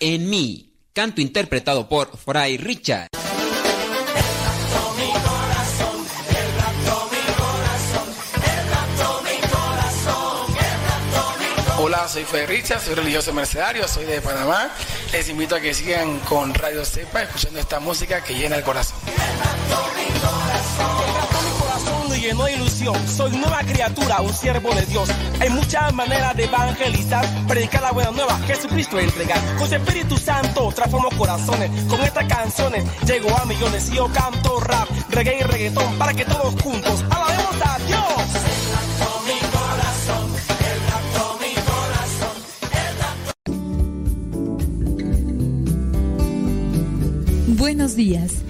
en mí. Canto interpretado por Fray Richard. Hola, soy Fray Richard, soy religioso mercedario, soy de Panamá. Les invito a que sigan con Radio Cepa escuchando esta música que llena el corazón lleno de ilusión. Soy nueva criatura, un siervo de Dios. Hay muchas maneras de evangelizar, predicar la buena nueva, Jesucristo entregar. Con su Espíritu Santo transformo corazones. Con estas canciones llego a millones y yo canto rap, reggae y reggaetón para que todos juntos alabemos a Dios. Buenos días.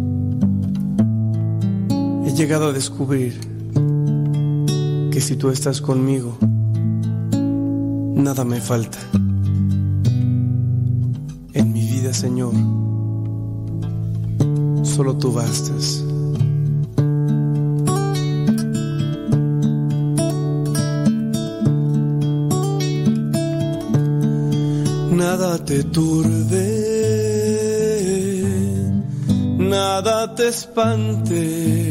he llegado a descubrir que si tú estás conmigo, nada me falta. En mi vida, Señor, solo tú bastas. Nada te turbe, nada te espante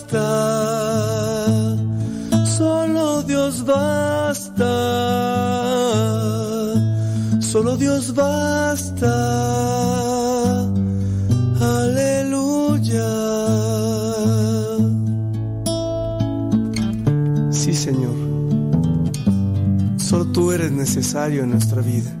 solo Dios basta, solo Dios basta. Aleluya. Sí, Señor, solo tú eres necesario en nuestra vida.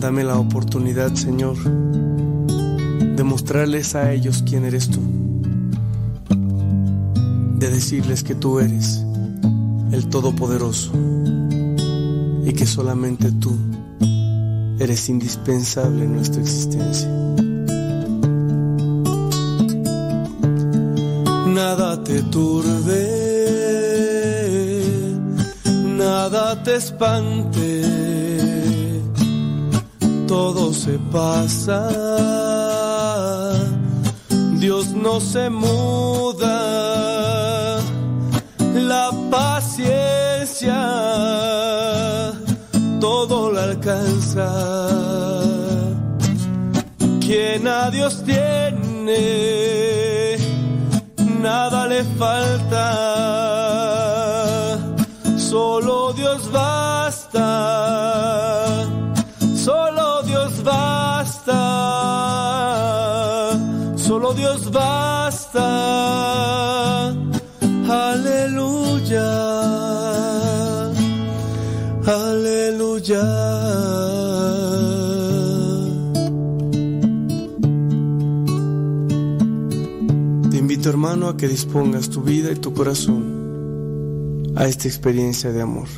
Dame la oportunidad, Señor, de mostrarles a ellos quién eres tú, de decirles que tú eres el Todopoderoso y que solamente tú eres indispensable en nuestra existencia. Nada te turbe, nada te espante, se pasa, Dios no se muda, la paciencia todo la alcanza. Quien a Dios tiene, hermano a que dispongas tu vida y tu corazón a esta experiencia de amor.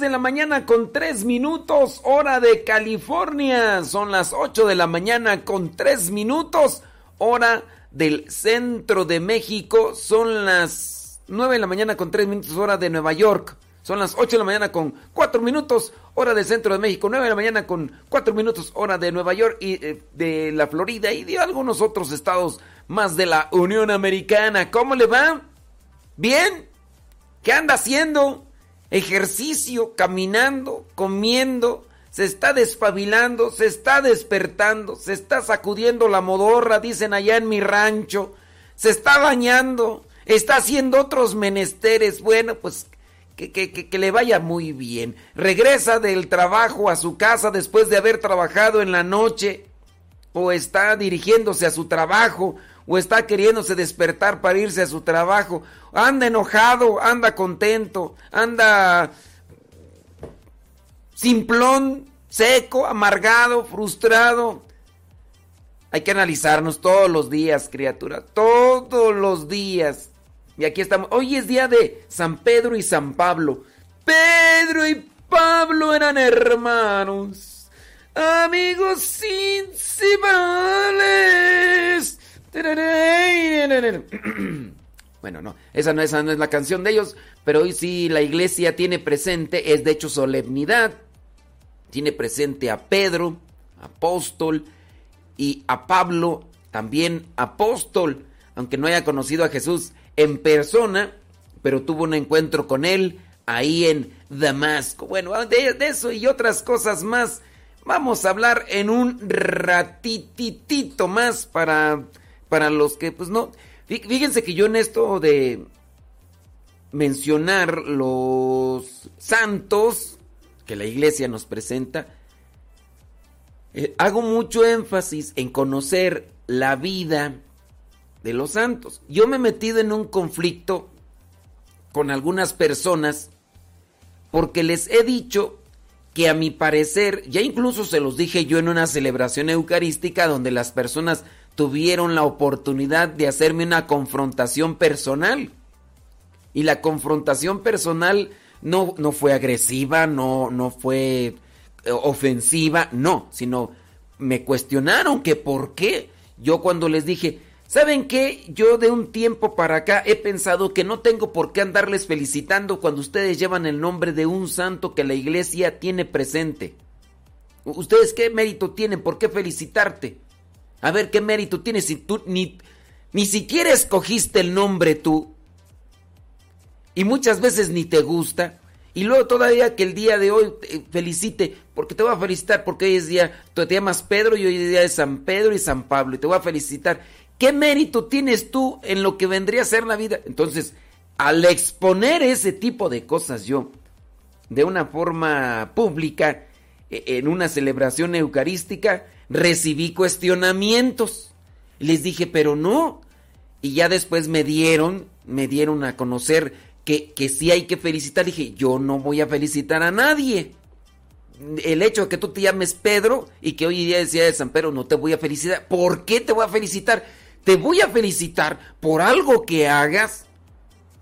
de la mañana con 3 minutos, hora de California. Son las 8 de la mañana con 3 minutos, hora del centro de México. Son las 9 de la mañana con 3 minutos, hora de Nueva York. Son las 8 de la mañana con 4 minutos, hora del centro de México. 9 de la mañana con 4 minutos, hora de Nueva York y eh, de la Florida y de algunos otros estados más de la Unión Americana. ¿Cómo le va? ¿Bien? ¿Qué anda haciendo? Ejercicio, caminando, comiendo, se está despabilando, se está despertando, se está sacudiendo la modorra, dicen allá en mi rancho, se está bañando, está haciendo otros menesteres. Bueno, pues que, que, que, que le vaya muy bien. Regresa del trabajo a su casa después de haber trabajado en la noche o está dirigiéndose a su trabajo o está queriéndose despertar para irse a su trabajo, anda enojado, anda contento, anda simplón, seco, amargado, frustrado. Hay que analizarnos todos los días, criatura, todos los días. Y aquí estamos. Hoy es día de San Pedro y San Pablo. Pedro y Pablo eran hermanos, amigos principales. Bueno, no esa, no, esa no es la canción de ellos, pero hoy sí la iglesia tiene presente, es de hecho solemnidad, tiene presente a Pedro, apóstol, y a Pablo, también apóstol. aunque no haya conocido a Jesús en persona, pero tuvo un encuentro con él ahí en Damasco. Bueno, de, eso y otras cosas más vamos a hablar en un ratititito más para, para los que, pues no, fíjense que yo en esto de mencionar los santos que la iglesia nos presenta, eh, hago mucho énfasis en conocer la vida de los santos. Yo me he metido en un conflicto con algunas personas porque les he dicho que a mi parecer, ya incluso se los dije yo en una celebración eucarística donde las personas tuvieron la oportunidad de hacerme una confrontación personal. Y la confrontación personal no, no fue agresiva, no, no fue eh, ofensiva, no, sino me cuestionaron que por qué yo cuando les dije, ¿saben qué? Yo de un tiempo para acá he pensado que no tengo por qué andarles felicitando cuando ustedes llevan el nombre de un santo que la iglesia tiene presente. ¿Ustedes qué mérito tienen? ¿Por qué felicitarte? A ver, ¿qué mérito tienes si tú ni, ni siquiera escogiste el nombre tú? Y muchas veces ni te gusta. Y luego todavía que el día de hoy felicite, porque te voy a felicitar, porque hoy es día, tú te llamas Pedro y hoy es día de San Pedro y San Pablo, y te voy a felicitar. ¿Qué mérito tienes tú en lo que vendría a ser la vida? Entonces, al exponer ese tipo de cosas yo, de una forma pública, e, en una celebración eucarística, recibí cuestionamientos. Les dije, pero no. Y ya después me dieron, me dieron a conocer que, que sí hay que felicitar. Dije, yo no voy a felicitar a nadie. El hecho de que tú te llames Pedro y que hoy día decía de San Pedro, no te voy a felicitar. ¿Por qué te voy a felicitar? Te voy a felicitar por algo que hagas,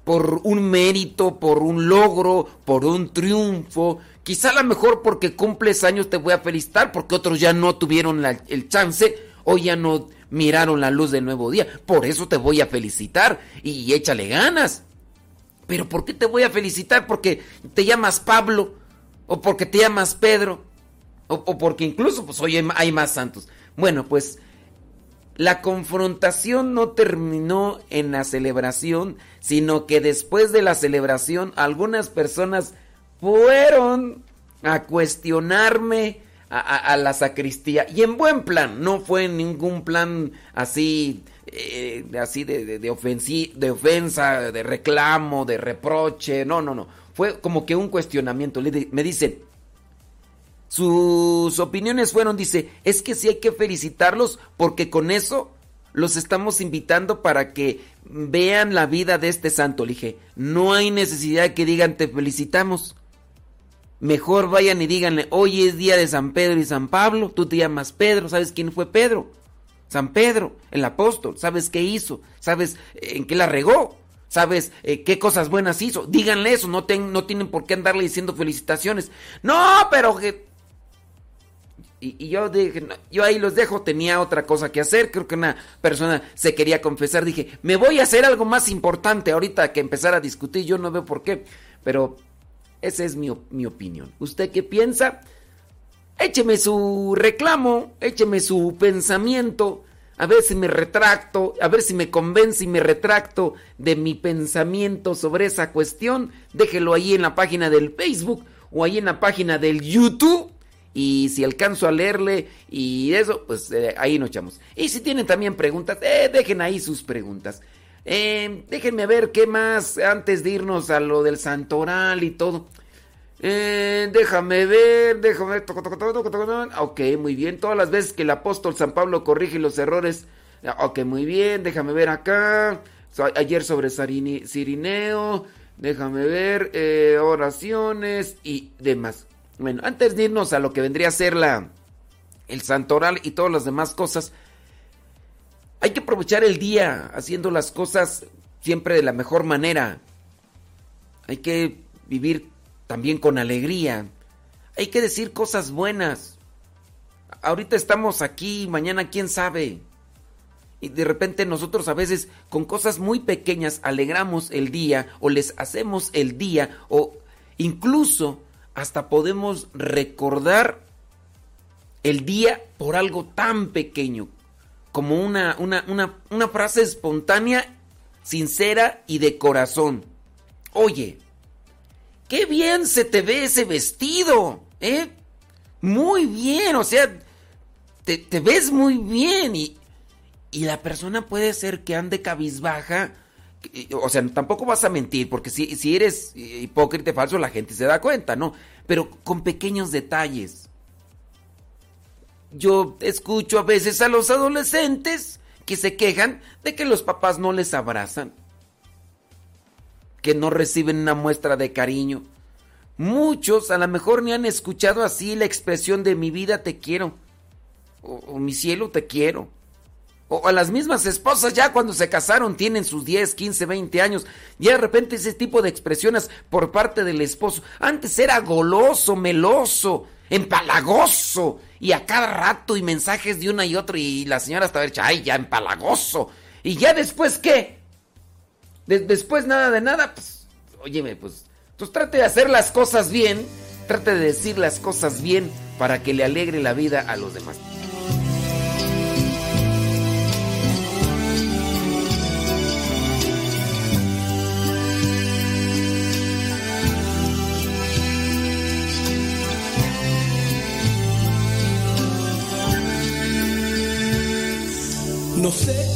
por un mérito, por un logro, por un triunfo. Quizá a lo mejor porque cumples años te voy a felicitar, porque otros ya no tuvieron el chance o ya no miraron la luz del nuevo día. Por eso te voy a felicitar y échale ganas. Pero ¿por qué te voy a felicitar? Porque te llamas Pablo, o porque te llamas Pedro, o, porque incluso pues hoy hay más santos. Bueno, pues la confrontación no terminó en la celebración, sino que después de la celebración algunas personas fueron a cuestionarme a, la sacristía y en buen plan, no fue ningún plan así eh, así de, de, ofensa, de reclamo, de reproche. No, no, no. Fue como que un cuestionamiento. Me dice, sus opiniones fueron, dice, es que sí hay que felicitarlos porque con eso los estamos invitando para que vean la vida de este santo. Le dije, no hay necesidad que digan te felicitamos. Mejor vayan y díganle, hoy es día de San Pedro y San Pablo, tú te llamas Pedro, ¿sabes quién fue Pedro? San Pedro, el apóstol, ¿sabes qué hizo? ¿Sabes en qué la regó? ¿Sabes eh, qué cosas buenas hizo? Díganle eso, no, no tienen por qué andarle diciendo felicitaciones. No, pero. Y, yo yo ahí los dejo, tenía otra cosa que hacer, creo que una persona se quería confesar, dije, me voy a hacer algo más importante ahorita que empezar a discutir, yo no veo por qué, pero esa es mi, mi opinión. ¿Usted qué piensa? Écheme su reclamo, écheme su pensamiento, a ver si me retracto, a ver si me convence y me retracto de mi pensamiento sobre esa cuestión. Déjelo ahí en la página del Facebook o ahí en la página del YouTube. Y si alcanzo a leerle y eso, pues eh, ahí nos echamos. Y si tienen también preguntas, eh, dejen ahí sus preguntas. Eh, déjenme ver qué más antes de irnos a lo del santoral y todo. Eh, déjame ver, déjame ver. Ok, muy bien. Todas las veces que el apóstol San Pablo corrige los errores. Ok, muy bien. Déjame ver acá. Ayer sobre Sirineo. Déjame ver. Eh, oraciones y demás. Bueno, antes de irnos a lo que vendría a ser la, el santoral y todas las demás cosas, hay que aprovechar el día haciendo las cosas siempre de la mejor manera. Hay que vivir también con alegría. Hay que decir cosas buenas. Ahorita estamos aquí, mañana quién sabe. Y de repente nosotros a veces con cosas muy pequeñas alegramos el día o les hacemos el día o incluso hasta podemos recordar el día por algo tan pequeño como una, una, una, una frase espontánea, sincera y de corazón. Oye, qué bien se te ve ese vestido, ¿eh? Muy bien, o sea, te, ves muy bien y, y la persona puede ser que ande cabizbaja. O sea, tampoco vas a mentir, porque si, si eres hipócrita falso, la gente se da cuenta, ¿no? Pero con pequeños detalles. Yo escucho a veces a los adolescentes que se quejan de que los papás no les abrazan, que no reciben una muestra de cariño. Muchos a lo mejor ni han escuchado así la expresión de mi vida te quiero o, mi cielo te quiero. O a las mismas esposas ya cuando se casaron tienen sus 10, 15, 20 años. Y de repente ese tipo de expresiones por parte del esposo. Antes era goloso, meloso, empalagoso. Y a cada rato y mensajes de una y otra. Y la señora estaba hecha, ay, ya empalagoso. Y ya después qué? Después nada de nada. Pues, óyeme, pues, pues trate de hacer las cosas bien. Trate de decir las cosas bien para que le alegre la vida a los demás. No sé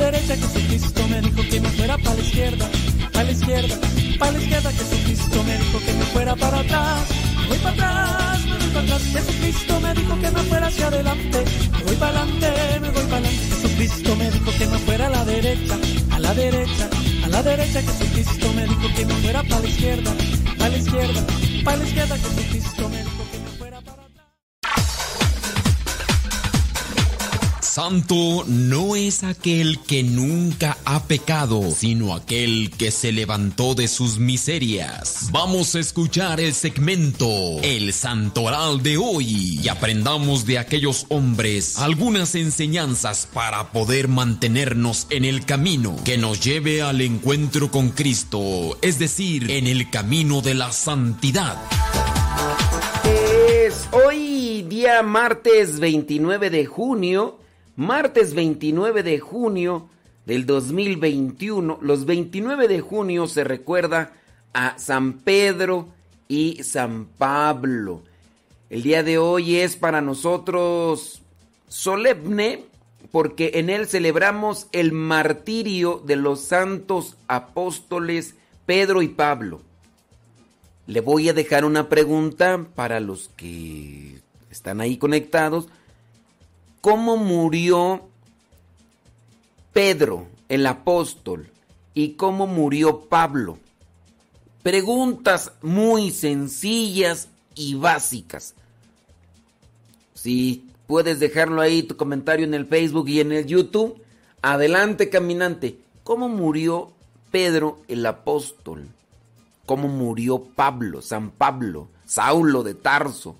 derecha. Jesucristo me dijo que me fuera para la izquierda, para la izquierda, para la izquierda. Jesucristo me dijo que me fuera para atrás, voy para atrás, me voy para atrás. Jesucristo me dijo que me fuera hacia adelante, me voy para adelante, me voy para adelante. Jesucristo me dijo que me fuera a la derecha, a la derecha, a la derecha. Jesucristo me dijo que me fuera para la izquierda, para la izquierda, para la izquierda. Jesucristo Santo no es aquel que nunca ha pecado, sino aquel que se levantó de sus miserias. Vamos a escuchar el segmento El Santoral de hoy y aprendamos de aquellos hombres algunas enseñanzas para poder mantenernos en el camino que nos lleve al encuentro con Cristo, es decir, en el camino de la santidad. Es hoy día martes 29 de junio martes 29 de junio del 2021. Los 29 de junio se recuerda a San Pedro y San Pablo. El día de hoy es para nosotros solemne porque en él celebramos el martirio de los santos apóstoles Pedro y Pablo. Le voy a dejar una pregunta para los que están ahí conectados cómo murió Pedro, el apóstol, y cómo murió Pablo. Preguntas muy sencillas y básicas. Si puedes dejarlo ahí tu comentario en el Facebook y en el YouTube, adelante caminante. ¿Cómo murió Pedro el apóstol? ¿Cómo murió Pablo, San Pablo, Saulo de Tarso?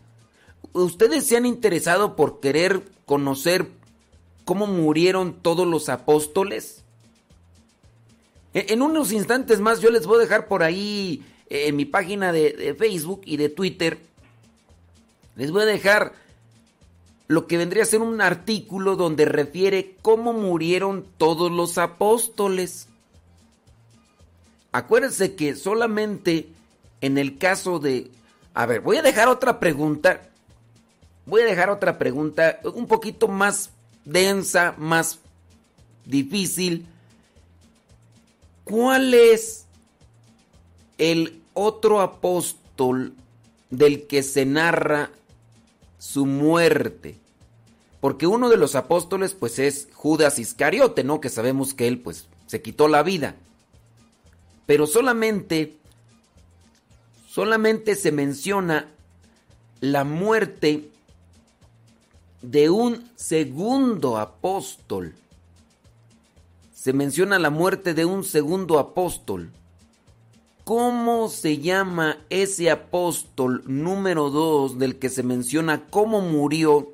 ¿Ustedes se han interesado por querer conocer cómo murieron todos los apóstoles? E, en unos instantes más yo les voy a dejar por ahí eh, en mi página de, Facebook y de Twitter. Les voy a dejar lo que vendría a ser un artículo donde refiere cómo murieron todos los apóstoles. Acuérdense que solamente en el caso de... A ver, voy a dejar otra pregunta voy a dejar otra pregunta un poquito más densa, más difícil. ¿Cuál es el otro apóstol del que se narra su muerte? Porque uno de los apóstoles pues es Judas Iscariote, ¿no? Que sabemos que él pues se quitó la vida. Pero solamente solamente se menciona la muerte de un segundo apóstol. Se menciona la muerte de un segundo apóstol. ¿Cómo se llama ese apóstol número dos del que se menciona cómo murió?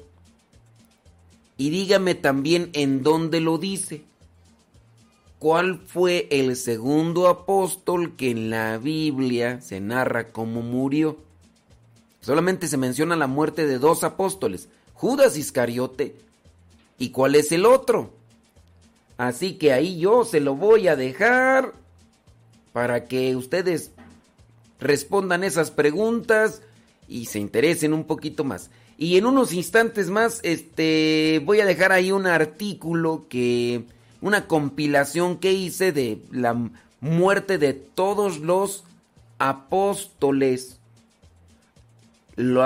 Y dígame también en dónde lo dice. ¿Cuál fue el segundo apóstol que en la Biblia se narra cómo murió? Solamente se menciona la muerte de dos apóstoles. Judas Iscariote. ¿Y cuál es el otro? Así que ahí yo se lo voy a dejar para que ustedes respondan esas preguntas y se interesen un poquito más. Y en unos instantes más, este, voy a dejar ahí un artículo que, una compilación que hice de la muerte de todos los apóstoles. Lo,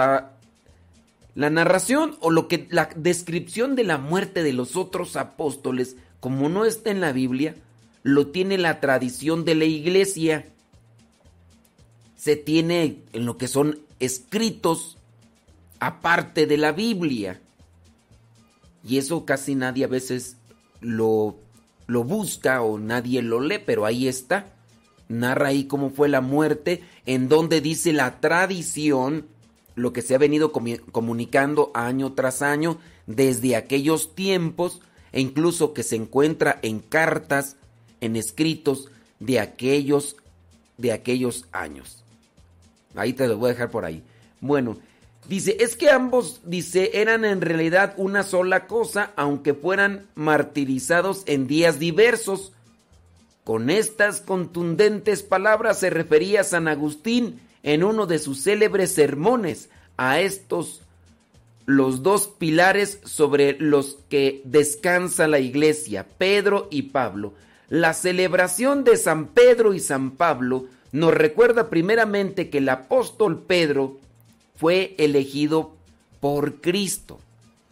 la narración o lo que la descripción de la muerte de los otros apóstoles, como no está en la Biblia, lo tiene la tradición de la iglesia. Se tiene en lo que son escritos aparte de la Biblia. Y eso casi nadie a veces lo, lo busca o nadie lo lee, pero ahí está. Narra ahí cómo fue la muerte, en donde dice la tradición lo que se ha venido comunicando año tras año desde aquellos tiempos e incluso que se encuentra en cartas, en escritos de aquellos de aquellos años. Ahí te lo voy a dejar por ahí. Bueno, dice, es que ambos, dice, eran en realidad una sola cosa, aunque fueran martirizados en días diversos. Con estas contundentes palabras se refería San Agustín en uno de sus célebres sermones a estos los dos pilares sobre los que descansa la iglesia, Pedro y Pablo. La celebración de San Pedro y San Pablo nos recuerda primeramente que el apóstol Pedro fue elegido por Cristo.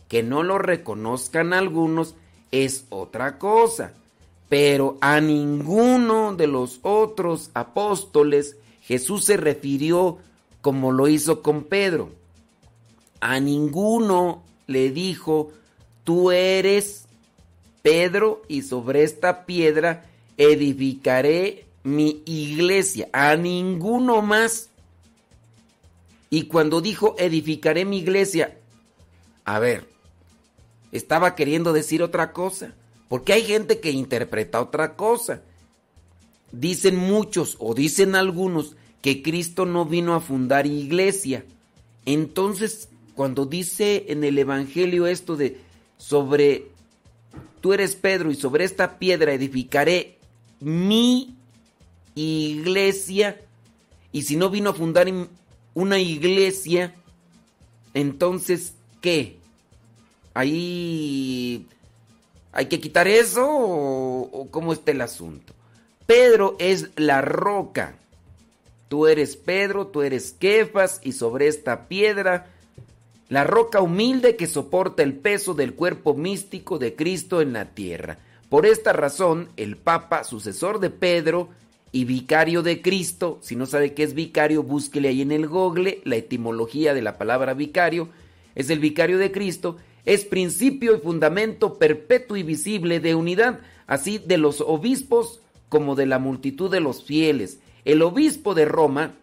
Que no lo reconozcan algunos es otra cosa. Pero a ninguno de los otros apóstoles Jesús se refirió como lo hizo con Pedro. A ninguno le dijo, tú eres Pedro y sobre esta piedra edificaré mi iglesia. A ninguno más. Y cuando dijo edificaré mi iglesia, a ver, estaba queriendo decir otra cosa. Porque hay gente que interpreta otra cosa. Dicen muchos o dicen algunos que Cristo no vino a fundar iglesia. Entonces, cuando dice en el Evangelio esto de sobre, tú eres Pedro y sobre esta piedra edificaré mi iglesia, y si no vino a fundar una iglesia, entonces, ¿qué? Ahí hay que quitar eso o, cómo está el asunto. Pedro es la roca. Tú eres Pedro, tú eres Kefas y sobre esta piedra la roca humilde que soporta el peso del cuerpo místico de Cristo en la tierra. Por esta razón, el Papa, sucesor de Pedro y vicario de Cristo, si no sabe qué es vicario, búsquele ahí en el google la etimología de la palabra vicario, es el vicario de Cristo, es principio y fundamento perpetuo y visible de unidad, así de los obispos como de la multitud de los fieles. El obispo de Roma,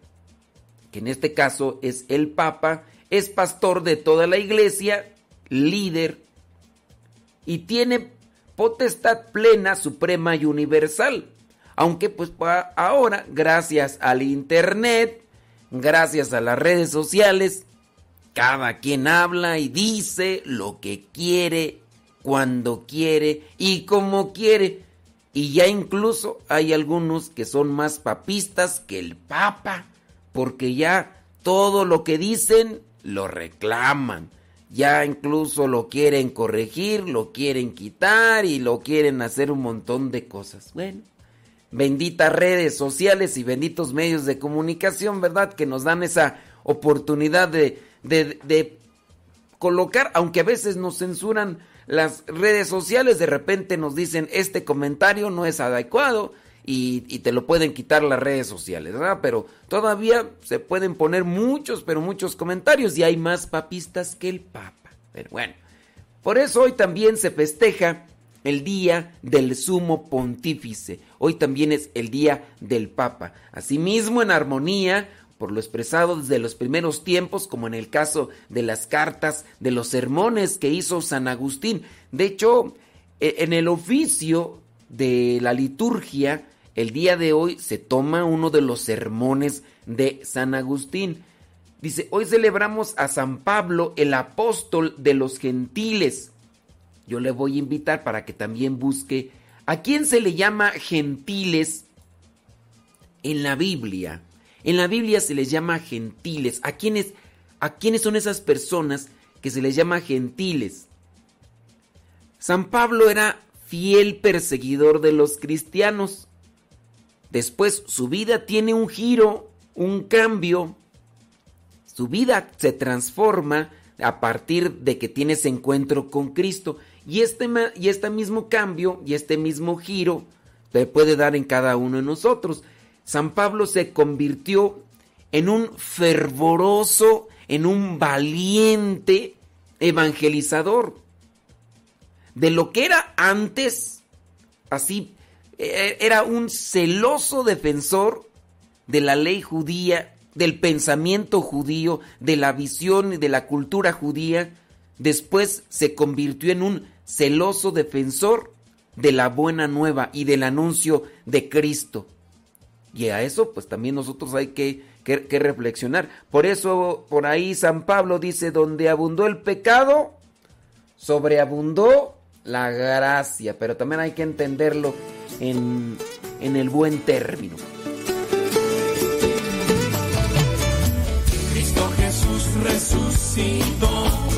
que en este caso es el Papa, es pastor de toda la iglesia, líder, y tiene potestad plena, suprema y universal. Aunque pues ahora, gracias al Internet, gracias a las redes sociales, cada quien habla y dice lo que quiere, cuando quiere y como quiere. Y ya incluso hay algunos que son más papistas que el Papa, porque ya todo lo que dicen lo reclaman. Ya incluso lo quieren corregir, lo quieren quitar y lo quieren hacer un montón de cosas. Bueno, benditas redes sociales y benditos medios de comunicación, ¿verdad? Que nos dan esa oportunidad de, de colocar, aunque a veces nos censuran las redes sociales de repente nos dicen este comentario no es adecuado y, te lo pueden quitar las redes sociales, ¿verdad? Pero todavía se pueden poner muchos, pero muchos comentarios y hay más papistas que el Papa. Pero bueno, por eso hoy también se festeja el día del sumo pontífice. Hoy también es el día del Papa. Asimismo, en armonía, por lo expresado desde los primeros tiempos, como en el caso de las cartas, de los sermones que hizo San Agustín. De hecho, e, en el oficio de la liturgia, el día de hoy se toma uno de los sermones de San Agustín. Dice, hoy celebramos a San Pablo, el apóstol de los gentiles. Yo le voy a invitar para que también busque a quién se le llama gentiles en la Biblia. En la Biblia se les llama gentiles. ¿A quiénes, a quiénes son esas personas que se les llama gentiles? San Pablo era fiel perseguidor de los cristianos. Después su vida tiene un giro, un cambio. Su vida se transforma a partir de que tiene ese encuentro con Cristo. Y este, y este mismo cambio y este mismo giro se puede dar en cada uno de nosotros. San Pablo se convirtió en un fervoroso, en un valiente evangelizador. De lo que era antes, así, e, era un celoso defensor de la ley judía, del pensamiento judío, de la visión y de la cultura judía. Después se convirtió en un celoso defensor de la buena nueva y del anuncio de Cristo. Y a eso pues también nosotros hay que, que, reflexionar. Por eso por ahí San Pablo dice, donde abundó el pecado, sobreabundó la gracia. Pero también hay que entenderlo en, en el buen término. Cristo Jesús resucitó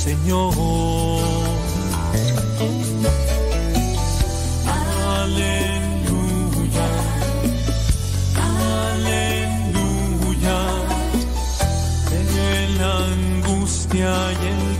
Señor. Aleluya, aleluya, de la angustia y el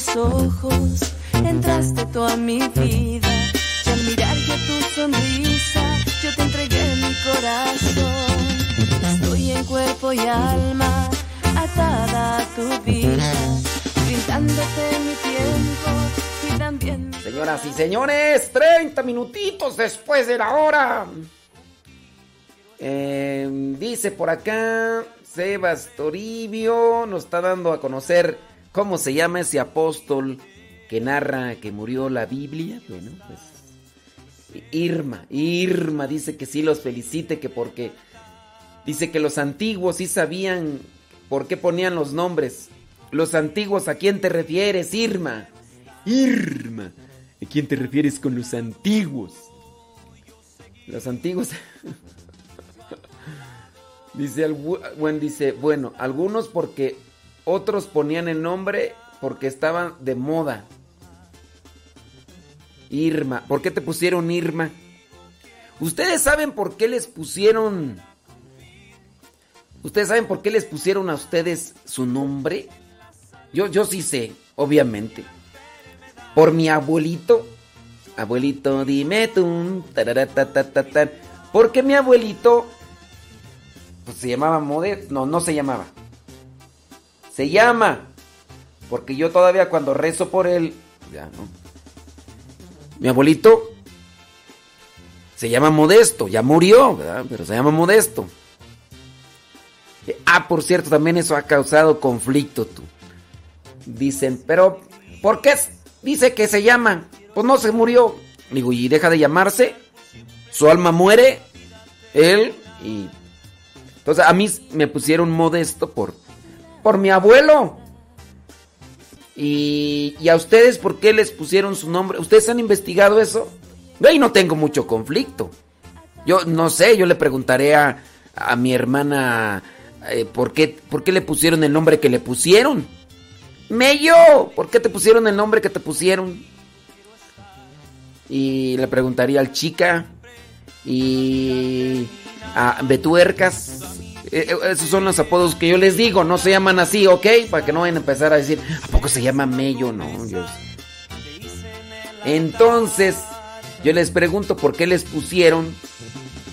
lindos ojos, entraste tú a mi vida. Y al mirar yo tu sonrisa, yo te entregué mi corazón. Estoy en cuerpo y alma, atada a tu vida, brindándote mi tiempo y también mi Señoras y señores, 30 minutitos después de la hora. Eh, dice por acá, Sebas Toribio nos está dando a conocer cómo se llama ese apóstol que narra que murió la Biblia. Bueno, pues Irma, Irma dice que sí los felicite, que porque dice que los antiguos sí sabían por qué ponían los nombres. Los antiguos, ¿a quién te refieres, Irma? Irma, ¿a quién te refieres con los antiguos? Los antiguos. dice, bueno, dice, bueno, algunos porque otros ponían el nombre porque estaban de moda. Irma, ¿por qué te pusieron Irma? ¿Ustedes saben por qué les pusieron... ¿Ustedes saben por qué les pusieron a ustedes su nombre? Yo, yo sí sé, obviamente. Por mi abuelito. Abuelito, dime tú. Porque mi abuelito pues, se llamaba Modesto. No, no se llamaba. Se llama. Porque yo todavía cuando rezo por él. Ya, ¿no? Mi abuelito se llama Modesto. Ya murió, ¿verdad? Pero se llama Modesto. Eh, Ah, por cierto, también eso ha causado conflicto, tú. Dicen, pero ¿por qué dice que se llama? Pues no se murió. Digo, y deja de llamarse. Su alma muere. Él y. Entonces a mí me pusieron modesto por. Por mi abuelo. Y, y a ustedes, ¿por qué les pusieron su nombre? ¿Ustedes han investigado eso? Yo ahí no tengo mucho conflicto. Yo no sé, yo le preguntaré a, a mi hermana eh, ¿por, qué, por qué le pusieron el nombre que le pusieron. Mello, ¿por qué te pusieron el nombre que te pusieron? Y le preguntaría al chica y a Betuercas. Eh, eh, esos son los apodos que yo les digo, no se llaman así, ¿ok? Para que no vayan a empezar a decir, ¿a poco se llama Mello? No, Dios. Entonces, yo les pregunto por qué les pusieron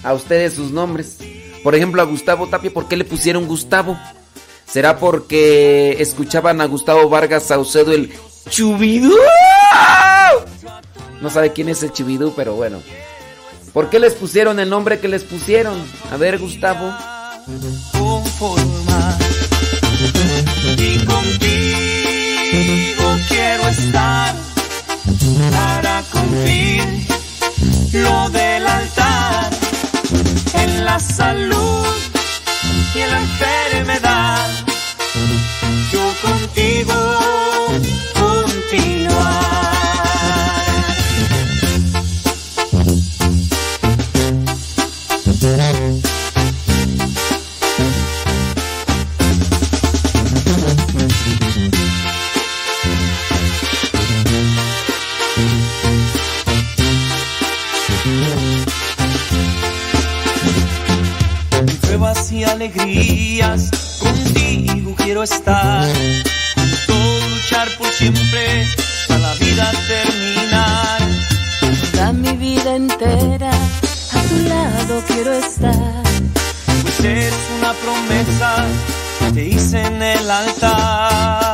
a ustedes sus nombres. Por ejemplo, a Gustavo Tapia, ¿por qué le pusieron Gustavo? ¿Será porque escuchaban a Gustavo Vargas Saucedo el Chubidú? No sabe quién es el Chubidú, pero bueno. ¿Por qué les pusieron el nombre que les pusieron? A ver, Gustavo. Conformar. Y contigo quiero estar para cumplir lo del altar. la salud y en la enfermedad. Yo contigo alegrías, contigo quiero estar. Todo luchar por siempre, a la vida terminar. Toda mi vida entera, a tu lado quiero estar. Pues es una promesa que te hice en el altar.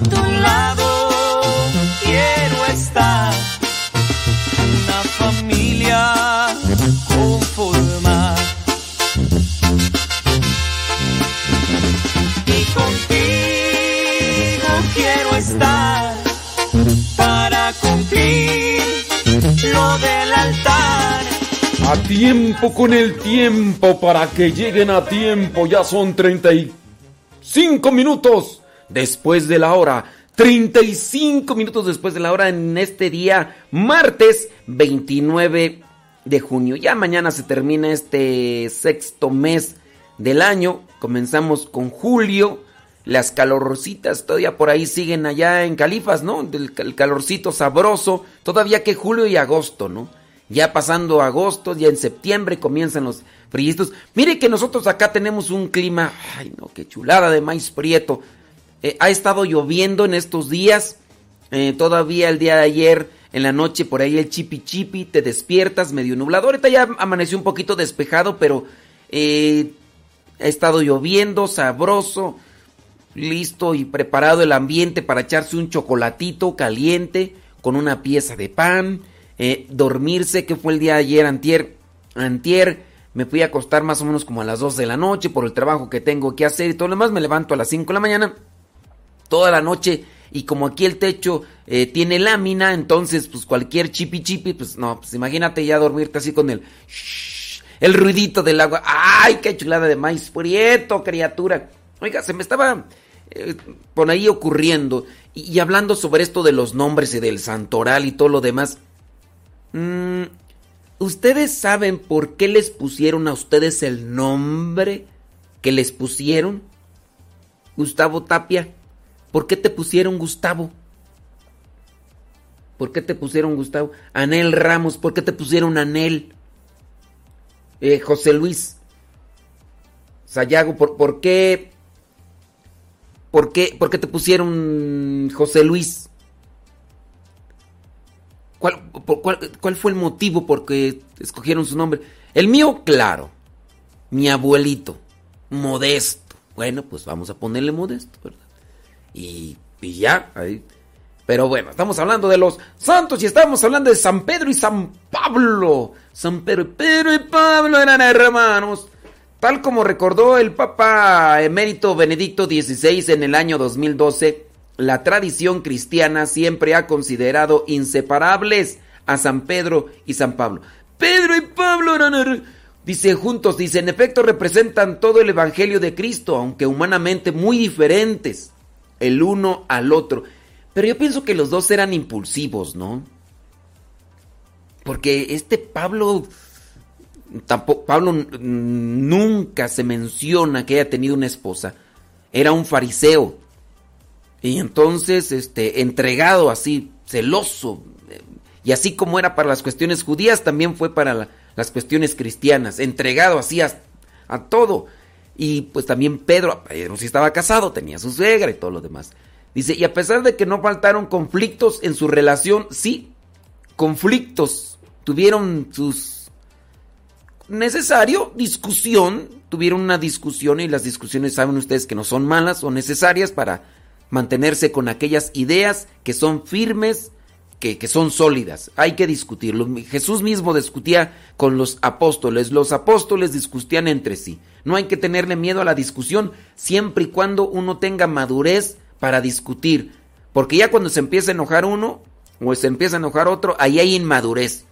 A tu lado quiero estar, una familia conformar. Y contigo quiero estar para cumplir lo del altar. A tiempo con el tiempo para que lleguen a tiempo, ya son 30 y Cinco minutos después de la hora. 35 minutos después de la hora en este día, martes 29 de junio. Ya mañana se termina este sexto mes del año. Comenzamos con julio. Las calorcitas todavía por ahí siguen allá en Califas, ¿no? El, calorcito sabroso. Todavía que julio y agosto, ¿no? Ya pasando agosto, ya en septiembre comienzan los fríos. Mire que nosotros acá tenemos un clima, ay no, qué chulada de maíz prieto. Eh, ha estado lloviendo en estos días. Eh, todavía el día de ayer, en la noche, por ahí el chipi chipi, te despiertas medio nublado. Ahorita ya amaneció un poquito despejado, pero eh, ha estado lloviendo, sabroso, listo y preparado el ambiente para echarse un chocolatito caliente con una pieza de pan, dormirse, que fue el día de ayer, antier, antier, me fui a acostar más o menos como a las 2 de la noche por el trabajo que tengo que hacer y todo lo demás. Me levanto a las 5 de la mañana, toda la noche. Y como aquí el techo eh, tiene lámina, entonces pues cualquier chipi chipi, pues no, pues imagínate ya dormirte así con el... el ruidito del agua. ¡Ay, qué chulada de maíz prieto, criatura! Oiga, se me estaba eh, por ahí ocurriendo y, hablando sobre esto de los nombres y del santoral y todo lo demás. Mmm ¿Ustedes saben por qué les pusieron a ustedes el nombre que les pusieron? Gustavo Tapia. ¿Por qué te pusieron Gustavo? ¿Por qué te pusieron Gustavo? Anel Ramos, ¿por qué te pusieron Anel? Eh, José Luis Sayago, ¿por, ¿por, qué? ¿Por qué? ¿Por qué te pusieron José Luis? ¿Cuál, fue el motivo por que escogieron su nombre? El mío, claro. Mi abuelito. Modesto. Bueno, pues vamos a ponerle modesto, ¿verdad? Y, ya, ahí. Pero bueno, estamos hablando de los santos y estamos hablando de San Pedro y San Pablo. San Pedro, Pedro y Pablo eran hermanos. Tal como recordó el Papa emérito Benedicto XVI en el año 2012 la tradición cristiana siempre ha considerado inseparables a San Pedro y San Pablo. Pedro y Pablo eran, dice juntos, dice, en efecto representan todo el Evangelio de Cristo, aunque humanamente muy diferentes el uno al otro. Pero yo pienso que los dos eran impulsivos, ¿no? Porque este Pablo, tampoco, Pablo nunca se menciona que haya tenido una esposa. Era un fariseo y entonces, este, entregado así, celoso, y así como era para las cuestiones judías, también fue para las cuestiones cristianas, entregado así a, todo. Y pues también Pedro, Pedro sí estaba casado, tenía su suegra y todo lo demás. Dice, y a pesar de que no faltaron conflictos en su relación, sí, conflictos, tuvieron sus necesario discusión, tuvieron una discusión y las discusiones saben ustedes que no son malas o necesarias para mantenerse con aquellas ideas que son firmes que, son sólidas. Hay que discutirlo. Jesús mismo discutía con los apóstoles. Los apóstoles discutían entre sí. No hay que tenerle miedo a la discusión siempre y cuando uno tenga madurez para discutir. Porque ya cuando se empieza a enojar uno o se empieza a enojar otro, ahí hay inmadurez.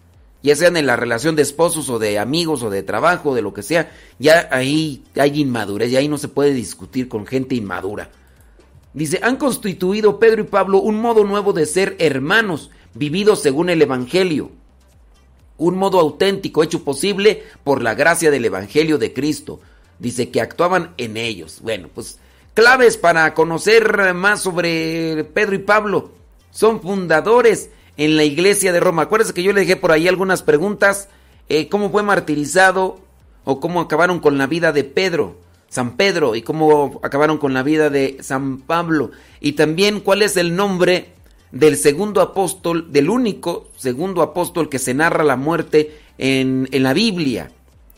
Ya sean en la relación de esposos o de amigos o de trabajo, de lo que sea, ya ahí hay inmadurez y ahí no se puede discutir con gente inmadura. Dice, han constituido Pedro y Pablo un modo nuevo de ser hermanos, vividos según el Evangelio. Un modo auténtico hecho posible por la gracia del Evangelio de Cristo. Dice que actuaban en ellos. Bueno, pues claves para conocer más sobre Pedro y Pablo. Son fundadores en la iglesia de Roma. Acuérdense que yo le dejé por ahí algunas preguntas. Eh, ¿Cómo fue martirizado? ¿O cómo acabaron con la vida de Pedro? San Pedro y cómo acabaron con la vida de San Pablo. Y también cuál es el nombre del segundo apóstol, del único segundo apóstol que se narra la muerte en, en la Biblia.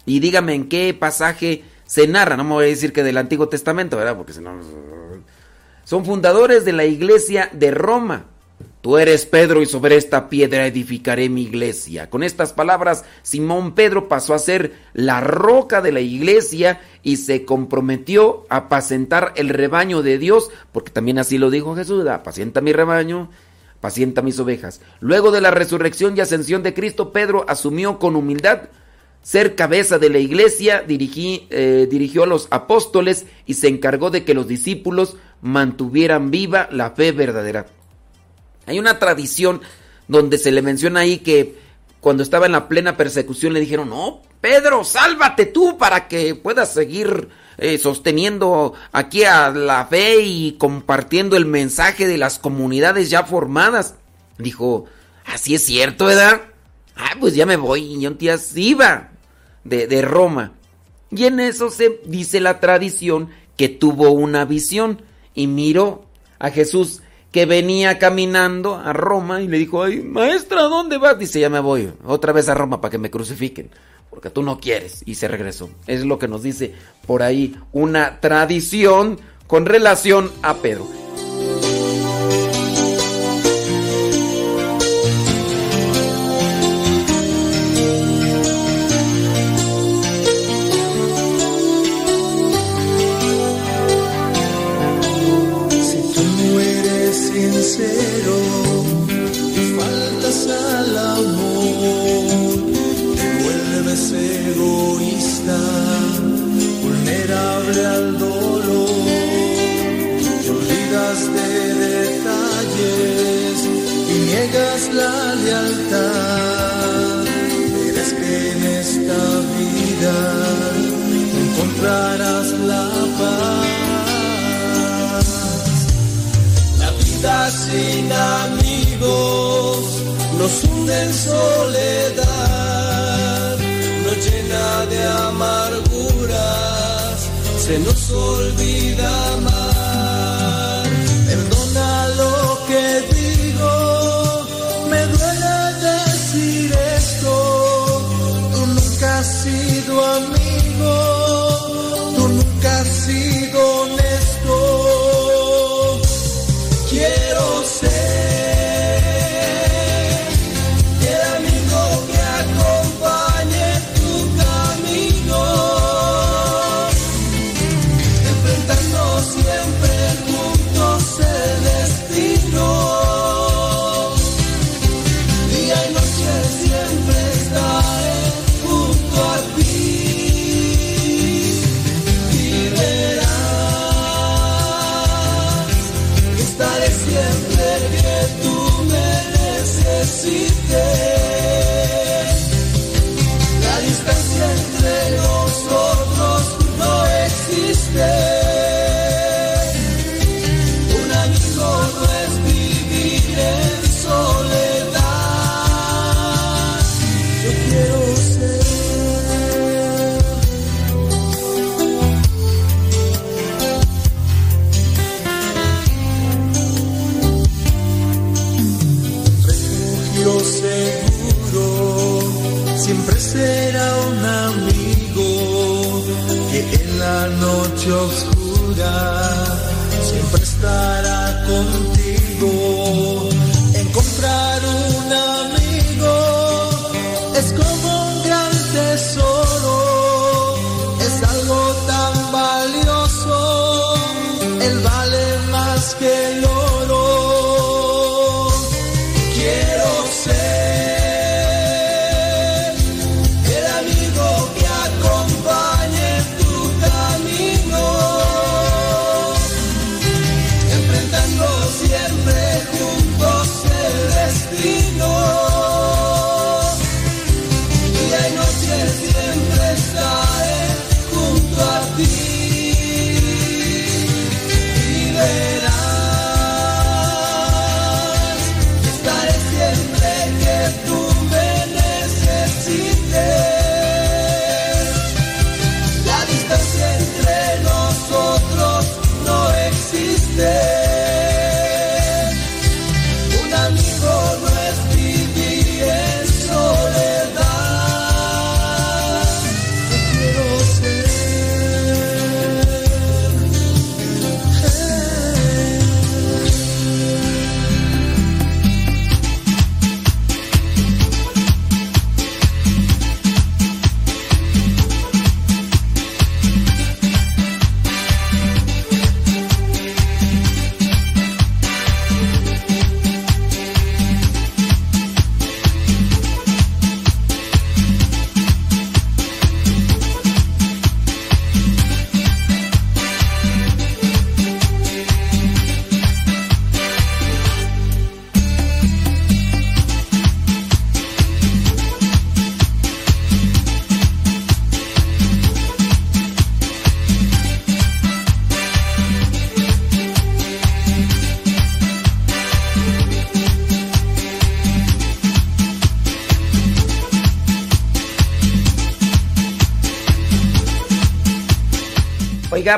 Y dígame en qué pasaje se narra. No me voy a decir que del Antiguo Testamento, ¿verdad? Porque si no... Son fundadores de la iglesia de Roma. Tú eres Pedro y sobre esta piedra edificaré mi iglesia. Con estas palabras, Simón Pedro pasó a ser la roca de la iglesia y se comprometió a apacentar el rebaño de Dios, porque también así lo dijo Jesús, apacienta mi rebaño, apacienta mis ovejas. Luego de la resurrección y ascensión de Cristo, Pedro asumió con humildad ser cabeza de la iglesia, eh, dirigió a los apóstoles y se encargó de que los discípulos mantuvieran viva la fe verdadera. Hay una tradición donde se le menciona ahí que cuando estaba en la plena persecución le dijeron, no, Pedro, sálvate tú para que puedas seguir eh, sosteniendo aquí a la fe y compartiendo el mensaje de las comunidades ya formadas. Dijo, así es cierto, ¿verdad? Ah, pues ya me voy. Y un día iba de, de Roma. Y en eso se dice la tradición que tuvo una visión y miró a Jesús que venía caminando a Roma y le dijo, ay, maestra, ¿dónde vas? Dice, ya me voy otra vez a Roma para que me crucifiquen, porque tú no quieres. Y se regresó. Es lo que nos dice por ahí una tradición con relación a Pedro.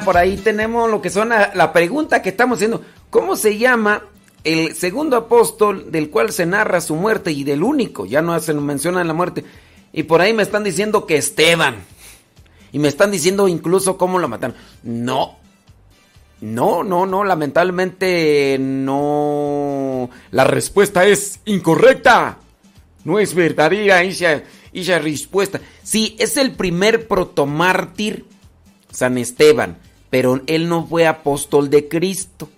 Por ahí tenemos lo que son la, pregunta que estamos haciendo. ¿Cómo se llama el segundo apóstol del cual se narra su muerte y del único? Ya no se menciona la muerte. Y por ahí me están diciendo que Esteban. Y me están diciendo incluso cómo lo mataron. No. No, no, no, lamentablemente no. La respuesta es incorrecta. No es verdadera esa, esa respuesta. Sí, es el primer protomártir San Esteban, pero él no fue apóstol de Cristo.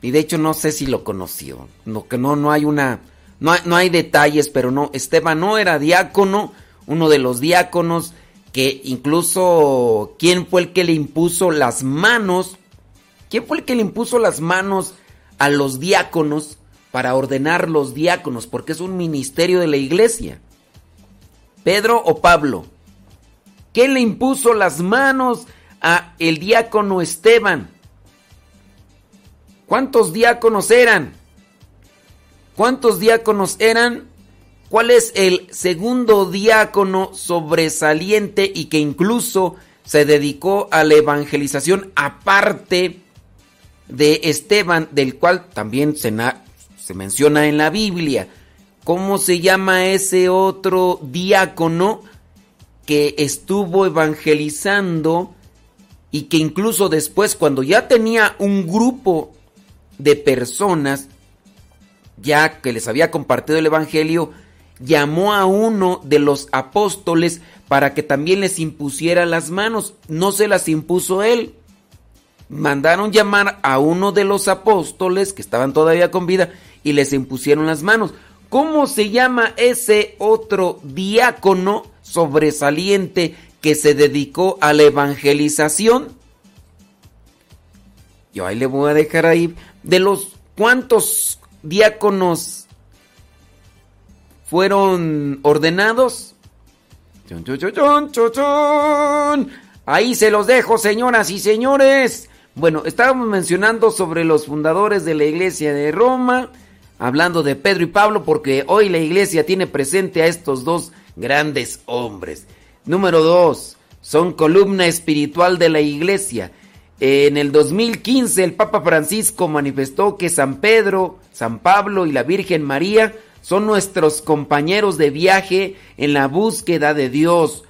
Y de hecho no sé si lo conoció. No, que no, no hay una. No no hay detalles, pero no. Esteban no era diácono, uno de los diáconos que incluso. ¿Quién fue el que le impuso las manos? ¿Quién fue el que le impuso las manos a los diáconos para ordenar los diáconos? Porque es un ministerio de la iglesia. ¿Pedro o Pablo? ¿Qué le impuso las manos a el diácono Esteban? ¿Cuántos diáconos eran? ¿Cuántos diáconos eran? ¿Cuál es el segundo diácono sobresaliente y que incluso se dedicó a la evangelización aparte de Esteban, del cual también se, se menciona en la Biblia? ¿Cómo se llama ese otro diácono? Que estuvo evangelizando y que incluso después cuando ya tenía un grupo de personas, ya que les había compartido el Evangelio, llamó a uno de los apóstoles para que también les impusiera las manos. No se las impuso él. Mandaron llamar a uno de los apóstoles que estaban todavía con vida y les impusieron las manos. ¿Cómo se llama ese otro diácono sobresaliente que se dedicó a la evangelización? Yo ahí le voy a dejar ahí. De los cuántos diáconos fueron ordenados. Ahí se los dejo, señoras y señores. Bueno, estábamos mencionando sobre los fundadores de la iglesia de Roma hablando de Pedro y Pablo porque hoy la iglesia tiene presente a estos dos grandes hombres. Número dos, son columna espiritual de la iglesia. En el 2015 el Papa Francisco manifestó que San Pedro, San Pablo y la Virgen María son nuestros compañeros de viaje en la búsqueda de Dios.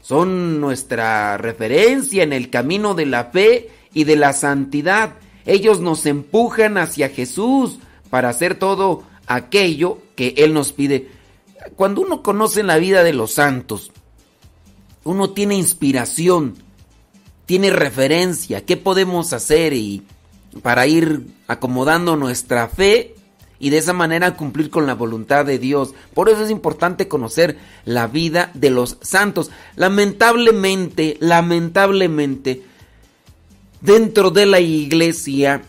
Son nuestra referencia en el camino de la fe y de la santidad. Ellos nos empujan hacia Jesús, para hacer todo aquello que Él nos pide. cuando uno conoce la vida de los santos, uno tiene inspiración, tiene referencia, qué podemos hacer y para ir acomodando nuestra fe y de esa manera cumplir con la voluntad de Dios. Por eso es importante conocer la vida de los santos. Lamentablemente, lamentablemente, dentro de la iglesia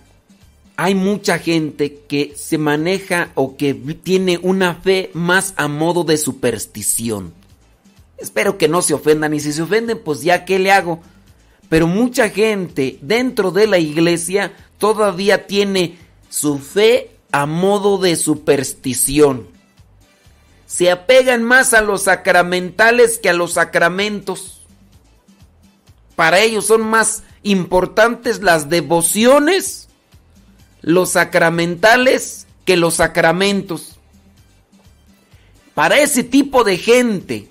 hay mucha gente que se maneja o que tiene una fe más a modo de superstición. Espero que no se ofendan y si se ofenden, pues ya qué le hago. Pero mucha gente dentro de la iglesia todavía tiene su fe a modo de superstición. Se apegan más a los sacramentales que a los sacramentos. Para ellos son más importantes las devociones, los sacramentales, que los sacramentos. Para ese tipo de gente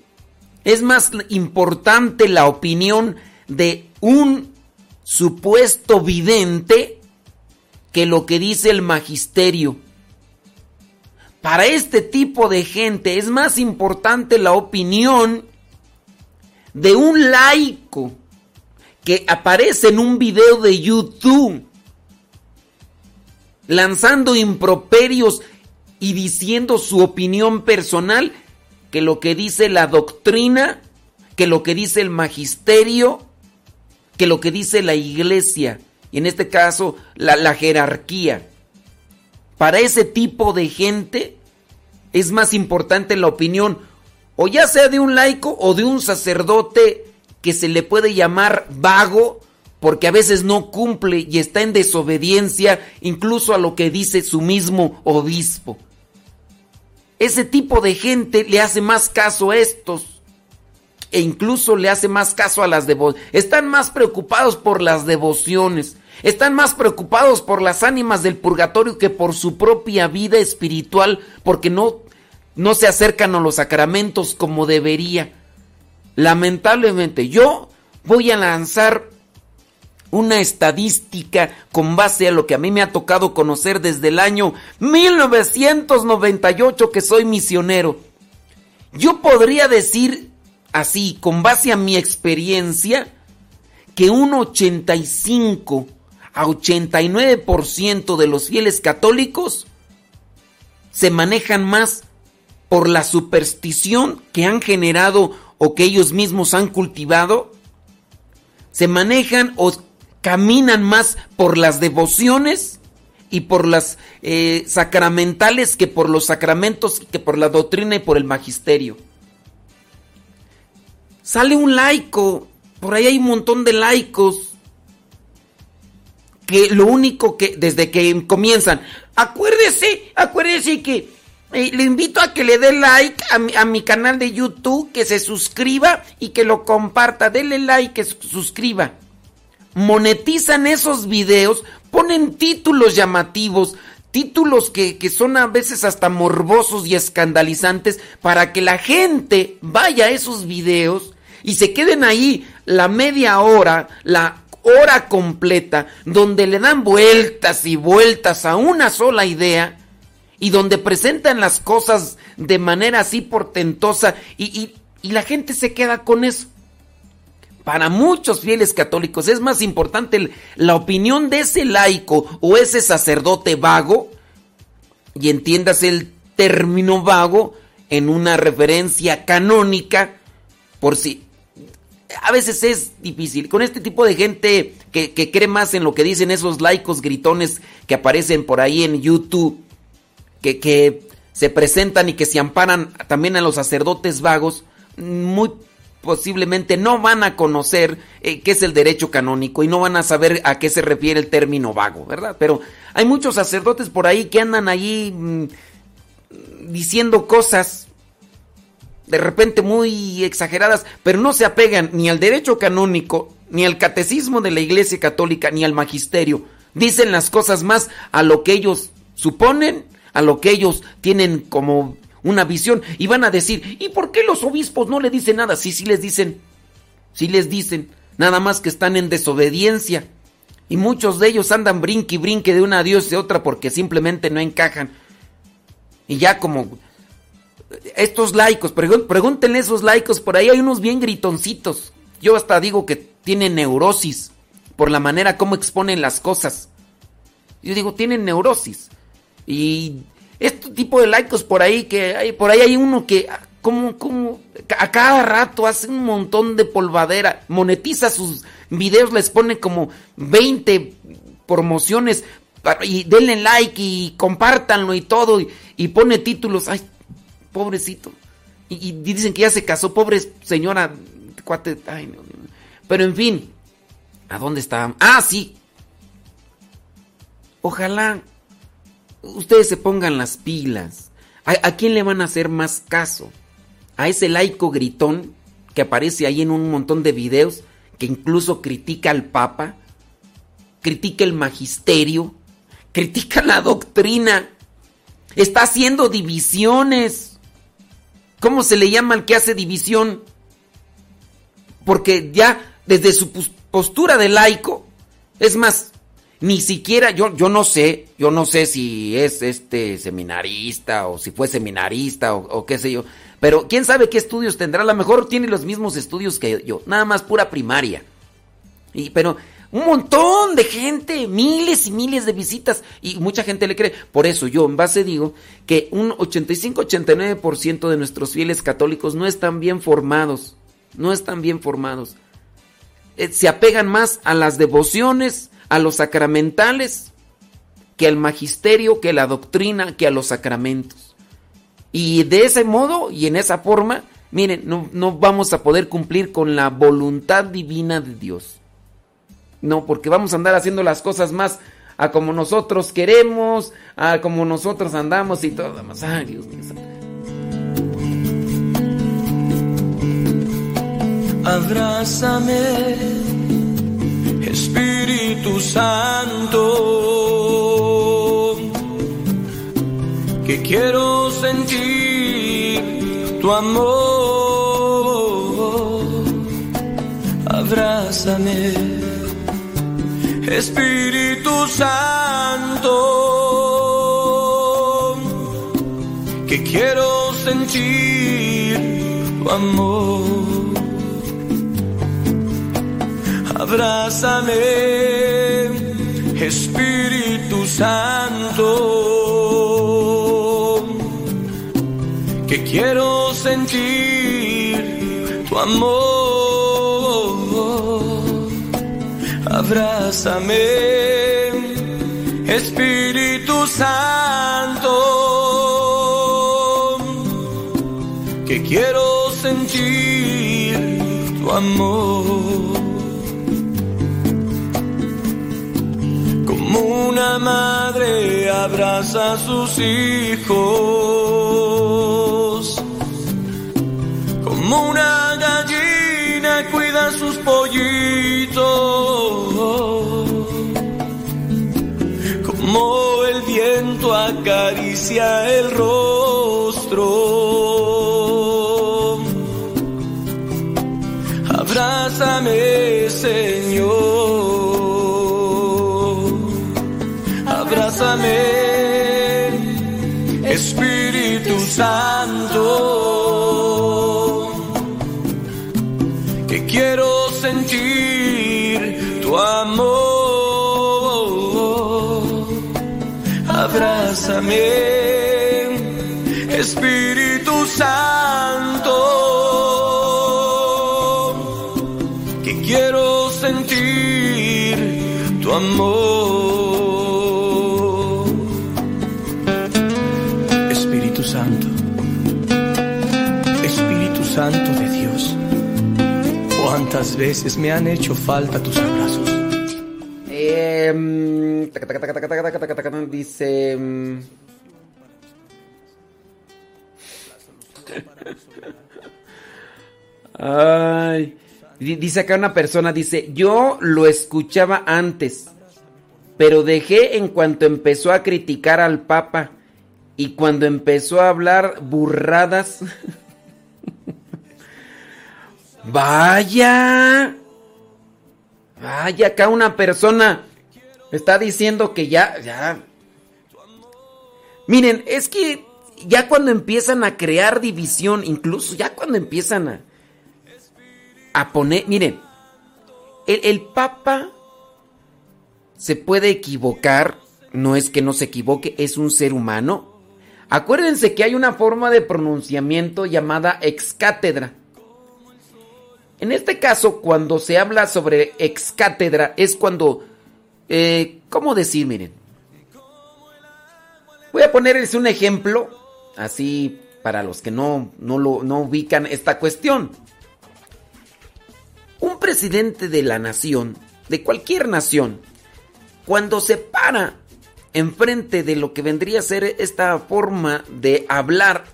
es más importante la opinión de un supuesto vidente que lo que dice el magisterio. Para este tipo de gente es más importante la opinión de un laico que aparece en un video de YouTube lanzando improperios y diciendo su opinión personal que lo que dice la doctrina, que lo que dice el magisterio, que lo que dice la iglesia, y en este caso la, la jerarquía. Para ese tipo de gente es más importante la opinión, o ya sea de un laico o de un sacerdote que se le puede llamar vago, porque a veces no cumple y está en desobediencia incluso a lo que dice su mismo obispo. Ese tipo de gente le hace más caso a estos e incluso le hace más caso a las devociones. Están más preocupados por las devociones. Están más preocupados por las ánimas del purgatorio que por su propia vida espiritual porque no, no se acercan a los sacramentos como debería. Lamentablemente yo voy a lanzar una estadística con base a lo que a mí me ha tocado conocer desde el año 1998 que soy misionero. Yo podría decir así, con base a mi experiencia, que un 85 a 89% de los fieles católicos se manejan más por la superstición que han generado o que ellos mismos han cultivado, se manejan o caminan más por las devociones y por las eh, sacramentales que por los sacramentos, que por la doctrina y por el magisterio. Sale un laico, por ahí hay un montón de laicos que lo único que desde que comienzan, acuérdese, acuérdese que eh, le invito a que le dé like a mi, a mi, canal de YouTube, que se suscriba y que lo comparta. Dele like, que suscriba monetizan esos videos, ponen títulos llamativos, títulos que, que, son a veces hasta morbosos y escandalizantes para que la gente vaya a esos videos y se queden ahí la media hora, la hora completa, donde le dan vueltas y vueltas a una sola idea y donde presentan las cosas de manera así portentosa y, y, y la gente se queda con eso. Para muchos fieles católicos es más importante la opinión de ese laico o ese sacerdote vago, y entiendas el término vago en una referencia canónica, por si a veces es difícil. Con este tipo de gente que, que, cree más en lo que dicen esos laicos gritones que aparecen por ahí en YouTube, que, que se presentan y que se amparan también a los sacerdotes vagos, muy posiblemente no van a conocer eh, qué es el derecho canónico y no van a saber a qué se refiere el término vago, ¿verdad? Pero hay muchos sacerdotes por ahí que andan allí mm, diciendo cosas de repente muy exageradas, pero no se apegan ni al derecho canónico, ni al catecismo de la Iglesia Católica, ni al magisterio. Dicen las cosas más a lo que ellos suponen, a lo que ellos tienen como una visión y van a decir, ¿y por qué los obispos no le dicen nada? Sí, sí les dicen, sí les dicen, nada más que están en desobediencia. Y muchos de ellos andan brinque y brinque de una a otra porque simplemente no encajan. Y ya como estos laicos, pregúntenle a esos laicos, por ahí hay unos bien gritoncitos. Yo hasta digo que tienen neurosis por la manera como exponen las cosas. Yo digo, tienen neurosis. Y este tipo de laicos por ahí, que hay, por ahí hay uno que como, como a cada rato hace un montón de polvadera, monetiza sus videos, les pone como 20 promociones y denle like y compártanlo y todo y, pone títulos, ay, pobrecito. Y, dicen que ya se casó, pobre señora, cuate, ay, no, pero en fin, ¿a dónde está? Ah, sí. Ojalá ustedes se pongan las pilas. ¿A, quién le van a hacer más caso? ¿A ese laico gritón que aparece ahí en un montón de videos que incluso critica al Papa? ¿Critica el magisterio? critica la doctrina, está haciendo divisiones. ¿Cómo se le llama al que hace división? Porque ya desde su postura de laico, es más, ni siquiera yo yo no sé, yo no sé si es este seminarista o si fue seminarista o, qué sé yo, pero quién sabe qué estudios tendrá, a lo mejor tiene los mismos estudios que yo, nada más pura primaria. Y pero un montón de gente, miles y miles de visitas y mucha gente le cree. Por eso yo en base digo que un 85-89% de nuestros fieles católicos no están bien formados, no están bien formados. Eh, se apegan más a las devociones, a los sacramentales, que al magisterio, que a la doctrina, que a los sacramentos. Y de ese modo y en esa forma, miren, no, no vamos a poder cumplir con la voluntad divina de Dios. No, porque vamos a andar haciendo las cosas más a como nosotros queremos, a como nosotros andamos y todo más. Ay, Dios mío. Abrázame, Espíritu Santo, que quiero sentir tu amor. Abrázame Espíritu Santo, que quiero sentir tu amor. Abrázame, Espíritu Santo, que quiero sentir tu amor abrázame, Espíritu Santo, que quiero sentir tu amor. Como una madre abraza a sus hijos, como una gallina cuida sus pollitos como el viento acaricia el rostro. Abrázame, Señor. Santo. Que quiero sentir tu amor. abrázame, Espíritu Santo, que quiero sentir tu amor. Cuántas veces me han hecho falta tus abrazos. Eh, Dice. Mm, ay. Dice acá una persona, dice, yo lo escuchaba antes, pero dejé en cuanto empezó a criticar al Papa y cuando empezó a hablar burradas. Vaya. Vaya, acá una persona está diciendo que ya, ya. Miren, es que ya cuando empiezan a crear división, incluso ya cuando empiezan a, a poner, miren, el, el Papa se puede equivocar, no es que no se equivoque, es un ser humano. Acuérdense que hay una forma de pronunciamiento llamada ex cátedra. En este caso, cuando se habla sobre ex cátedra, es cuando, eh, ¿cómo decir? Miren, voy a ponerles un ejemplo, así para los que no, no, lo, no ubican esta cuestión. Un presidente de la nación, de cualquier nación, cuando se para enfrente de lo que vendría a ser esta forma de hablar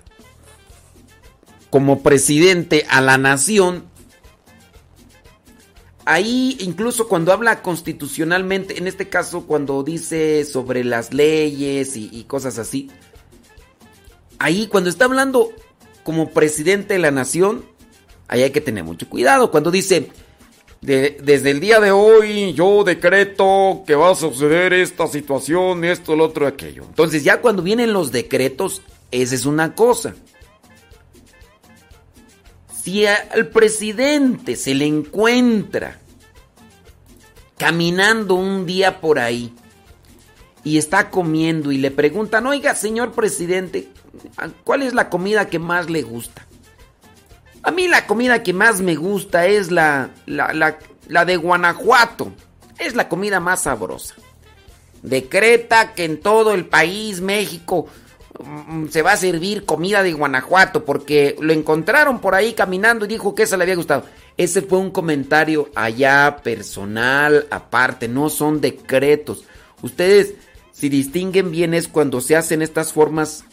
como presidente a la nación, ahí incluso cuando habla constitucionalmente, en este caso cuando dice sobre las leyes y, cosas así, ahí cuando está hablando como presidente de la nación, ahí hay que tener mucho cuidado. Cuando dice, desde el día de hoy yo decreto que va a suceder esta situación, esto, lo otro, aquello. Entonces ya cuando vienen los decretos, esa es una cosa. Si al presidente se le encuentra caminando un día por ahí y está comiendo y le preguntan, oiga, señor presidente, ¿cuál es la comida que más le gusta? A mí la comida que más me gusta es la, la, la de Guanajuato. Es la comida más sabrosa. Decreta que en todo el país, México, se va a servir comida de Guanajuato porque lo encontraron por ahí caminando y dijo que eso le había gustado. Ese fue un comentario allá personal, aparte, no son decretos. Ustedes, si distinguen bien, es cuando se hacen estas formas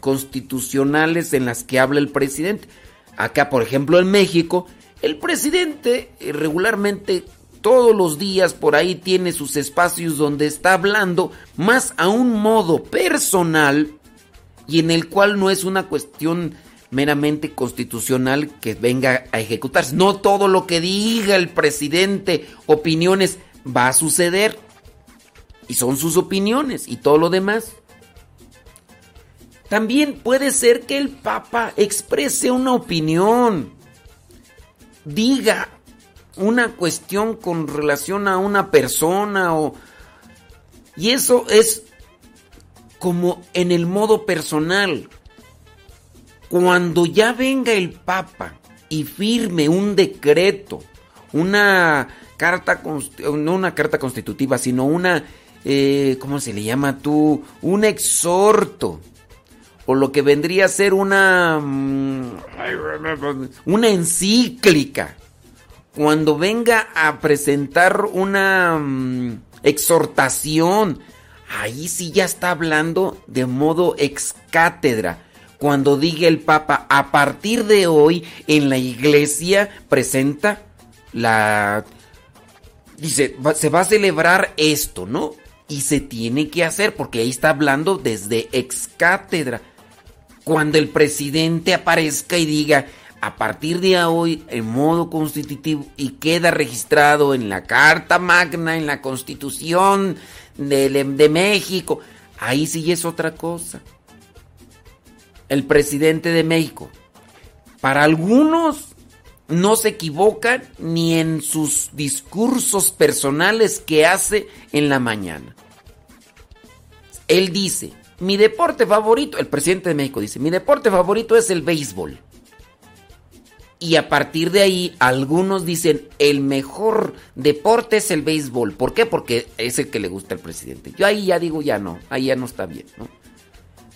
constitucionales en las que habla el presidente. Acá, por ejemplo, en México, el presidente eh, regularmente todos los días por ahí tiene sus espacios donde está hablando más a un modo personal y en el cual no es una cuestión meramente constitucional que venga a ejecutarse. No todo lo que diga el presidente, opiniones, va a suceder. Y son sus opiniones y todo lo demás. También puede ser que el Papa exprese una opinión, diga una cuestión con relación a una persona o... Y eso es como en el modo personal. Cuando ya venga el Papa y firme un decreto, una carta, no una carta constitutiva, sino una, eh, ¿cómo se le llama tú? Un exhorto. O lo que vendría a ser una, mm, una encíclica. Cuando venga a presentar una mm, exhortación, ahí sí ya está hablando de modo ex cátedra. Cuando diga el Papa, a partir de hoy en la iglesia presenta la... Dice, se va a celebrar esto, ¿no? Y se tiene que hacer porque ahí está hablando desde ex cátedra. Cuando el presidente aparezca y diga, a partir de hoy en modo constitutivo y queda registrado en la Carta Magna, en la Constitución de, México. Ahí sí es otra cosa. El presidente de México. Para algunos no se equivocan ni en sus discursos personales que hace en la mañana. Él dice, mi deporte favorito, el presidente de México dice, mi deporte favorito es el béisbol. Y a partir de ahí, algunos dicen, el mejor deporte es el béisbol. ¿Por qué? Porque es el que le gusta al presidente. Yo ahí ya digo, ya no, ahí ya no está bien, ¿no?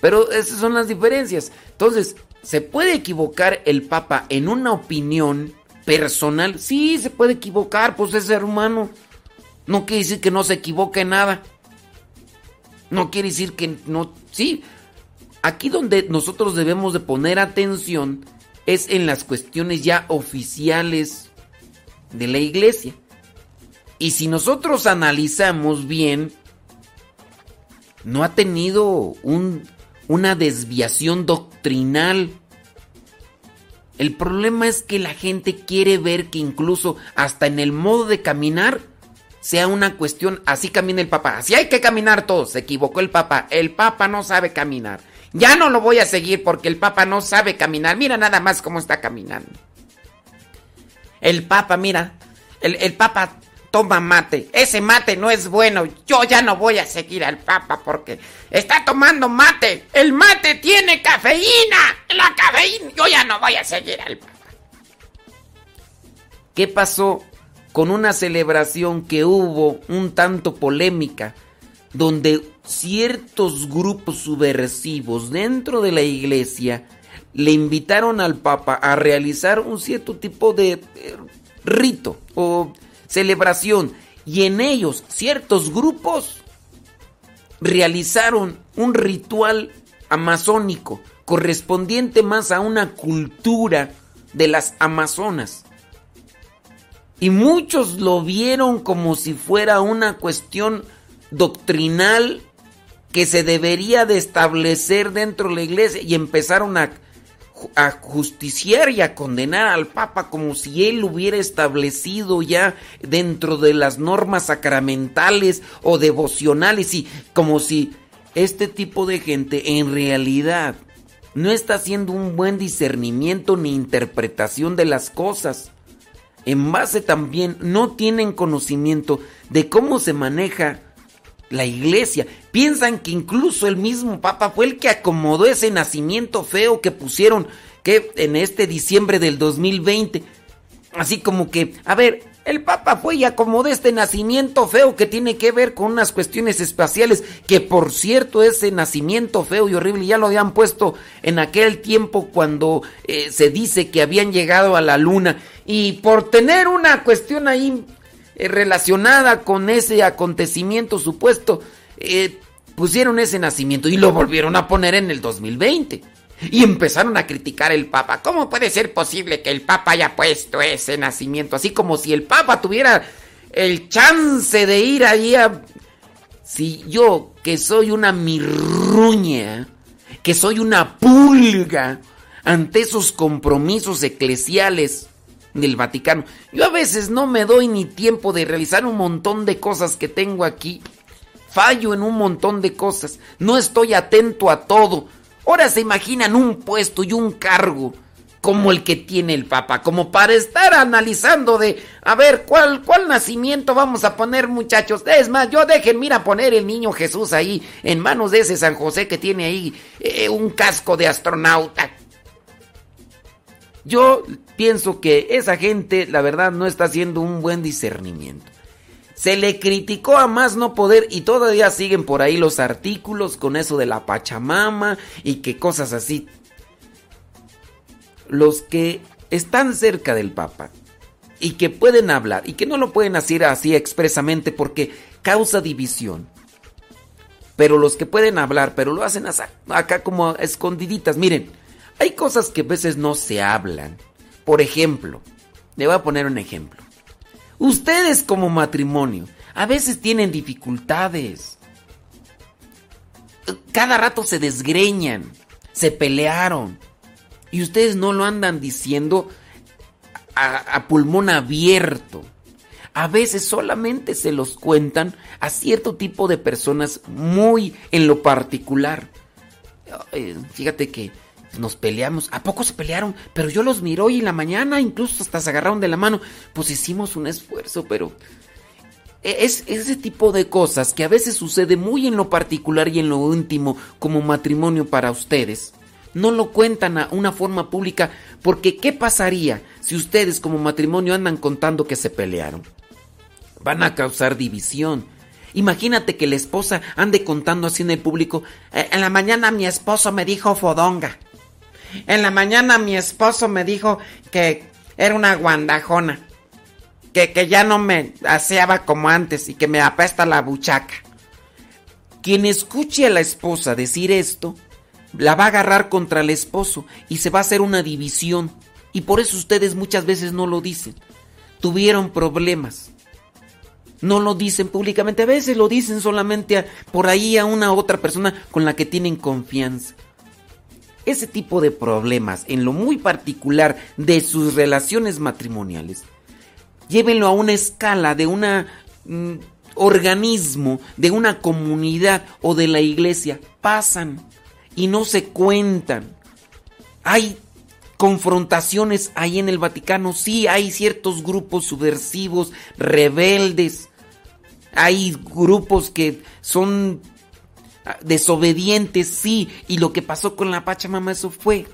Pero esas son las diferencias. Entonces, ¿se puede equivocar el Papa en una opinión personal? Sí, se puede equivocar, pues es ser humano. No quiere decir que no se equivoque en nada. No quiere decir que no... Sí, aquí donde nosotros debemos de poner atención es en las cuestiones ya oficiales de la iglesia. Y si nosotros analizamos bien, no ha tenido un, una desviación doctrinal. El problema es que la gente quiere ver que incluso hasta en el modo de caminar sea una cuestión, así camina el Papa, así hay que caminar todos, se equivocó el Papa, el Papa no sabe caminar. Ya no lo voy a seguir porque el Papa no sabe caminar. Mira nada más cómo está caminando. El Papa, mira, el, el Papa toma mate. Ese mate no es bueno. Yo ya no voy a seguir al Papa porque está tomando mate. El mate tiene cafeína. La cafeína. Yo ya no voy a seguir al Papa. ¿Qué pasó con una celebración que hubo un tanto polémica? Donde ciertos grupos subversivos dentro de la iglesia le invitaron al Papa a realizar un cierto tipo de eh, rito o celebración y en ellos ciertos grupos realizaron un ritual amazónico correspondiente más a una cultura de las amazonas. Y muchos lo vieron como si fuera una cuestión doctrinal que se debería de establecer dentro de la iglesia y empezaron a, a justiciar y a condenar al Papa como si él hubiera establecido ya dentro de las normas sacramentales o devocionales y como si este tipo de gente en realidad no está haciendo un buen discernimiento ni interpretación de las cosas. En base también no tienen conocimiento de cómo se maneja la iglesia. Piensan que incluso el mismo Papa fue el que acomodó ese nacimiento feo que pusieron que en este diciembre del 2020. Así como que, a ver, el Papa fue y acomodó este nacimiento feo que tiene que ver con unas cuestiones espaciales, que por cierto ese nacimiento feo y horrible ya lo habían puesto en aquel tiempo cuando eh, se dice que habían llegado a la luna y por tener una cuestión ahí eh, relacionada con ese acontecimiento supuesto, eh, pusieron ese nacimiento y lo volvieron a poner en el 2020. Y empezaron a criticar el Papa. ¿Cómo puede ser posible que el Papa haya puesto ese nacimiento? Así como si el Papa tuviera el chance de ir allí a... Si yo, que soy una mirruña, que soy una pulga ante esos compromisos eclesiales del Vaticano, yo a veces no me doy ni tiempo de realizar un montón de cosas que tengo aquí. Fallo en un montón de cosas. No estoy atento a todo. Ahora se imaginan un puesto y un cargo como el que tiene el Papa, como para estar analizando de, a ver, ¿cuál, cuál nacimiento vamos a poner muchachos? Es más, yo dejen, mira, poner el niño Jesús ahí, en manos de ese San José que tiene ahí eh, un casco de astronauta. Yo pienso que esa gente, la verdad, no está haciendo un buen discernimiento. Se le criticó a más no poder y todavía siguen por ahí los artículos con eso de la Pachamama y que cosas así. Los que están cerca del Papa y que pueden hablar y que no lo pueden hacer así expresamente porque causa división. Pero los que pueden hablar, pero lo hacen acá como escondiditas. Miren, hay cosas que a veces no se hablan. Por ejemplo, le voy a poner un ejemplo. Ustedes como matrimonio a veces tienen dificultades. Cada rato se desgreñan, se pelearon. Y ustedes no lo andan diciendo a, a, pulmón abierto. A veces solamente se los cuentan a cierto tipo de personas muy en lo particular. Fíjate que nos peleamos. ¿A poco se pelearon? Pero yo los miró y en la mañana incluso hasta se agarraron de la mano. Pues hicimos un esfuerzo, pero... e-, Es ese tipo de cosas que a veces sucede muy en lo particular y en lo íntimo como matrimonio para ustedes. No lo cuentan a una forma pública porque ¿qué pasaría si ustedes como matrimonio andan contando que se pelearon? Van a causar división. Imagínate que la esposa ande contando así en el público. "Eh, En la mañana mi esposo me dijo fodonga. En la mañana mi esposo me dijo que era una guandajona. Que, que ya no me aseaba como antes y que me apesta la buchaca. Quien escuche a la esposa decir esto, la va a agarrar contra el esposo y se va a hacer una división. Y por eso ustedes muchas veces no lo dicen. Tuvieron problemas. No lo dicen públicamente, a veces lo dicen solamente por ahí a una otra persona con la que tienen confianza. Ese tipo de problemas, en lo muy particular de sus relaciones matrimoniales, llévenlo a una escala de un organismo, de una comunidad o de la iglesia. Pasan. y no se cuentan. Hay confrontaciones ahí en el Vaticano, sí, hay ciertos grupos subversivos, rebeldes, hay grupos que son desobedientes, sí, y lo que pasó con la Pachamama eso fue.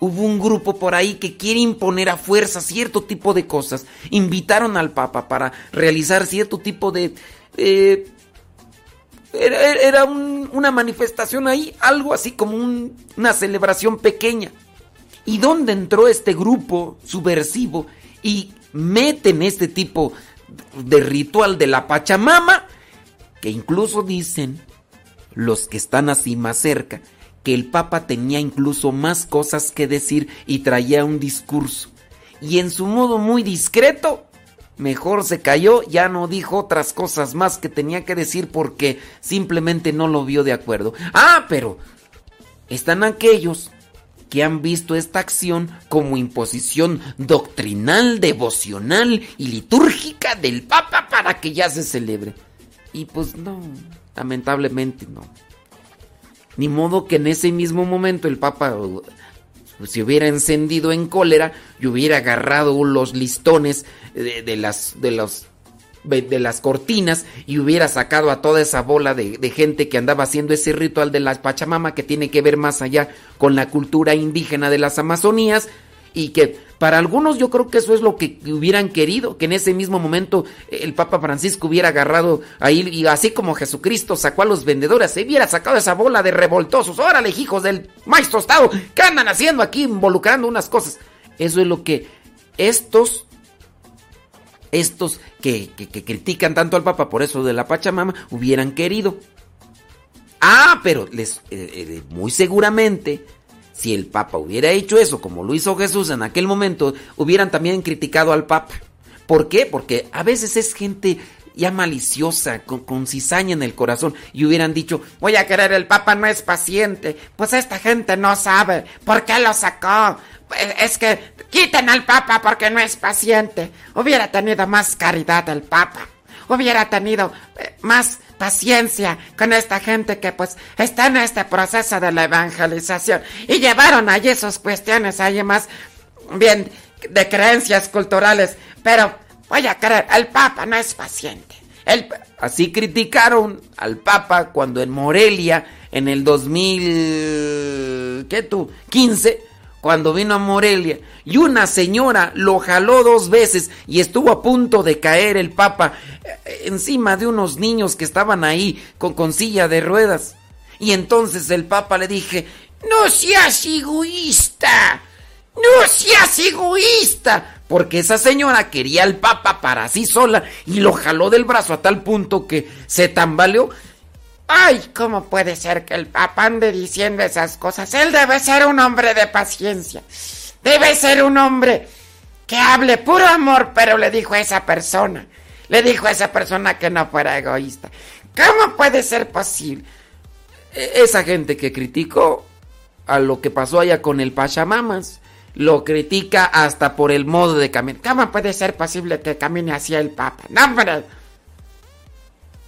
Hubo un grupo por ahí que quiere imponer a fuerza cierto tipo de cosas. Invitaron al Papa para realizar cierto tipo de... Eh, era, una manifestación ahí, algo así como una celebración pequeña. ¿Y dónde entró este grupo subversivo y meten este tipo de ritual de la Pachamama? Que incluso dicen los que están así más cerca que el Papa tenía incluso más cosas que decir y traía un discurso. Y en su modo muy discreto, mejor se cayó, ya no dijo otras cosas más que tenía que decir porque simplemente no lo vio de acuerdo. Ah, pero están aquellos que han visto esta acción como imposición doctrinal, devocional y litúrgica del Papa para que ya se celebre. Y pues no, lamentablemente no. Ni modo que en ese mismo momento el Papa se hubiera encendido en cólera y hubiera agarrado los listones de, las, de, de las cortinas y hubiera sacado a toda esa bola de, de, gente que andaba haciendo ese ritual de la Pachamama que tiene que ver más allá con la cultura indígena de las Amazonías y que para algunos yo creo que eso es lo que hubieran querido, que en ese mismo momento el Papa Francisco hubiera agarrado ahí y así como Jesucristo sacó a los vendedores, se hubiera sacado esa bola de revoltosos, órale hijos del maestro Estado, ¿qué andan haciendo aquí involucrando unas cosas? Eso es lo que estos, estos que, critican tanto al Papa por eso de la Pachamama hubieran querido. Ah, pero les, eh, eh, muy seguramente si el Papa hubiera hecho eso como lo hizo Jesús en aquel momento, hubieran también criticado al Papa. ¿Por qué? Porque a veces es gente ya maliciosa, con, cizaña en el corazón, y hubieran dicho, voy a querer, el Papa no es paciente. Pues esta gente no sabe. ¿Por qué lo sacó? Es que quiten al Papa porque no es paciente. Hubiera tenido más caridad el Papa. Hubiera tenido eh, más paciencia con esta gente que pues está en este proceso de la evangelización y llevaron allí sus cuestiones ahí más bien de creencias culturales, pero voy a creer, el Papa no es paciente. Así criticaron al Papa cuando en Morelia en el 2000 ¿qué tú? 15 cuando vino a Morelia y una señora lo jaló dos veces y estuvo a punto de caer el Papa eh, encima de unos niños que estaban ahí con, con silla de ruedas. Y entonces el Papa le dije, no seas egoísta, no seas egoísta, porque esa señora quería al Papa para sí sola y lo jaló del brazo a tal punto que se tambaleó Ay, ¿cómo puede ser que el papá ande diciendo esas cosas? Él debe ser un hombre de paciencia. Debe ser un hombre que hable puro amor, pero le dijo a esa persona, le dijo a esa persona que no fuera egoísta. ¿Cómo puede ser posible? E, esa gente que criticó a lo que pasó allá con el Pachamamas, lo critica hasta por el modo de caminar. ¿Cómo puede ser posible que camine hacia el Papa? No, hombre.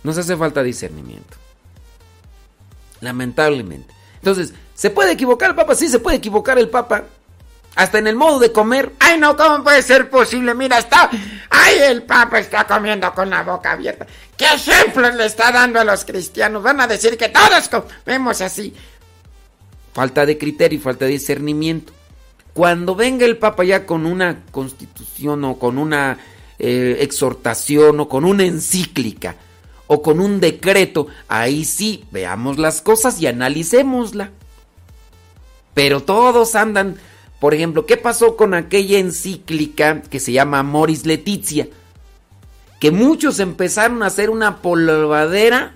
Nos hace falta discernimiento. Lamentablemente. Entonces, ¿se puede equivocar el Papa? Sí, se puede equivocar el Papa. Hasta en el modo de comer. Ay, no, ¿cómo puede ser posible? Mira, está. Ay, el Papa está comiendo con la boca abierta. ¿Qué ejemplos le está dando a los cristianos? Van a decir que todos comemos así. Falta de criterio y falta de discernimiento. Cuando venga el Papa ya con una constitución o con una eh, exhortación o con una encíclica o con un decreto, ahí sí, veamos las cosas y analicémosla. Pero todos andan, por ejemplo, ¿qué pasó con aquella encíclica que se llama Moris Letizia? Que muchos empezaron a hacer una polvadera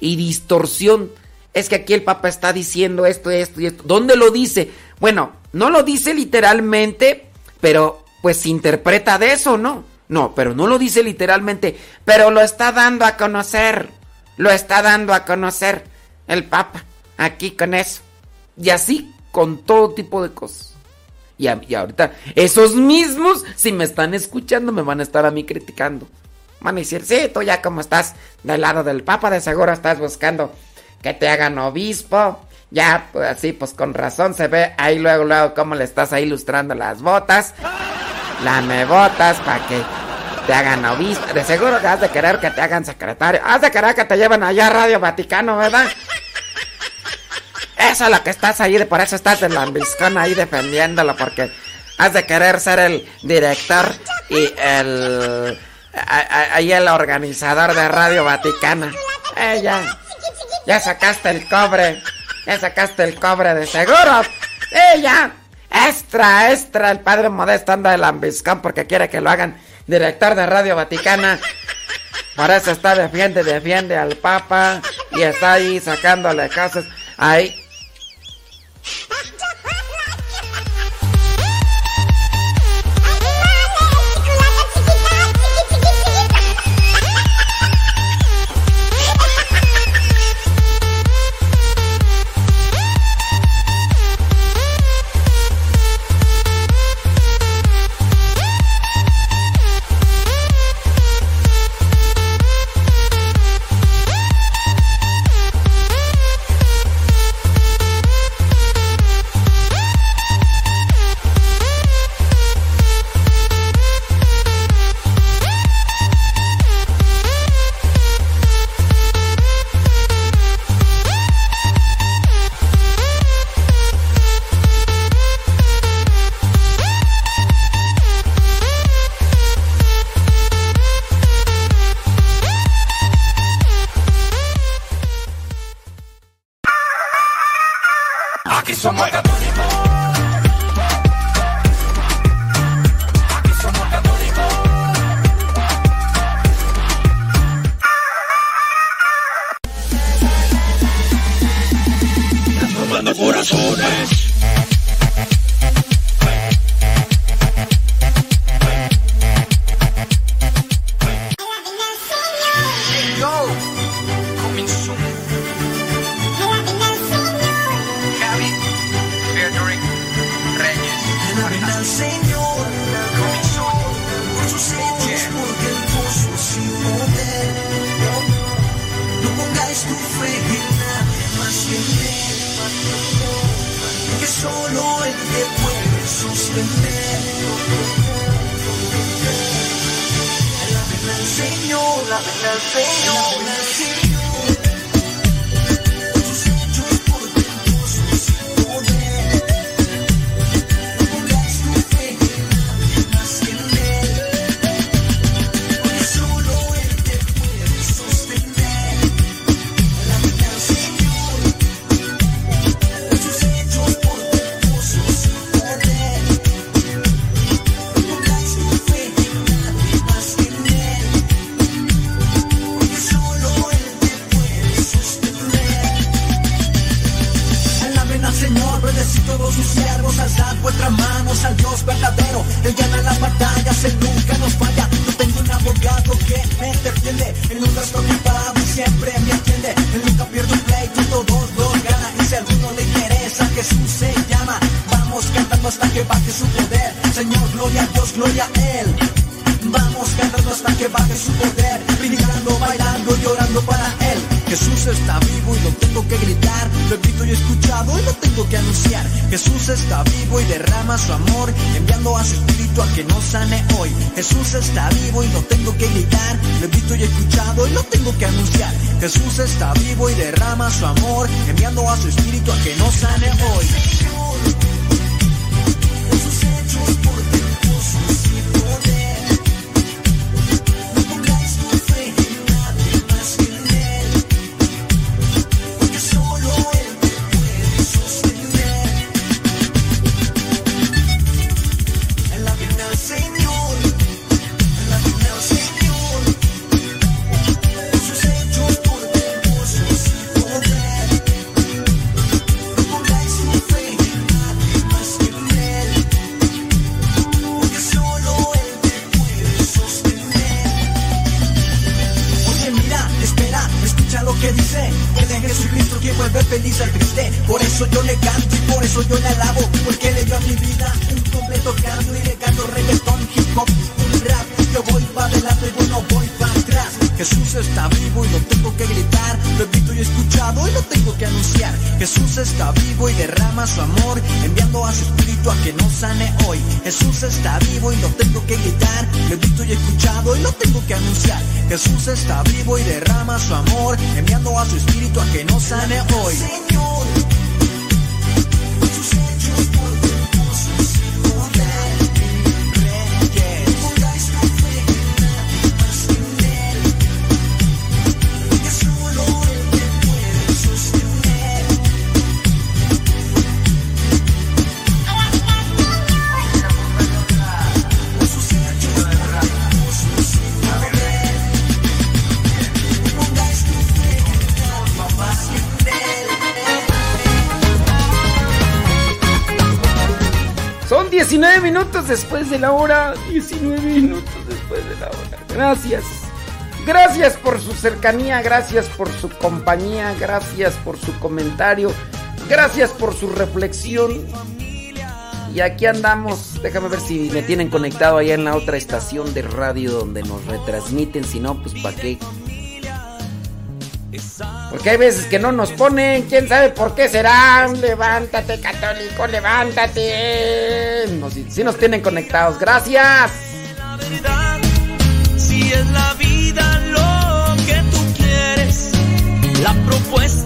y distorsión. Es que aquí el Papa está diciendo esto, esto y esto. ¿Dónde lo dice? Bueno, no lo dice literalmente, pero pues se interpreta de eso, ¿no? No, pero no lo dice literalmente, pero lo está dando a conocer. Lo está dando a conocer el Papa aquí con eso. Y así con todo tipo de cosas. Y, ahorita, esos mismos, si me están escuchando, me van a estar a mí criticando. Van a decir, sí, tú ya como estás del lado del Papa, de seguro estás buscando que te hagan obispo, Ya, pues así, pues con razón se ve ahí luego, luego cómo le estás ahí ilustrando las botas. Lame botas para que te hagan obispo. De seguro que has de querer que te hagan secretario. Has de querer que te lleven allá a Radio Vaticano, ¿verdad? Eso es lo que estás ahí, por eso estás en la ambiscón ahí defendiéndolo, porque has de querer ser el director y el... Ahí el organizador de Radio Vaticana. Eh, ya, ya sacaste el cobre. Ya sacaste el cobre de seguro. ¡Eh, ya! Extra, extra. El padre Modesto anda de lambiscón porque quiere que lo hagan director de Radio Vaticana. Por eso está defiende, defiende al Papa. Y está ahí sacándole casos. Ahí. La hora. 19 minutos después de la hora. Gracias. Gracias por su cercanía, gracias por su compañía, gracias por su comentario, gracias por su reflexión. Y aquí andamos, déjame ver si me tienen conectado allá en la otra estación de radio donde nos retransmiten, si no, pues para qué. Porque hay veces que no nos ponen, quién sabe por qué será. Levántate, católico, levántate. Nos, sí nos tienen conectados, gracias. Si es la vida lo que tú quieres, la propuesta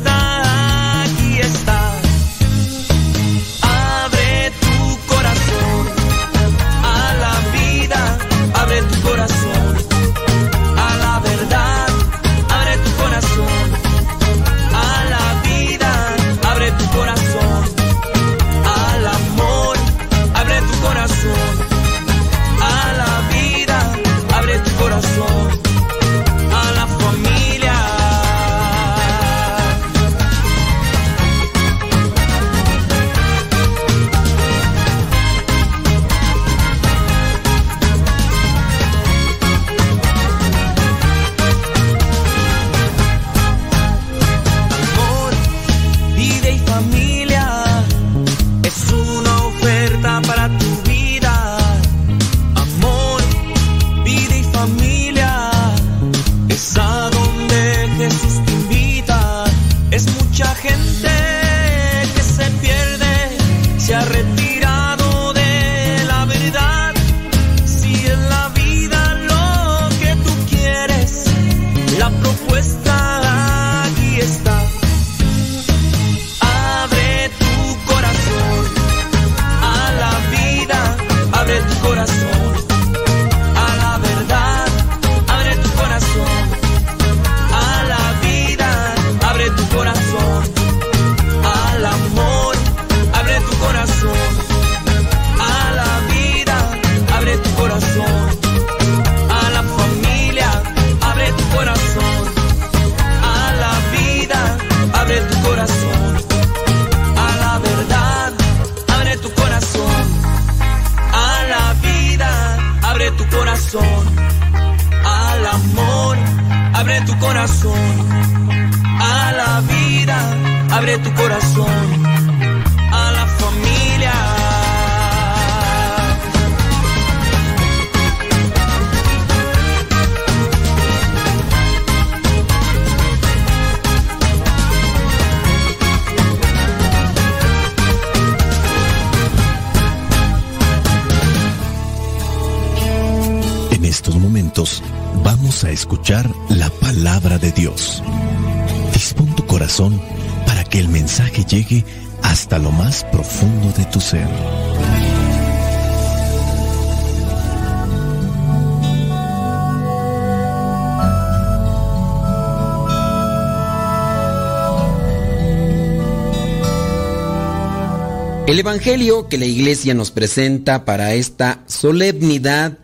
El Evangelio que la iglesia nos presenta para esta solemnidad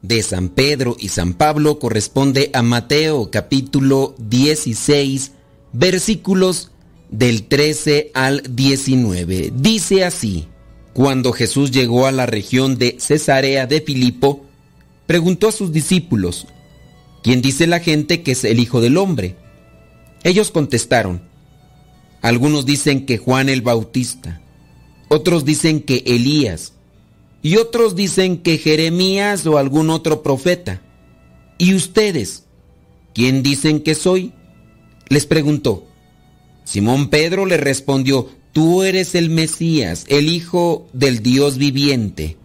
de San Pedro y San Pablo corresponde a Mateo capítulo 16 versículos del 13 al 19. Dice así, cuando Jesús llegó a la región de Cesarea de Filipo, preguntó a sus discípulos, ¿quién dice la gente que es el Hijo del Hombre? Ellos contestaron, algunos dicen que Juan el Bautista, otros dicen que Elías, y otros dicen que Jeremías o algún otro profeta. ¿Y ustedes? ¿quién dicen que soy? Les preguntó. Simón Pedro le respondió, tú eres el Mesías, el Hijo del Dios viviente.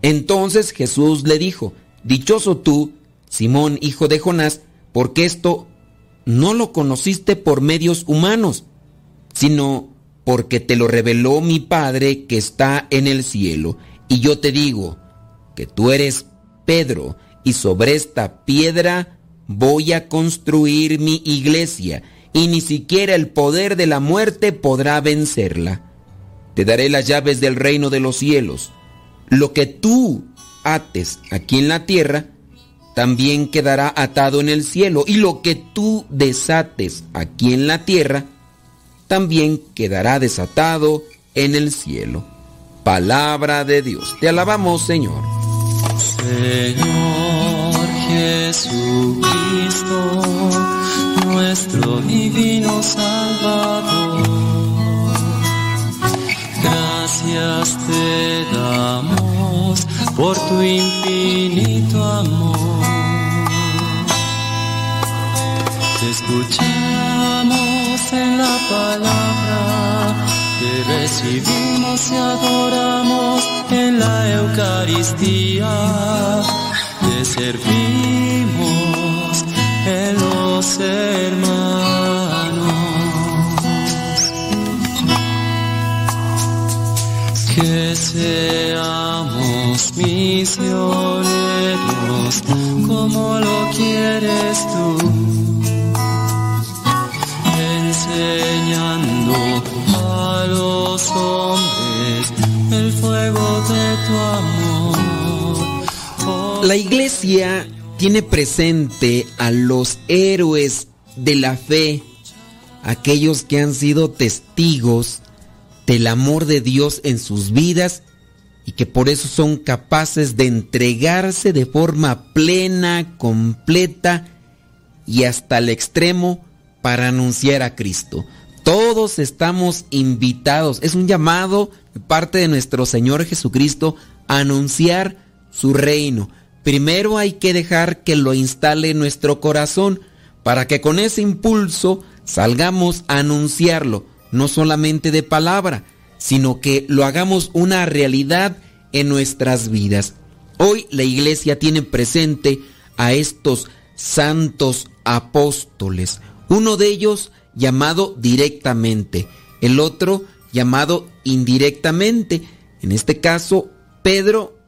Entonces Jesús le dijo, dichoso tú, Simón, hijo de Jonás, porque esto no lo conociste por medios humanos, sino porque te lo reveló mi Padre que está en el cielo. Y yo te digo que tú eres Pedro, y sobre esta piedra voy a construir mi iglesia, y ni siquiera el poder de la muerte podrá vencerla. Te daré las llaves del reino de los cielos. Lo que tú ates aquí en la tierra, también quedará atado en el cielo, y lo que tú desates aquí en la tierra, también quedará desatado en el cielo. Palabra de Dios. Te alabamos, Señor. Señor Jesucristo, nuestro divino Salvador, gracias te damos por tu infinito amor. Te escuchamos en la palabra, te recibimos y adoramos en la Eucaristía, te servimos en los hermanos. Que seamos misioneros como lo quieres tú enseñando a los hombres el fuego de tu amor. La iglesia tiene presente a los héroes de la fe, aquellos que han sido testigos del amor de Dios en sus vidas y que por eso son capaces de entregarse de forma plena, completa y hasta el extremo para anunciar a Cristo. Todos estamos invitados, es un llamado de parte de nuestro Señor Jesucristo a anunciar su reino. Primero hay que dejar que lo instale en nuestro corazón para que con ese impulso salgamos a anunciarlo, no solamente de palabra, sino que lo hagamos una realidad en nuestras vidas. Hoy la iglesia tiene presente a estos santos apóstoles, uno de ellos llamado directamente, el otro llamado indirectamente. En este caso, Pedro,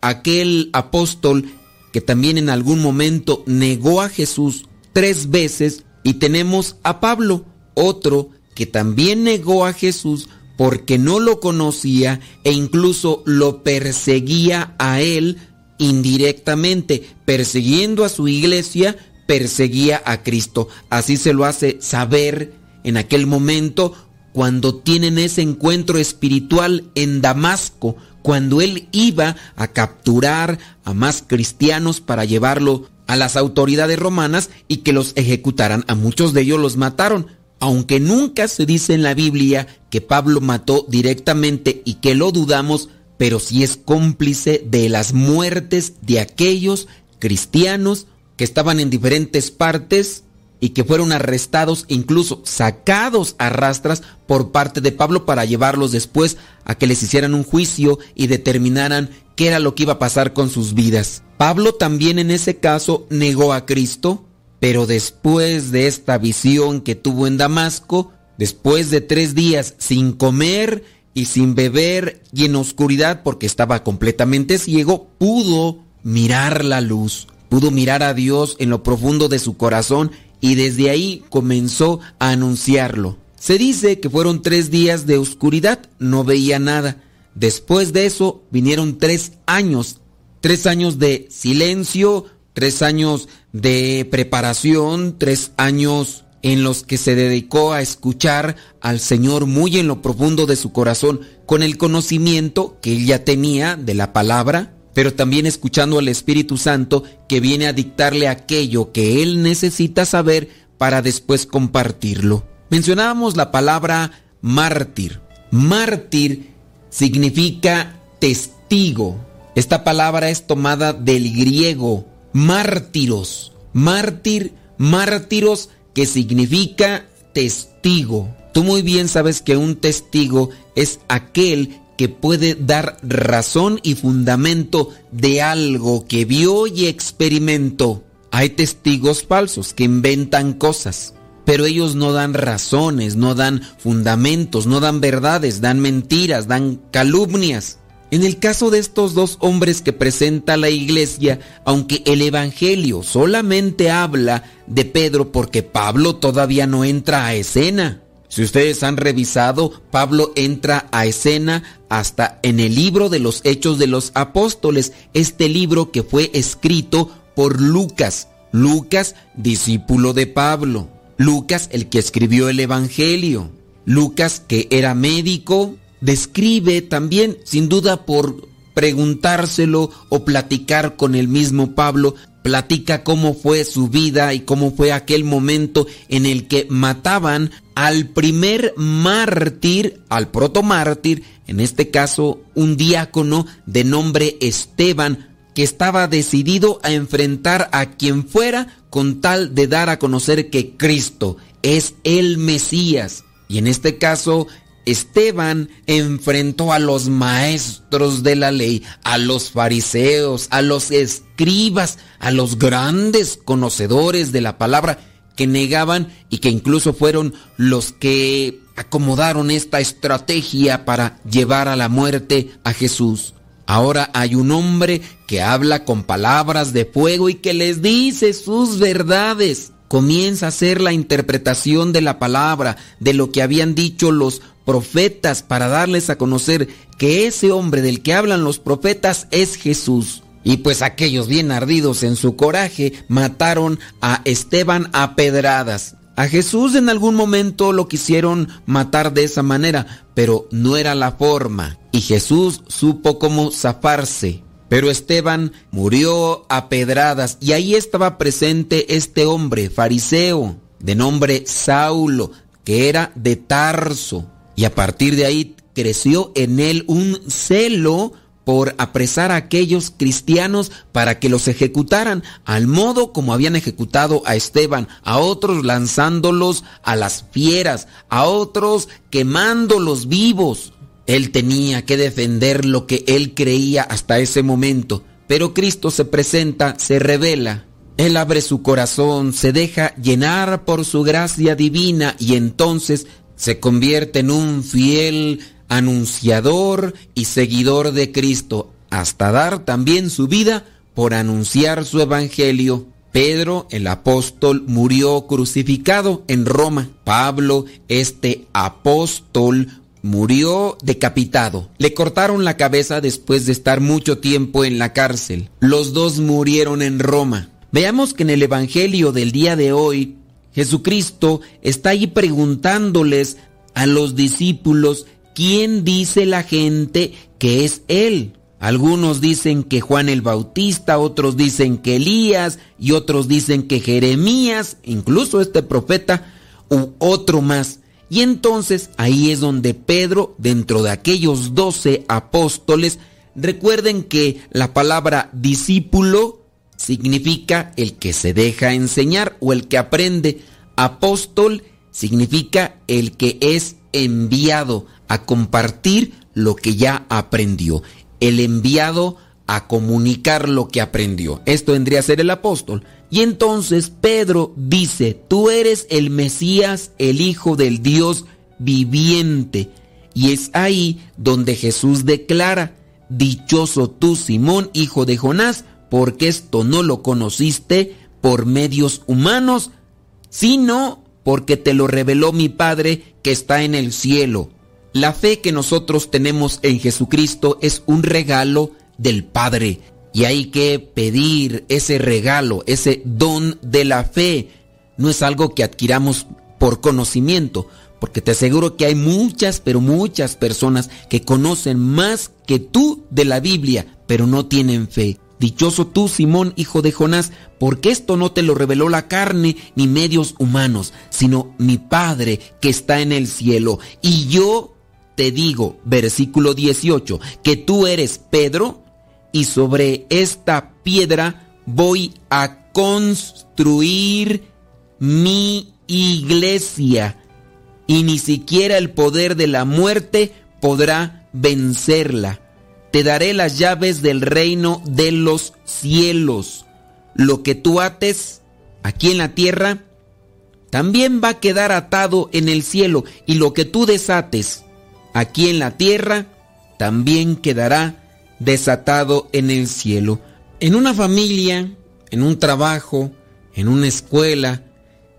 aquel apóstol que también en algún momento negó a Jesús tres veces, y tenemos a Pablo, otro que también negó a Jesús porque no lo conocía e incluso lo perseguía a él indirectamente, persiguiendo a su iglesia, perseguía a Cristo. Así se lo hace saber en aquel momento cuando tienen ese encuentro espiritual en Damasco, cuando él iba a capturar a más cristianos para llevarlo a las autoridades romanas y que los ejecutaran. A muchos de ellos los mataron, aunque nunca se dice en la Biblia que Pablo mató directamente y que lo dudamos, pero sí es cómplice de las muertes de aquellos cristianos que estaban en diferentes partes y que fueron arrestados incluso sacados a rastras por parte de Pablo para llevarlos después a que les hicieran un juicio y determinaran qué era lo que iba a pasar con sus vidas. Pablo también en ese caso negó a Cristo, pero después de esta visión que tuvo en Damasco, después de tres días sin comer y sin beber y en oscuridad porque estaba completamente ciego, pudo mirar la luz pudo mirar a Dios en lo profundo de su corazón y desde ahí comenzó a anunciarlo. Se dice que fueron tres días de oscuridad, no veía nada. Después de eso vinieron tres años, tres años de silencio, tres años de preparación, tres años en los que se dedicó a escuchar al Señor muy en lo profundo de su corazón, con el conocimiento que él ya tenía de la palabra, pero también escuchando al Espíritu Santo que viene a dictarle aquello que él necesita saber para después compartirlo. Mencionábamos la palabra mártir. Mártir significa testigo. Esta palabra es tomada del griego mártiros. Mártir Mártiros que significa testigo. Tú muy bien sabes que un testigo es aquel que puede dar razón y fundamento de algo que vio y experimentó. Hay testigos falsos que inventan cosas, pero ellos no dan razones, no dan fundamentos, no dan verdades, dan mentiras, dan calumnias. En el caso de estos dos hombres que presenta la iglesia, aunque el Evangelio solamente habla de Pedro porque Pablo todavía no entra a escena. Si ustedes han revisado, Pablo entra a escena hasta en el libro de los Hechos de los Apóstoles, este libro que fue escrito por Lucas. Lucas, discípulo de Pablo. Lucas, el que escribió el Evangelio. Lucas, que era médico, describe también, sin duda por preguntárselo o platicar con el mismo Pablo, platica cómo fue su vida y cómo fue aquel momento en el que mataban al primer mártir, al protomártir, en este caso un diácono de nombre Esteban, que estaba decidido a enfrentar a quien fuera con tal de dar a conocer que Cristo es el Mesías. Y en este caso, Esteban enfrentó a los maestros de la ley, a los fariseos, a los escribas, a los grandes conocedores de la palabra que negaban y que incluso fueron los que acomodaron esta estrategia para llevar a la muerte a Jesús. Ahora hay un hombre que habla con palabras de fuego y que les dice sus verdades. Comienza a hacer la interpretación de la palabra, de lo que habían dicho los profetas, para darles a conocer que ese hombre del que hablan los profetas es Jesús. Y pues aquellos bien ardidos en su coraje mataron a Esteban a pedradas. A Jesús en algún momento lo quisieron matar de esa manera, pero no era la forma. Y Jesús supo cómo zafarse. Pero Esteban murió a pedradas y ahí estaba presente este hombre fariseo de nombre Saulo, que era de Tarso. Y a partir de ahí creció en él un celo por apresar a aquellos cristianos para que los ejecutaran, al modo como habían ejecutado a Esteban, a otros lanzándolos a las fieras, a otros quemándolos vivos. Él tenía que defender lo que él creía hasta ese momento, pero Cristo se presenta, se revela. Él abre su corazón, se deja llenar por su gracia divina y entonces se convierte en un fiel anunciador y seguidor de Cristo, hasta dar también su vida por anunciar su evangelio. Pedro, el apóstol, murió crucificado en Roma. Pablo, este apóstol, murió decapitado. Le cortaron la cabeza después de estar mucho tiempo en la cárcel. Los dos murieron en Roma. Veamos que en el Evangelio del día de hoy, Jesucristo está ahí preguntándoles a los discípulos ¿quién dice la gente que es Él? Algunos dicen que Juan el Bautista, otros dicen que Elías y otros dicen que Jeremías, incluso este profeta u otro más. Y entonces ahí es donde Pedro, dentro de aquellos doce apóstoles, recuerden que la palabra discípulo significa el que se deja enseñar o el que aprende. Apóstol significa el que es enviado a compartir lo que ya aprendió. El enviado a comunicar lo que aprendió. Esto vendría a ser el apóstol. Y entonces Pedro dice, tú eres el Mesías, el Hijo del Dios viviente. Y es ahí donde Jesús declara, dichoso tú Simón, hijo de Jonás, porque esto no lo conociste por medios humanos, sino porque te lo reveló mi Padre que está en el cielo. La fe que nosotros tenemos en Jesucristo es un regalo del Padre y hay que pedir ese regalo, ese don de la fe. No es algo que adquiramos por conocimiento, porque te aseguro que hay muchas, pero muchas personas que conocen más que tú de la Biblia, pero no tienen fe. Dichoso tú, Simón, hijo de Jonás, porque esto no te lo reveló la carne ni medios humanos, sino mi Padre que está en el cielo. Y yo te digo, versículo 18, que tú eres Pedro y sobre esta piedra voy a construir mi iglesia y ni siquiera el poder de la muerte podrá vencerla. Te daré las llaves del reino de los cielos. Lo que tú ates aquí en la tierra, también va a quedar atado en el cielo. Y lo que tú desates aquí en la tierra, también quedará desatado en el cielo. En una familia, en un trabajo, en una escuela,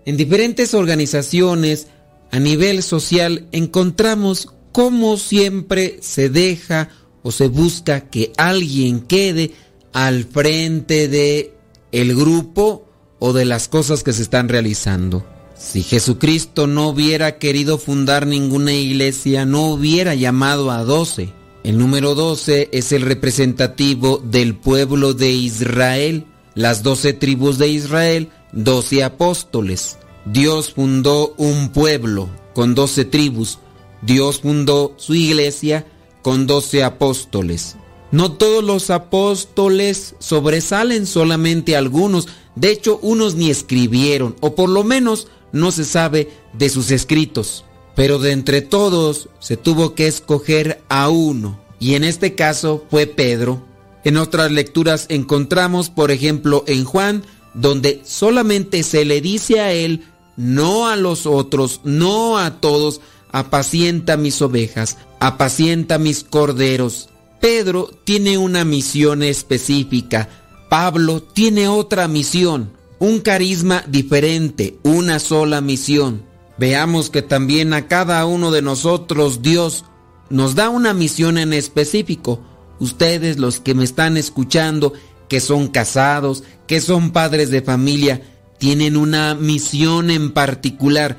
en diferentes organizaciones, a nivel social, encontramos cómo siempre se deja o se busca que alguien quede al frente de el grupo o de las cosas que se están realizando. Si Jesucristo no hubiera querido fundar ninguna iglesia, no hubiera llamado a doce. El número doce es el representativo del pueblo de Israel, las doce tribus de Israel, doce apóstoles. Dios fundó un pueblo con doce tribus. Dios fundó su iglesia con doce apóstoles. No todos los apóstoles sobresalen, solamente algunos. De hecho, unos ni escribieron, o por lo menos no se sabe de sus escritos. Pero de entre todos se tuvo que escoger a uno, y en este caso fue Pedro. En otras lecturas encontramos, por ejemplo, en Juan, donde solamente se le dice a él, no a los otros, no a todos, apacienta mis ovejas, apacienta mis corderos. Pedro tiene una misión específica, Pablo tiene otra misión, un carisma diferente, una sola misión. Veamos que también a cada uno de nosotros Dios nos da una misión en específico. Ustedes los que me están escuchando, que son casados, que son padres de familia, tienen una misión en particular.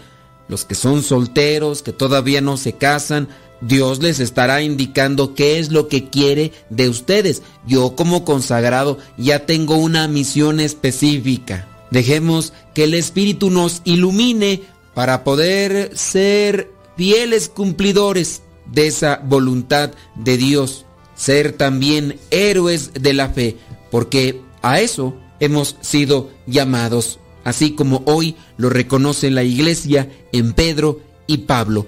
Los que son solteros, que todavía no se casan, Dios les estará indicando qué es lo que quiere de ustedes. Yo como consagrado ya tengo una misión específica. Dejemos que el Espíritu nos ilumine para poder ser fieles cumplidores de esa voluntad de Dios. Ser también héroes de la fe, porque a eso hemos sido llamados, así como hoy lo reconoce la iglesia en Pedro y Pablo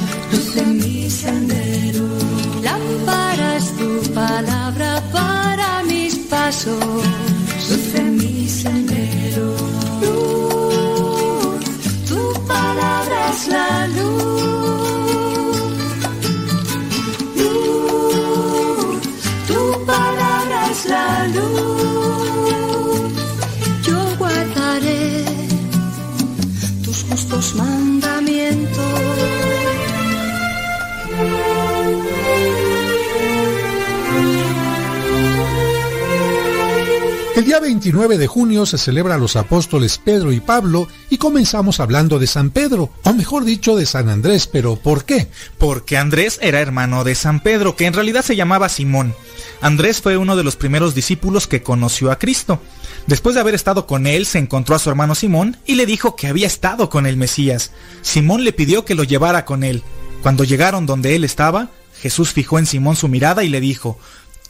luz en mi sendero. Lámpara es tu palabra para mis pasos, luz en mi sendero. Luz, tu palabra es la luz. Luz, tu palabra es la luz. Yo guardaré tus justos mandamientos. El día 29 de junio se celebra a los apóstoles Pedro y Pablo y comenzamos hablando de San Pedro, o mejor dicho de San Andrés, pero ¿por qué? Porque Andrés era hermano de San Pedro, que en realidad se llamaba Simón. Andrés fue uno de los primeros discípulos que conoció a Cristo. Después de haber estado con él, se encontró a su hermano Simón y le dijo que había estado con el Mesías. Simón le pidió que lo llevara con él. Cuando llegaron donde él estaba, Jesús fijó en Simón su mirada y le dijo,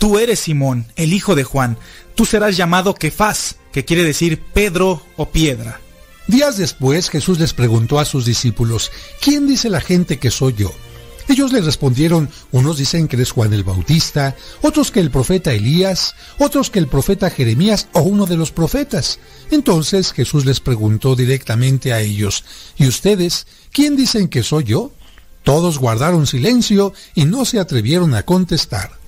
Tú eres Simón, el hijo de Juan, tú serás llamado Kefas, que quiere decir Pedro o piedra. Días después Jesús les preguntó a sus discípulos, ¿quién dice la gente que soy yo? Ellos le respondieron, unos dicen que eres Juan el Bautista, otros que el profeta Elías, otros que el profeta Jeremías o uno de los profetas. Entonces Jesús les preguntó directamente a ellos, ¿y ustedes quién dicen que soy yo? Todos guardaron silencio y no se atrevieron a contestar.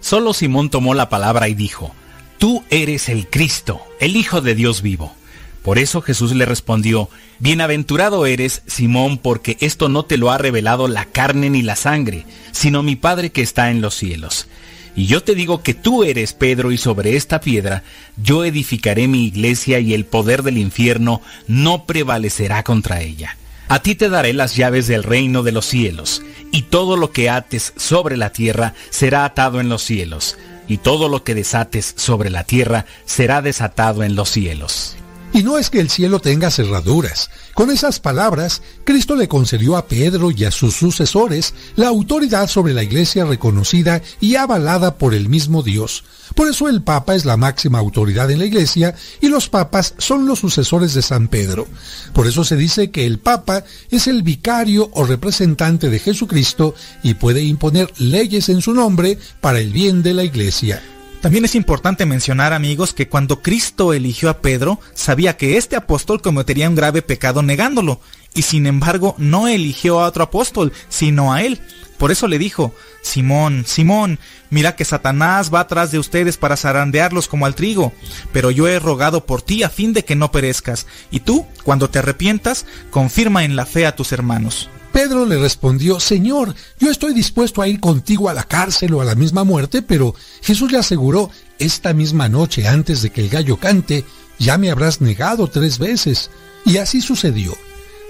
Solo Simón tomó la palabra y dijo, Tú eres el Cristo, el Hijo de Dios vivo. Por eso Jesús le respondió, Bienaventurado eres, Simón, porque esto no te lo ha revelado la carne ni la sangre, sino mi Padre que está en los cielos. Y yo te digo que tú eres Pedro y sobre esta piedra yo edificaré mi iglesia y el poder del infierno no prevalecerá contra ella. A ti te daré las llaves del reino de los cielos, y todo lo que ates sobre la tierra será atado en los cielos, y todo lo que desates sobre la tierra será desatado en los cielos. Y no es que el cielo tenga cerraduras. Con esas palabras, Cristo le concedió a Pedro y a sus sucesores la autoridad sobre la iglesia reconocida y avalada por el mismo Dios. Por eso el Papa es la máxima autoridad en la iglesia y los papas son los sucesores de San Pedro. Por eso se dice que el Papa es el vicario o representante de Jesucristo y puede imponer leyes en su nombre para el bien de la iglesia. También es importante mencionar, amigos, que cuando Cristo eligió a Pedro, sabía que este apóstol cometería un grave pecado negándolo, y sin embargo no eligió a otro apóstol, sino a él. Por eso le dijo, Simón, Simón, mira que Satanás va atrás de ustedes para zarandearlos como al trigo, pero yo he rogado por ti a fin de que no perezcas, y tú, cuando te arrepientas, confirma en la fe a tus hermanos. Pedro le respondió, Señor, yo estoy dispuesto a ir contigo a la cárcel o a la misma muerte, pero Jesús le aseguró, esta misma noche antes de que el gallo cante, ya me habrás negado tres veces. Y así sucedió.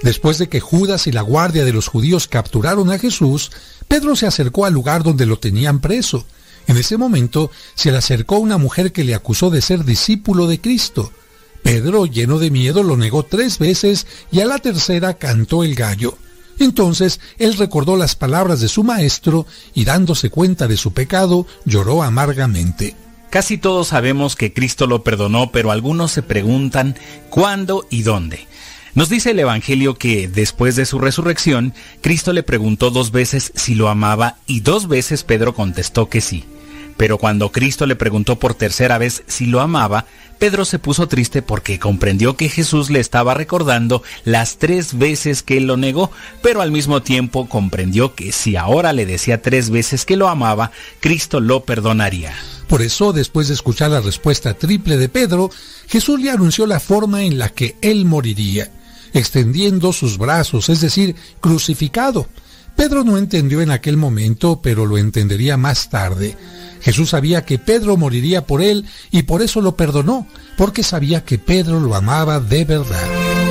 Después de que Judas y la guardia de los judíos capturaron a Jesús, Pedro se acercó al lugar donde lo tenían preso. En ese momento se le acercó una mujer que le acusó de ser discípulo de Cristo. Pedro, lleno de miedo, lo negó tres veces y a la tercera cantó el gallo. Entonces él recordó las palabras de su maestro y dándose cuenta de su pecado, lloró amargamente. Casi todos sabemos que Cristo lo perdonó, pero algunos se preguntan cuándo y dónde. Nos dice el Evangelio que después de su resurrección, Cristo le preguntó dos veces si lo amaba y dos veces Pedro contestó que sí. Pero cuando Cristo le preguntó por tercera vez si lo amaba, Pedro se puso triste porque comprendió que Jesús le estaba recordando las tres veces que él lo negó, pero al mismo tiempo comprendió que si ahora le decía tres veces que lo amaba, Cristo lo perdonaría. Por eso, después de escuchar la respuesta triple de Pedro, Jesús le anunció la forma en la que él moriría, extendiendo sus brazos, es decir, crucificado. Pedro no entendió en aquel momento, pero lo entendería más tarde. Jesús sabía que Pedro moriría por él y por eso lo perdonó, porque sabía que Pedro lo amaba de verdad.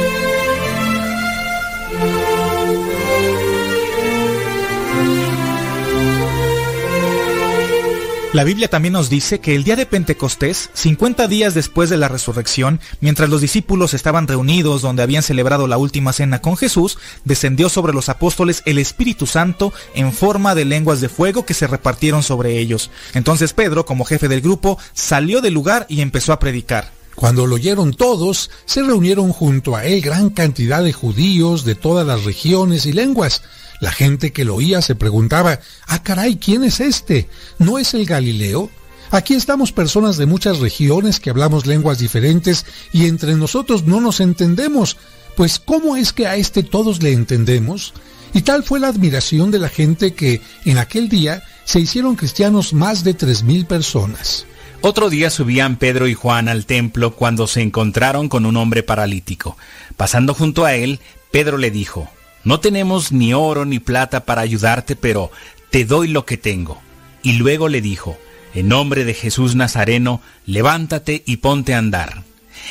La Biblia también nos dice que el día de Pentecostés, 50 días después de la resurrección, mientras los discípulos estaban reunidos donde habían celebrado la última cena con Jesús, descendió sobre los apóstoles el Espíritu Santo en forma de lenguas de fuego que se repartieron sobre ellos. Entonces Pedro, como jefe del grupo, salió del lugar y empezó a predicar. Cuando lo oyeron todos, se reunieron junto a él gran cantidad de judíos de todas las regiones y lenguas. La gente que lo oía se preguntaba, ah caray, ¿quién es este? ¿No es el Galileo? Aquí estamos personas de muchas regiones que hablamos lenguas diferentes y entre nosotros no nos entendemos. Pues ¿cómo es que a este todos le entendemos? Y tal fue la admiración de la gente que en aquel día se hicieron cristianos más de tres mil personas. Otro día subían Pedro y Juan al templo cuando se encontraron con un hombre paralítico. Pasando junto a él, Pedro le dijo, no tenemos ni oro ni plata para ayudarte, pero te doy lo que tengo. Y luego le dijo, en nombre de Jesús Nazareno, levántate y ponte a andar.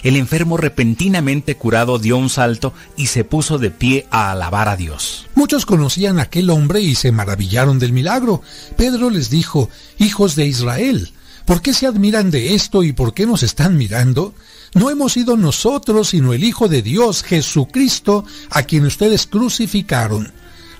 El enfermo repentinamente curado dio un salto y se puso de pie a alabar a Dios. Muchos conocían a aquel hombre y se maravillaron del milagro. Pedro les dijo, Hijos de Israel, ¿por qué se admiran de esto y por qué nos están mirando? No hemos sido nosotros, sino el Hijo de Dios, Jesucristo, a quien ustedes crucificaron.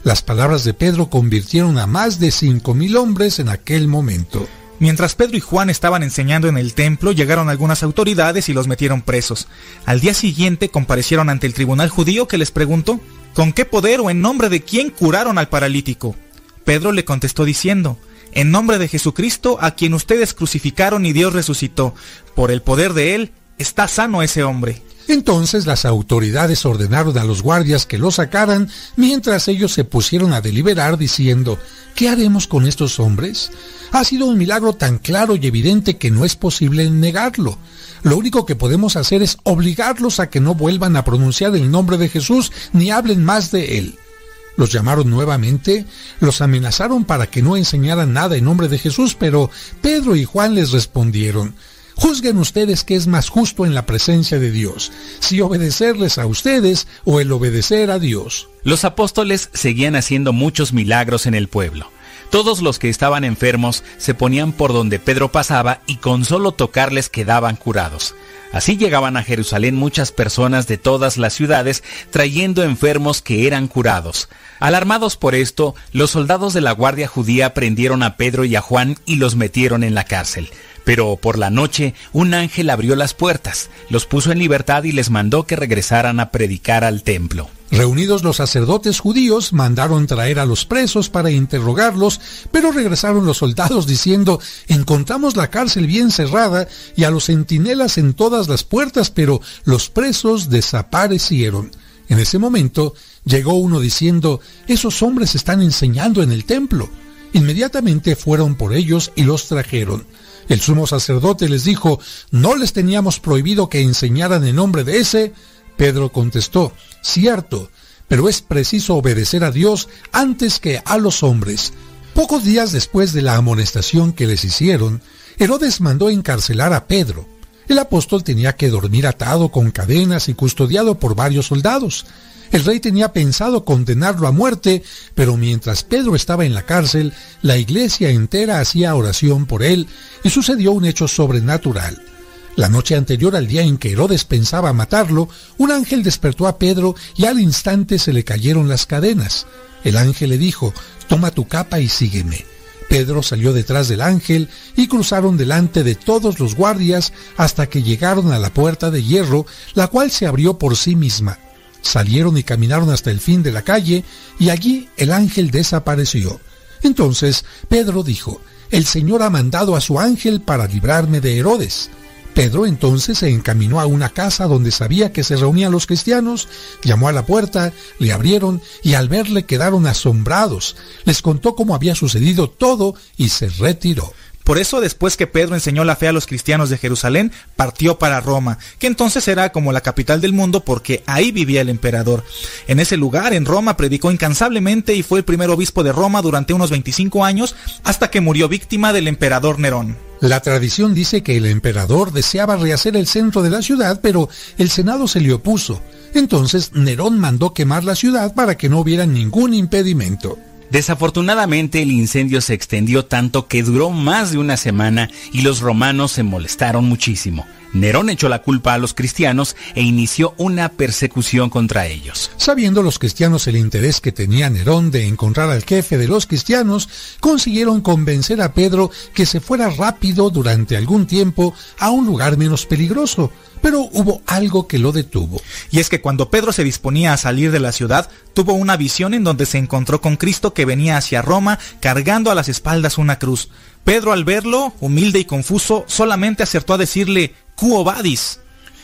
Las palabras de Pedro convirtieron a más de cinco mil hombres en aquel momento. Mientras Pedro y Juan estaban enseñando en el templo, llegaron algunas autoridades y los metieron presos. Al día siguiente comparecieron ante el tribunal judío que les preguntó, ¿con qué poder o en nombre de quién curaron al paralítico? Pedro le contestó diciendo, en nombre de Jesucristo, a quien ustedes crucificaron y Dios resucitó. Por el poder de él, está sano ese hombre. Entonces las autoridades ordenaron a los guardias que lo sacaran, mientras ellos se pusieron a deliberar diciendo, ¿qué haremos con estos hombres? Ha sido un milagro tan claro y evidente que no es posible negarlo. Lo único que podemos hacer es obligarlos a que no vuelvan a pronunciar el nombre de Jesús ni hablen más de él. Los llamaron nuevamente, los amenazaron para que no enseñaran nada en nombre de Jesús, pero Pedro y Juan les respondieron, Juzguen ustedes qué es más justo en la presencia de Dios, si obedecerles a ustedes o el obedecer a Dios. Los apóstoles seguían haciendo muchos milagros en el pueblo. Todos los que estaban enfermos se ponían por donde Pedro pasaba y con solo tocarles quedaban curados. Así llegaban a Jerusalén muchas personas de todas las ciudades trayendo enfermos que eran curados. Alarmados por esto, los soldados de la Guardia Judía prendieron a Pedro y a Juan y los metieron en la cárcel. Pero por la noche un ángel abrió las puertas, los puso en libertad y les mandó que regresaran a predicar al templo. Reunidos los sacerdotes judíos, mandaron traer a los presos para interrogarlos, pero regresaron los soldados diciendo, encontramos la cárcel bien cerrada y a los centinelas en todas las puertas, pero los presos desaparecieron. En ese momento llegó uno diciendo, esos hombres están enseñando en el templo. Inmediatamente fueron por ellos y los trajeron. El sumo sacerdote les dijo, ¿no les teníamos prohibido que enseñaran en nombre de ese? Pedro contestó, cierto, pero es preciso obedecer a Dios antes que a los hombres. Pocos días después de la amonestación que les hicieron, Herodes mandó encarcelar a Pedro. El apóstol tenía que dormir atado con cadenas y custodiado por varios soldados. El rey tenía pensado condenarlo a muerte, pero mientras Pedro estaba en la cárcel, la iglesia entera hacía oración por él y sucedió un hecho sobrenatural. La noche anterior al día en que Herodes pensaba matarlo, un ángel despertó a Pedro y al instante se le cayeron las cadenas. El ángel le dijo, toma tu capa y sígueme. Pedro salió detrás del ángel y cruzaron delante de todos los guardias hasta que llegaron a la puerta de hierro, la cual se abrió por sí misma. Salieron y caminaron hasta el fin de la calle, y allí el ángel desapareció. Entonces Pedro dijo, El Señor ha mandado a su ángel para librarme de Herodes. Pedro entonces se encaminó a una casa donde sabía que se reunían los cristianos, llamó a la puerta, le abrieron y al verle quedaron asombrados. Les contó cómo había sucedido todo y se retiró. Por eso, después que Pedro enseñó la fe a los cristianos de Jerusalén, partió para Roma, que entonces era como la capital del mundo porque ahí vivía el emperador. En ese lugar, en Roma, predicó incansablemente y fue el primer obispo de Roma durante unos 25 años hasta que murió víctima del emperador Nerón. La tradición dice que el emperador deseaba rehacer el centro de la ciudad, pero el Senado se le opuso. Entonces Nerón mandó quemar la ciudad para que no hubiera ningún impedimento. Desafortunadamente el incendio se extendió tanto que duró más de una semana y los romanos se molestaron muchísimo. Nerón echó la culpa a los cristianos e inició una persecución contra ellos. Sabiendo los cristianos el interés que tenía Nerón de encontrar al jefe de los cristianos, consiguieron convencer a Pedro que se fuera rápido durante algún tiempo a un lugar menos peligroso. Pero hubo algo que lo detuvo. Y es que cuando Pedro se disponía a salir de la ciudad, tuvo una visión en donde se encontró con Cristo que venía hacia Roma cargando a las espaldas una cruz. Pedro al verlo, humilde y confuso, solamente acertó a decirle, Quo vadis.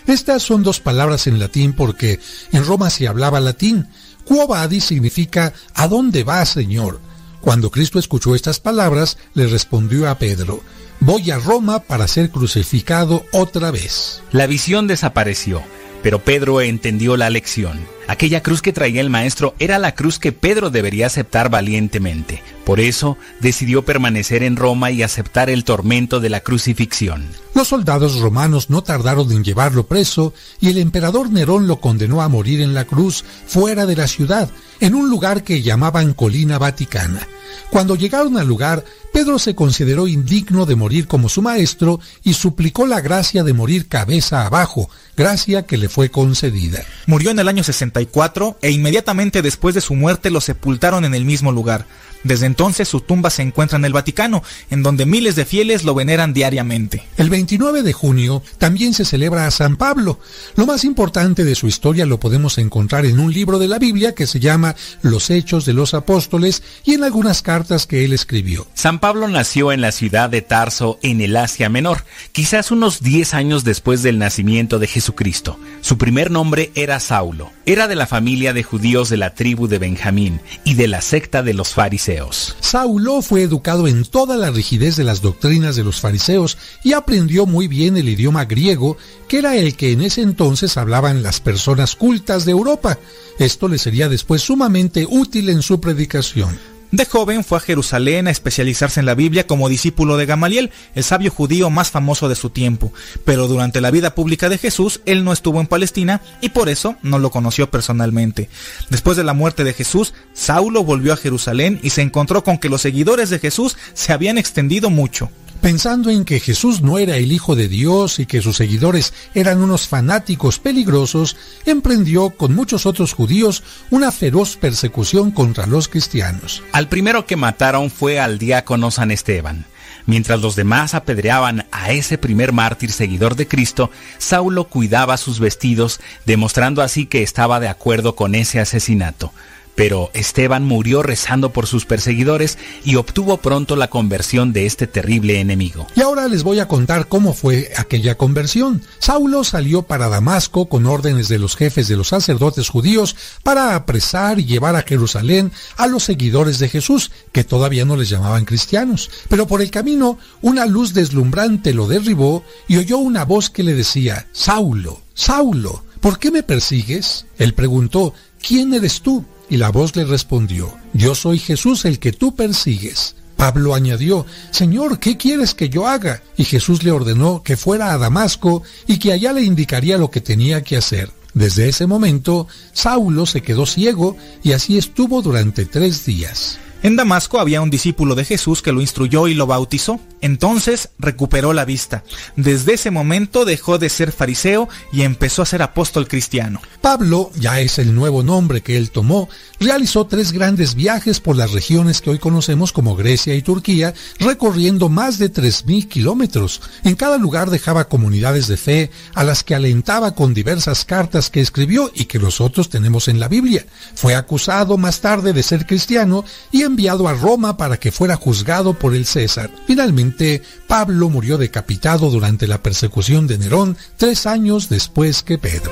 Estas son dos palabras en latín porque en Roma se hablaba latín. Quo vadis significa ¿a dónde va, Señor? Cuando Cristo escuchó estas palabras, le respondió a Pedro, voy a Roma para ser crucificado otra vez. La visión desapareció, pero Pedro entendió la lección. Aquella cruz que traía el maestro era la cruz que Pedro debería aceptar valientemente. Por eso decidió permanecer en Roma y aceptar el tormento de la crucifixión. Los soldados romanos no tardaron en llevarlo preso y el emperador Nerón lo condenó a morir en la cruz fuera de la ciudad, en un lugar que llamaban Colina Vaticana. Cuando llegaron al lugar, Pedro se consideró indigno de morir como su maestro y suplicó la gracia de morir cabeza abajo, gracia que le fue concedida. Murió en el año 64 e inmediatamente después de su muerte lo sepultaron en el mismo lugar. Desde entonces su tumba se encuentra en el Vaticano, en donde miles de fieles lo veneran diariamente. El 29 de junio también se celebra a San Pablo. Lo más importante de su historia lo podemos encontrar en un libro de la Biblia que se llama Los Hechos de los Apóstoles y en algunas cartas que él escribió. San Pablo nació en la ciudad de Tarso, en el Asia Menor, quizás unos 10 años después del nacimiento de Jesucristo. Su primer nombre era Saulo. Era de la familia de judíos de la tribu de Benjamín y de la secta de los fariseos. Saulo fue educado en toda la rigidez de las doctrinas de los fariseos y aprendió muy bien el idioma griego, que era el que en ese entonces hablaban las personas cultas de Europa. Esto le sería después sumamente útil en su predicación. De joven fue a Jerusalén a especializarse en la Biblia como discípulo de Gamaliel, el sabio judío más famoso de su tiempo, pero durante la vida pública de Jesús él no estuvo en Palestina y por eso no lo conoció personalmente. Después de la muerte de Jesús, Saulo volvió a Jerusalén y se encontró con que los seguidores de Jesús se habían extendido mucho. Pensando en que Jesús no era el Hijo de Dios y que sus seguidores eran unos fanáticos peligrosos, emprendió con muchos otros judíos una feroz persecución contra los cristianos. Al primero que mataron fue al diácono San Esteban. Mientras los demás apedreaban a ese primer mártir seguidor de Cristo, Saulo cuidaba sus vestidos, demostrando así que estaba de acuerdo con ese asesinato. Pero Esteban murió rezando por sus perseguidores y obtuvo pronto la conversión de este terrible enemigo. Y ahora les voy a contar cómo fue aquella conversión. Saulo salió para Damasco con órdenes de los jefes de los sacerdotes judíos para apresar y llevar a Jerusalén a los seguidores de Jesús, que todavía no les llamaban cristianos. Pero por el camino una luz deslumbrante lo derribó y oyó una voz que le decía, Saulo, Saulo, ¿por qué me persigues? Él preguntó, ¿quién eres tú? Y la voz le respondió, Yo soy Jesús el que tú persigues. Pablo añadió, Señor, ¿qué quieres que yo haga? Y Jesús le ordenó que fuera a Damasco y que allá le indicaría lo que tenía que hacer. Desde ese momento, Saulo se quedó ciego y así estuvo durante tres días. En Damasco había un discípulo de Jesús que lo instruyó y lo bautizó. Entonces recuperó la vista. Desde ese momento dejó de ser fariseo y empezó a ser apóstol cristiano. Pablo, ya es el nuevo nombre que él tomó, realizó tres grandes viajes por las regiones que hoy conocemos como Grecia y Turquía, recorriendo más de 3.000 kilómetros. En cada lugar dejaba comunidades de fe a las que alentaba con diversas cartas que escribió y que nosotros tenemos en la Biblia. Fue acusado más tarde de ser cristiano y enviado a Roma para que fuera juzgado por el César. Finalmente, Pablo murió decapitado durante la persecución de Nerón tres años después que Pedro.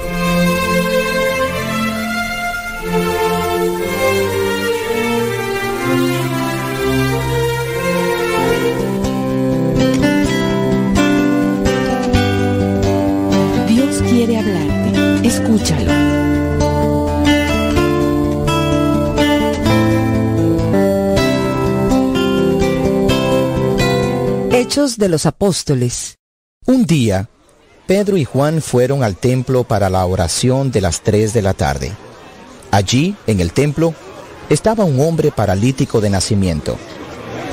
Hechos de los Apóstoles. Un día, Pedro y Juan fueron al templo para la oración de las tres de la tarde. Allí, en el templo, estaba un hombre paralítico de nacimiento,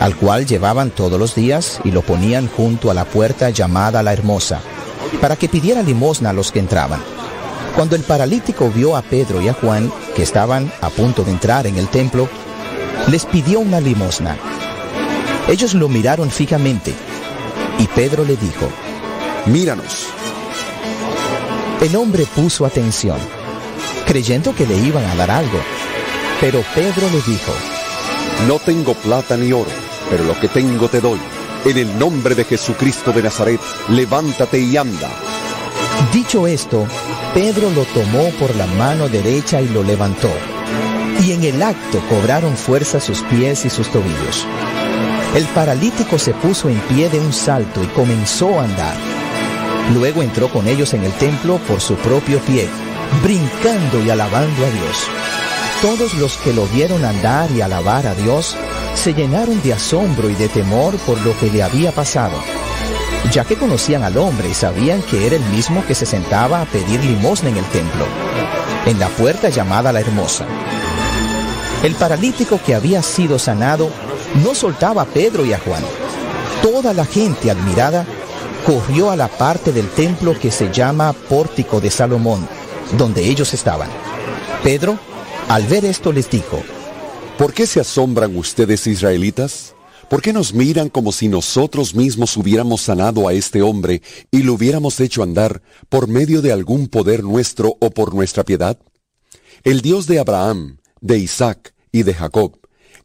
al cual llevaban todos los días y lo ponían junto a la puerta llamada la Hermosa, para que pidiera limosna a los que entraban. Cuando el paralítico vio a Pedro y a Juan, que estaban a punto de entrar en el templo, les pidió una limosna. Ellos lo miraron fijamente y Pedro le dijo, Míranos. El hombre puso atención, creyendo que le iban a dar algo, pero Pedro le dijo, No tengo plata ni oro, pero lo que tengo te doy. En el nombre de Jesucristo de Nazaret, levántate y anda. Dicho esto, Pedro lo tomó por la mano derecha y lo levantó. Y en el acto cobraron fuerza sus pies y sus tobillos. El paralítico se puso en pie de un salto y comenzó a andar. Luego entró con ellos en el templo por su propio pie, brincando y alabando a Dios. Todos los que lo vieron andar y alabar a Dios se llenaron de asombro y de temor por lo que le había pasado, ya que conocían al hombre y sabían que era el mismo que se sentaba a pedir limosna en el templo, en la puerta llamada la Hermosa. El paralítico que había sido sanado no soltaba a Pedro y a Juan. Toda la gente admirada corrió a la parte del templo que se llama Pórtico de Salomón, donde ellos estaban. Pedro, al ver esto, les dijo, ¿Por qué se asombran ustedes israelitas? ¿Por qué nos miran como si nosotros mismos hubiéramos sanado a este hombre y lo hubiéramos hecho andar por medio de algún poder nuestro o por nuestra piedad? El Dios de Abraham, de Isaac y de Jacob,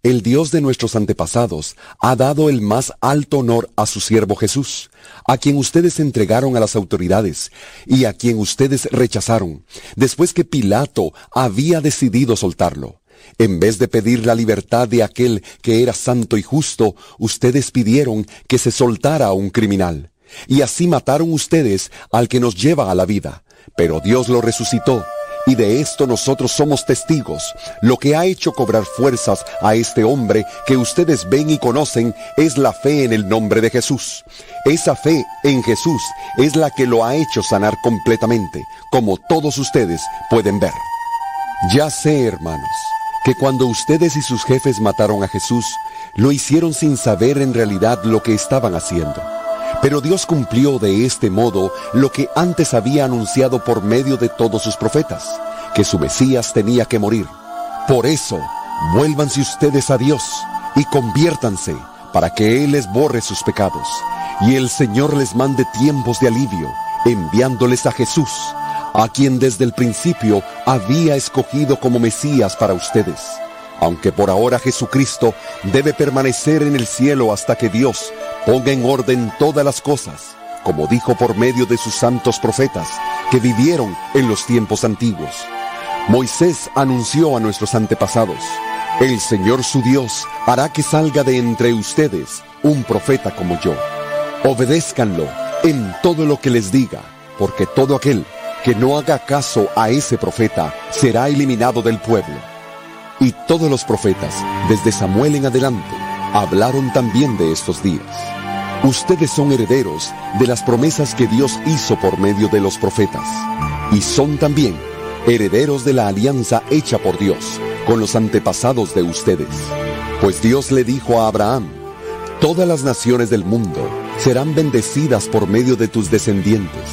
el Dios de nuestros antepasados, ha dado el más alto honor a su siervo Jesús, a quien ustedes entregaron a las autoridades y a quien ustedes rechazaron, después que Pilato había decidido soltarlo. En vez de pedir la libertad de aquel que era santo y justo, ustedes pidieron que se soltara a un criminal. Y así mataron ustedes al que nos lleva a la vida. Pero Dios lo resucitó y de esto nosotros somos testigos. Lo que ha hecho cobrar fuerzas a este hombre que ustedes ven y conocen es la fe en el nombre de Jesús. Esa fe en Jesús es la que lo ha hecho sanar completamente, como todos ustedes pueden ver. Ya sé, hermanos, que cuando ustedes y sus jefes mataron a Jesús, lo hicieron sin saber en realidad lo que estaban haciendo. Pero Dios cumplió de este modo lo que antes había anunciado por medio de todos sus profetas, que su Mesías tenía que morir. Por eso, vuélvanse ustedes a Dios y conviértanse para que Él les borre sus pecados y el Señor les mande tiempos de alivio, enviándoles a Jesús, a quien desde el principio había escogido como Mesías para ustedes. Aunque por ahora Jesucristo debe permanecer en el cielo hasta que Dios ponga en orden todas las cosas, como dijo por medio de sus santos profetas que vivieron en los tiempos antiguos. Moisés anunció a nuestros antepasados, el Señor su Dios hará que salga de entre ustedes un profeta como yo. Obedézcanlo en todo lo que les diga, porque todo aquel que no haga caso a ese profeta será eliminado del pueblo. Y todos los profetas, desde Samuel en adelante, hablaron también de estos días. Ustedes son herederos de las promesas que Dios hizo por medio de los profetas, y son también herederos de la alianza hecha por Dios con los antepasados de ustedes. Pues Dios le dijo a Abraham, todas las naciones del mundo serán bendecidas por medio de tus descendientes.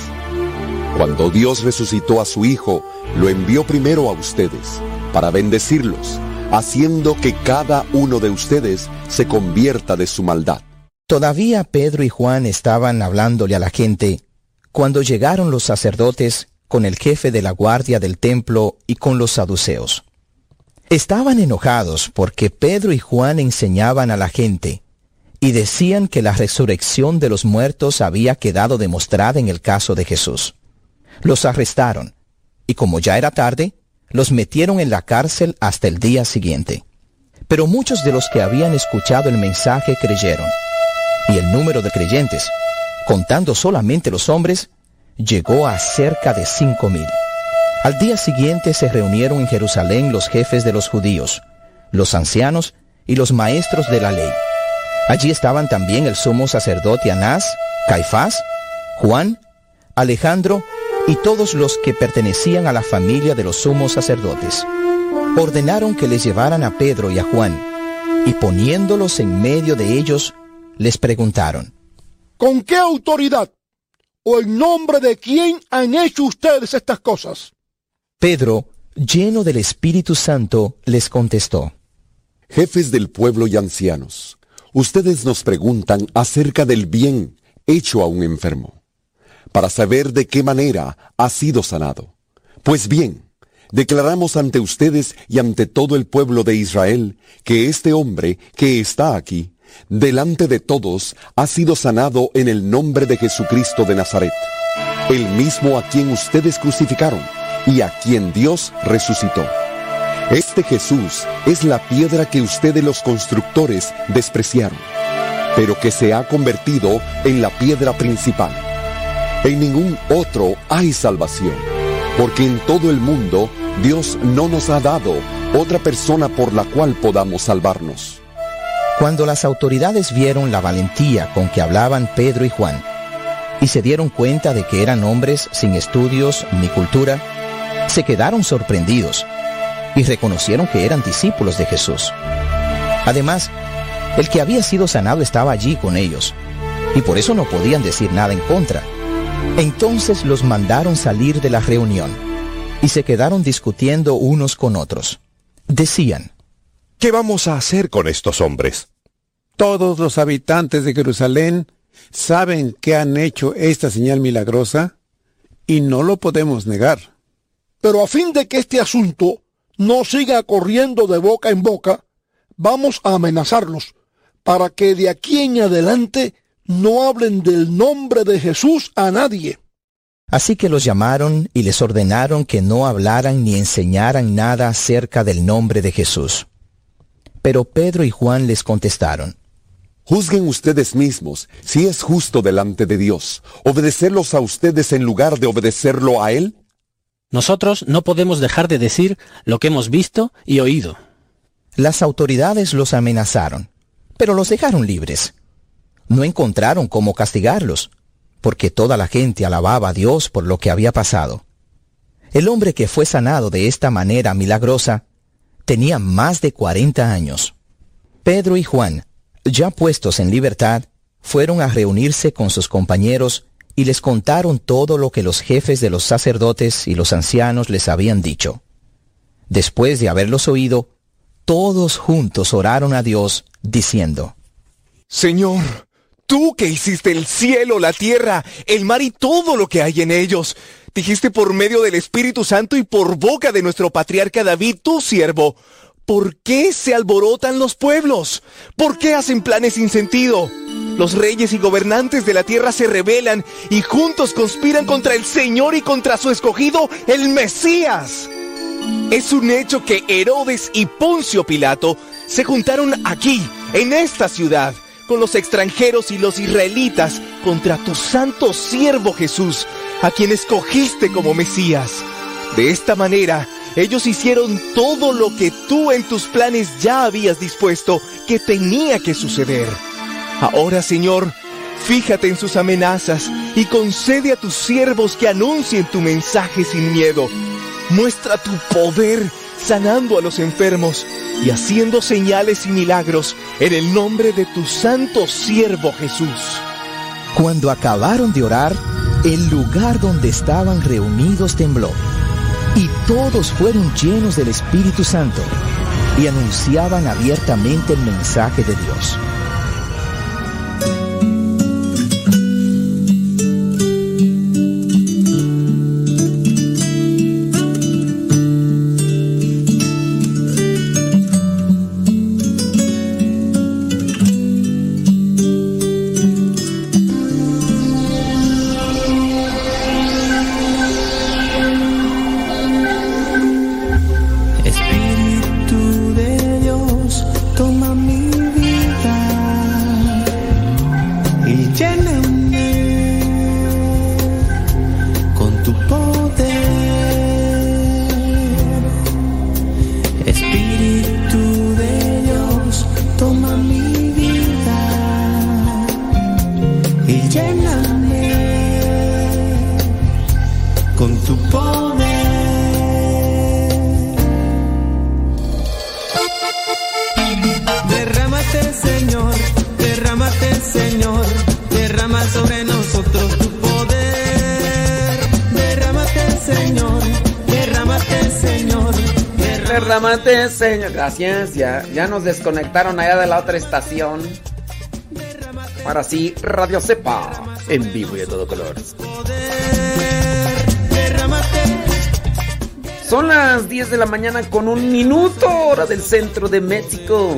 Cuando Dios resucitó a su Hijo, lo envió primero a ustedes, para bendecirlos haciendo que cada uno de ustedes se convierta de su maldad. Todavía Pedro y Juan estaban hablándole a la gente cuando llegaron los sacerdotes con el jefe de la guardia del templo y con los saduceos. Estaban enojados porque Pedro y Juan enseñaban a la gente y decían que la resurrección de los muertos había quedado demostrada en el caso de Jesús. Los arrestaron y como ya era tarde, los metieron en la cárcel hasta el día siguiente. Pero muchos de los que habían escuchado el mensaje creyeron, y el número de creyentes, contando solamente los hombres, llegó a cerca de cinco mil. Al día siguiente se reunieron en Jerusalén los jefes de los judíos, los ancianos y los maestros de la ley. Allí estaban también el sumo sacerdote Anás, Caifás, Juan, Alejandro y todos los que pertenecían a la familia de los sumos sacerdotes. Ordenaron que les llevaran a Pedro y a Juan, y poniéndolos en medio de ellos, les preguntaron, ¿Con qué autoridad o en nombre de quién han hecho ustedes estas cosas? Pedro, lleno del Espíritu Santo, les contestó, Jefes del pueblo y ancianos, ustedes nos preguntan acerca del bien hecho a un enfermo para saber de qué manera ha sido sanado. Pues bien, declaramos ante ustedes y ante todo el pueblo de Israel que este hombre que está aquí, delante de todos, ha sido sanado en el nombre de Jesucristo de Nazaret, el mismo a quien ustedes crucificaron y a quien Dios resucitó. Este Jesús es la piedra que ustedes los constructores despreciaron, pero que se ha convertido en la piedra principal. En ningún otro hay salvación, porque en todo el mundo Dios no nos ha dado otra persona por la cual podamos salvarnos. Cuando las autoridades vieron la valentía con que hablaban Pedro y Juan, y se dieron cuenta de que eran hombres sin estudios ni cultura, se quedaron sorprendidos y reconocieron que eran discípulos de Jesús. Además, el que había sido sanado estaba allí con ellos, y por eso no podían decir nada en contra. Entonces los mandaron salir de la reunión y se quedaron discutiendo unos con otros. Decían, ¿qué vamos a hacer con estos hombres? Todos los habitantes de Jerusalén saben que han hecho esta señal milagrosa y no lo podemos negar. Pero a fin de que este asunto no siga corriendo de boca en boca, vamos a amenazarlos para que de aquí en adelante no hablen del nombre de Jesús a nadie. Así que los llamaron y les ordenaron que no hablaran ni enseñaran nada acerca del nombre de Jesús. Pero Pedro y Juan les contestaron, Juzguen ustedes mismos si es justo delante de Dios obedecerlos a ustedes en lugar de obedecerlo a Él. Nosotros no podemos dejar de decir lo que hemos visto y oído. Las autoridades los amenazaron, pero los dejaron libres. No encontraron cómo castigarlos, porque toda la gente alababa a Dios por lo que había pasado. El hombre que fue sanado de esta manera milagrosa tenía más de 40 años. Pedro y Juan, ya puestos en libertad, fueron a reunirse con sus compañeros y les contaron todo lo que los jefes de los sacerdotes y los ancianos les habían dicho. Después de haberlos oído, todos juntos oraron a Dios, diciendo, Señor, tú que hiciste el cielo, la tierra, el mar y todo lo que hay en ellos, dijiste por medio del Espíritu Santo y por boca de nuestro patriarca David, tu siervo, ¿Por qué se alborotan los pueblos? ¿Por qué hacen planes sin sentido? Los reyes y gobernantes de la tierra se rebelan y juntos conspiran contra el Señor y contra su escogido, el Mesías. Es un hecho que Herodes y Poncio Pilato se juntaron aquí, en esta ciudad, con los extranjeros y los israelitas contra tu santo siervo Jesús, a quien escogiste como Mesías. De esta manera, ellos hicieron todo lo que tú en tus planes ya habías dispuesto que tenía que suceder. Ahora, Señor, fíjate en sus amenazas y concede a tus siervos que anuncien tu mensaje sin miedo. Muestra tu poder sanando a los enfermos y haciendo señales y milagros en el nombre de tu santo siervo Jesús. Cuando acabaron de orar, el lugar donde estaban reunidos tembló y todos fueron llenos del Espíritu Santo y anunciaban abiertamente el mensaje de Dios. Señor. Gracias. Ya, ya nos desconectaron allá de la otra estación. Ahora sí, Radio Cepa. En vivo y a todo color. Son las 10 de la mañana con un minuto, hora del centro de México.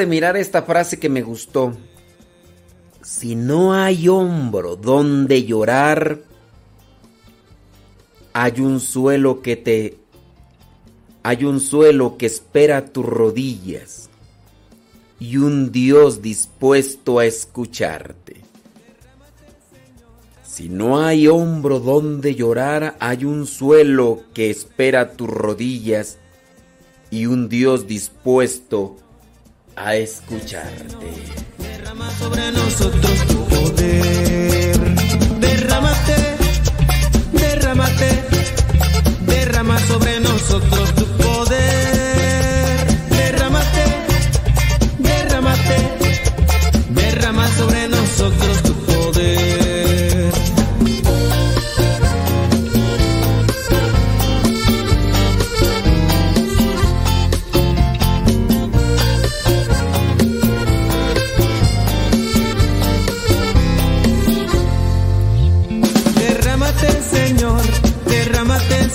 de mirar esta frase que me gustó. Si no hay hombro donde llorar, hay un suelo que te hay un suelo que espera tus rodillas y un Dios dispuesto a escucharte. Si no hay hombro donde llorar, hay un suelo que espera tus rodillas y un Dios dispuesto a escucharte. Derrama sobre nosotros tu poder. Derrámate, derrámate, derrama sobre nosotros tu poder. Derrámate, derrámate, derrama sobre nosotros tu poder.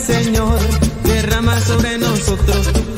Señor, derrama sobre nosotros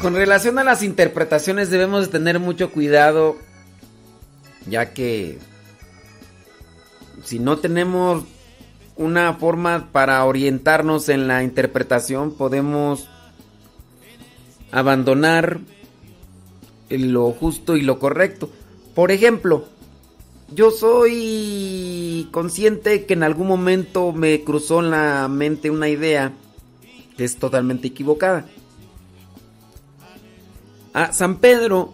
Con relación a las interpretaciones debemos de tener mucho cuidado, ya que si no tenemos una forma para orientarnos en la interpretación, podemos abandonar lo justo y lo correcto. Por ejemplo, yo soy consciente que en algún momento me cruzó en la mente una idea que es totalmente equivocada. A San Pedro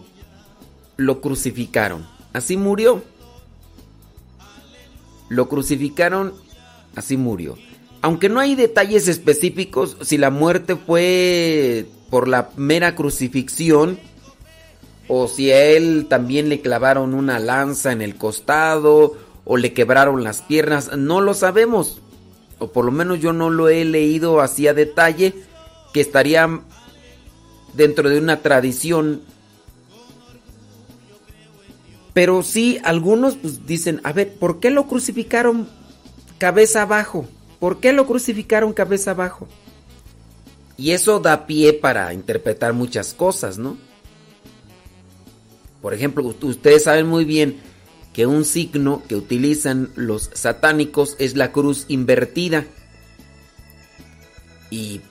lo crucificaron, así murió. Lo crucificaron, así murió. Aunque no hay detalles específicos si la muerte fue por la mera crucifixión o si a él también le clavaron una lanza en el costado o le quebraron las piernas, no lo sabemos. O por lo menos yo no lo he leído así a detalle que estaría dentro de una tradición. Pero sí, algunos pues, dicen, a ver, ¿por qué lo crucificaron cabeza abajo? ¿Por qué lo crucificaron cabeza abajo? Y eso da pie para interpretar muchas cosas, ¿no? Por ejemplo, ustedes saben muy bien que un signo que utilizan los satánicos es la cruz invertida. Y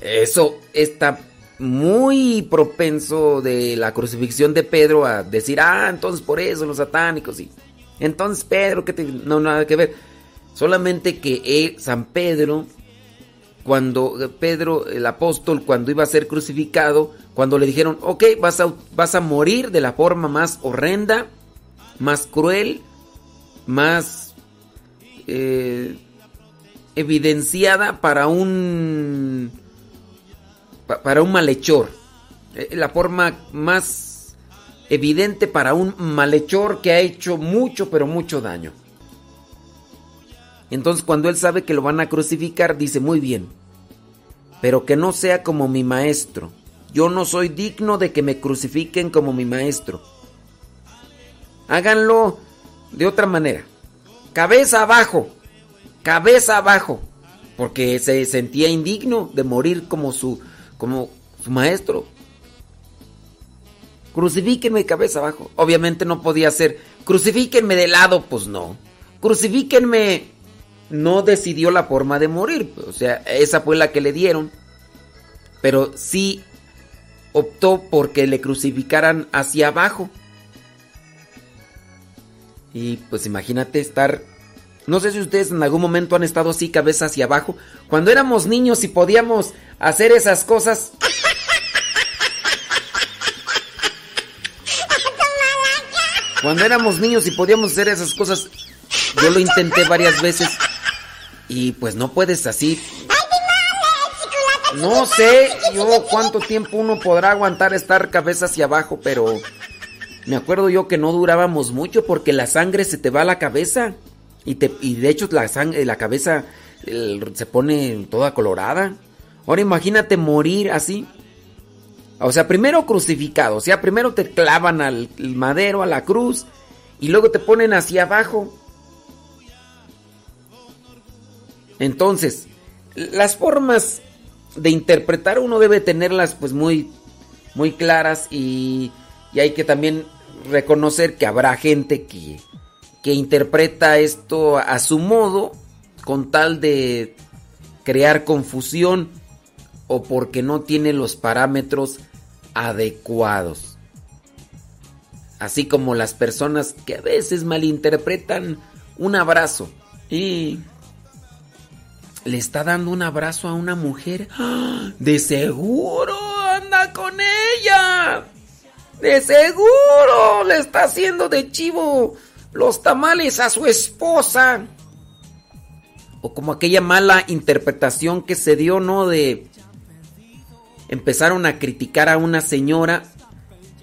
eso está muy propenso de la crucifixión de Pedro a decir, ah, entonces por eso los satánicos y entonces Pedro, que no nada que ver. Solamente que eh, San Pedro, cuando Pedro, el apóstol, cuando iba a ser crucificado, cuando le dijeron, ok, vas a, vas a morir de la forma más horrenda, más cruel, más eh, evidenciada para un para un malhechor. Eh, la forma más evidente para un malhechor que ha hecho mucho, pero mucho daño. Entonces cuando él sabe que lo van a crucificar, dice, muy bien, pero que no sea como mi maestro. Yo no soy digno de que me crucifiquen como mi maestro. Háganlo de otra manera. Cabeza abajo, cabeza abajo, porque se sentía indigno de morir como su, como su maestro. Crucifíquenme cabeza abajo. Obviamente no podía ser. Crucifíquenme de lado, pues no. Crucifíquenme. No decidió la forma de morir. O sea, esa fue la que le dieron. Pero sí optó porque le crucificaran hacia abajo. Y pues imagínate estar... No sé si ustedes en algún momento han estado así, cabeza hacia abajo. Cuando éramos niños y podíamos hacer esas cosas... Cuando éramos niños y podíamos hacer esas cosas, yo lo intenté varias veces y pues no puedes así. No sé yo cuánto tiempo uno podrá aguantar estar cabeza hacia abajo, pero me acuerdo yo que no durábamos mucho porque la sangre se te va a la cabeza y, te, y de hecho la, sangre, la cabeza se pone toda colorada. Ahora imagínate morir así. O sea, primero crucificado, o sea, primero te clavan al madero, a la cruz, y luego te ponen hacia abajo. Entonces, las formas de interpretar uno debe tenerlas pues muy, muy claras y, y hay que también reconocer que habrá gente que, que interpreta esto a su modo con tal de crear confusión o porque no tiene los parámetros adecuados. Así como las personas que a veces malinterpretan un abrazo y le está dando un abrazo a una mujer. ¡Ah! De seguro anda con ella. De seguro le está haciendo de chivo los tamales a su esposa. O como aquella mala interpretación que se dio, ¿no? De empezaron a criticar a una señora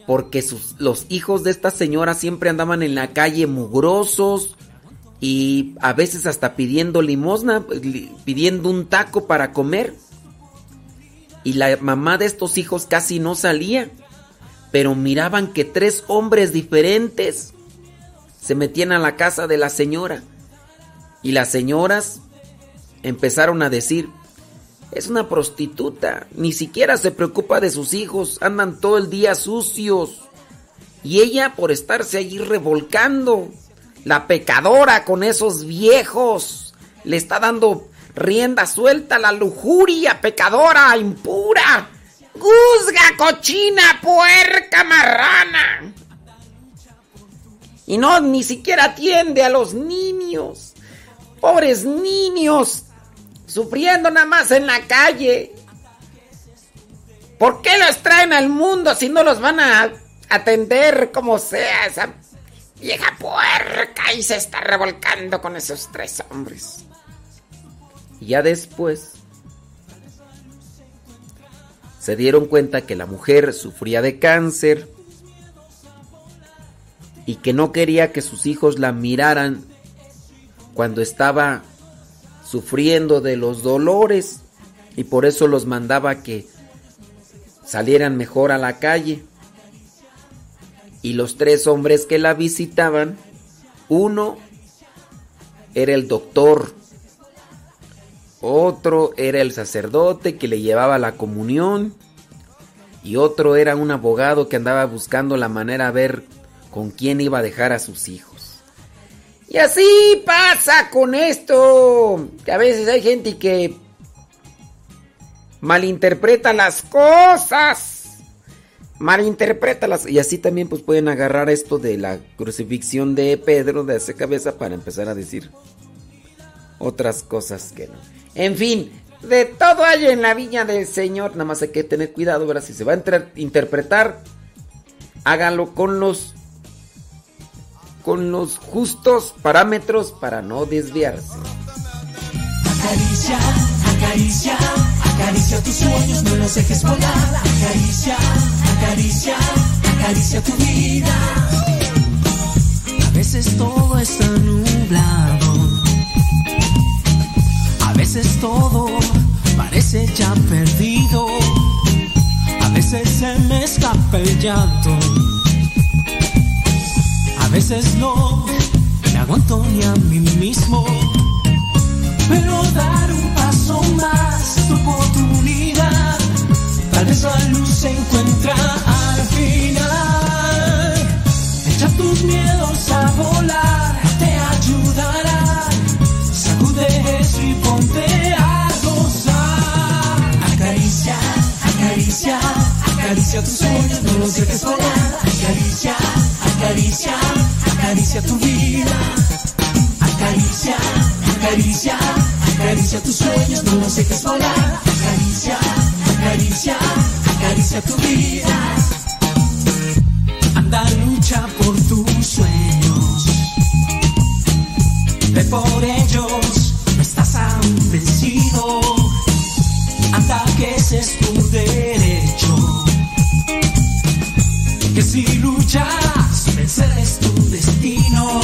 porque sus, los hijos de esta señora siempre andaban en la calle mugrosos y a veces hasta pidiendo limosna, pidiendo un taco para comer. Y la mamá de estos hijos casi no salía, pero miraban que tres hombres diferentes se metían a la casa de la señora. Y las señoras empezaron a decir, es una prostituta, ni siquiera se preocupa de sus hijos, andan todo el día sucios. Y ella por estarse allí revolcando, la pecadora con esos viejos, le está dando rienda suelta a la lujuria pecadora, impura. Guzga, cochina, puerca, marrana. Y no, ni siquiera atiende a los niños. Pobres niños sufriendo nada más en la calle. ¿Por qué los traen al mundo si no los van a atender como sea esa vieja puerca y se está revolcando con esos tres hombres? Y ya después se dieron cuenta que la mujer sufría de cáncer y que no quería que sus hijos la miraran cuando estaba sufriendo de los dolores y por eso los mandaba que salieran mejor a la calle. Y los tres hombres que la visitaban, uno era el doctor, otro era el sacerdote que le llevaba la comunión y otro era un abogado que andaba buscando la manera a ver con quién iba a dejar a sus hijos. Y así pasa con esto. Que a veces hay gente que malinterpreta las cosas. Malinterpreta las... Y así también pues pueden agarrar esto de la crucifixión de Pedro de esa cabeza para empezar a decir otras cosas que no. En fin, de todo hay en la viña del Señor. Nada más hay que tener cuidado, ¿verdad? Si se va a interpretar, hágalo con los con los justos parámetros para no desviarse. Acaricia, acaricia, acaricia tus sueños, no los dejes volar. Acaricia, acaricia, acaricia tu vida. A veces todo está nublado. A veces todo parece ya perdido. A veces se me escapa el llanto. A veces no me aguanto ni a mí mismo. Pero dar un paso más, tu oportunidad. Tal vez la luz se encuentra al final. Echa tus miedos a volar, te ayudará. Sacude eso y ponte a gozar. Acaricia, acaricia, acaricia tus sueños, no los dejes volar. Acaricia, acaricia, acaricia tu vida. Acaricia, acaricia, acaricia tus sueños, no los dejes volar. Acaricia, acaricia, acaricia tu vida. Anda, lucha por tus sueños. Ve por ellos, no estás aún vencido. Anda, que ese es tu derecho. Que si luchas, vencer es tu destino.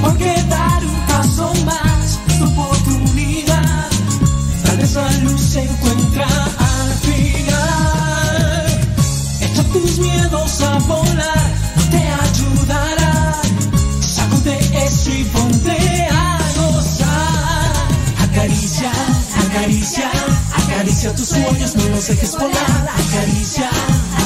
Porque dar un paso más, tu oportunidad. Tal vez la luz se encuentra al final. Echa tus miedos a volar, te ayudará. Sacude eso y ponte a gozar. Acaricia, acaricia, acaricia tus sueños, no los dejes volar. Acaricia,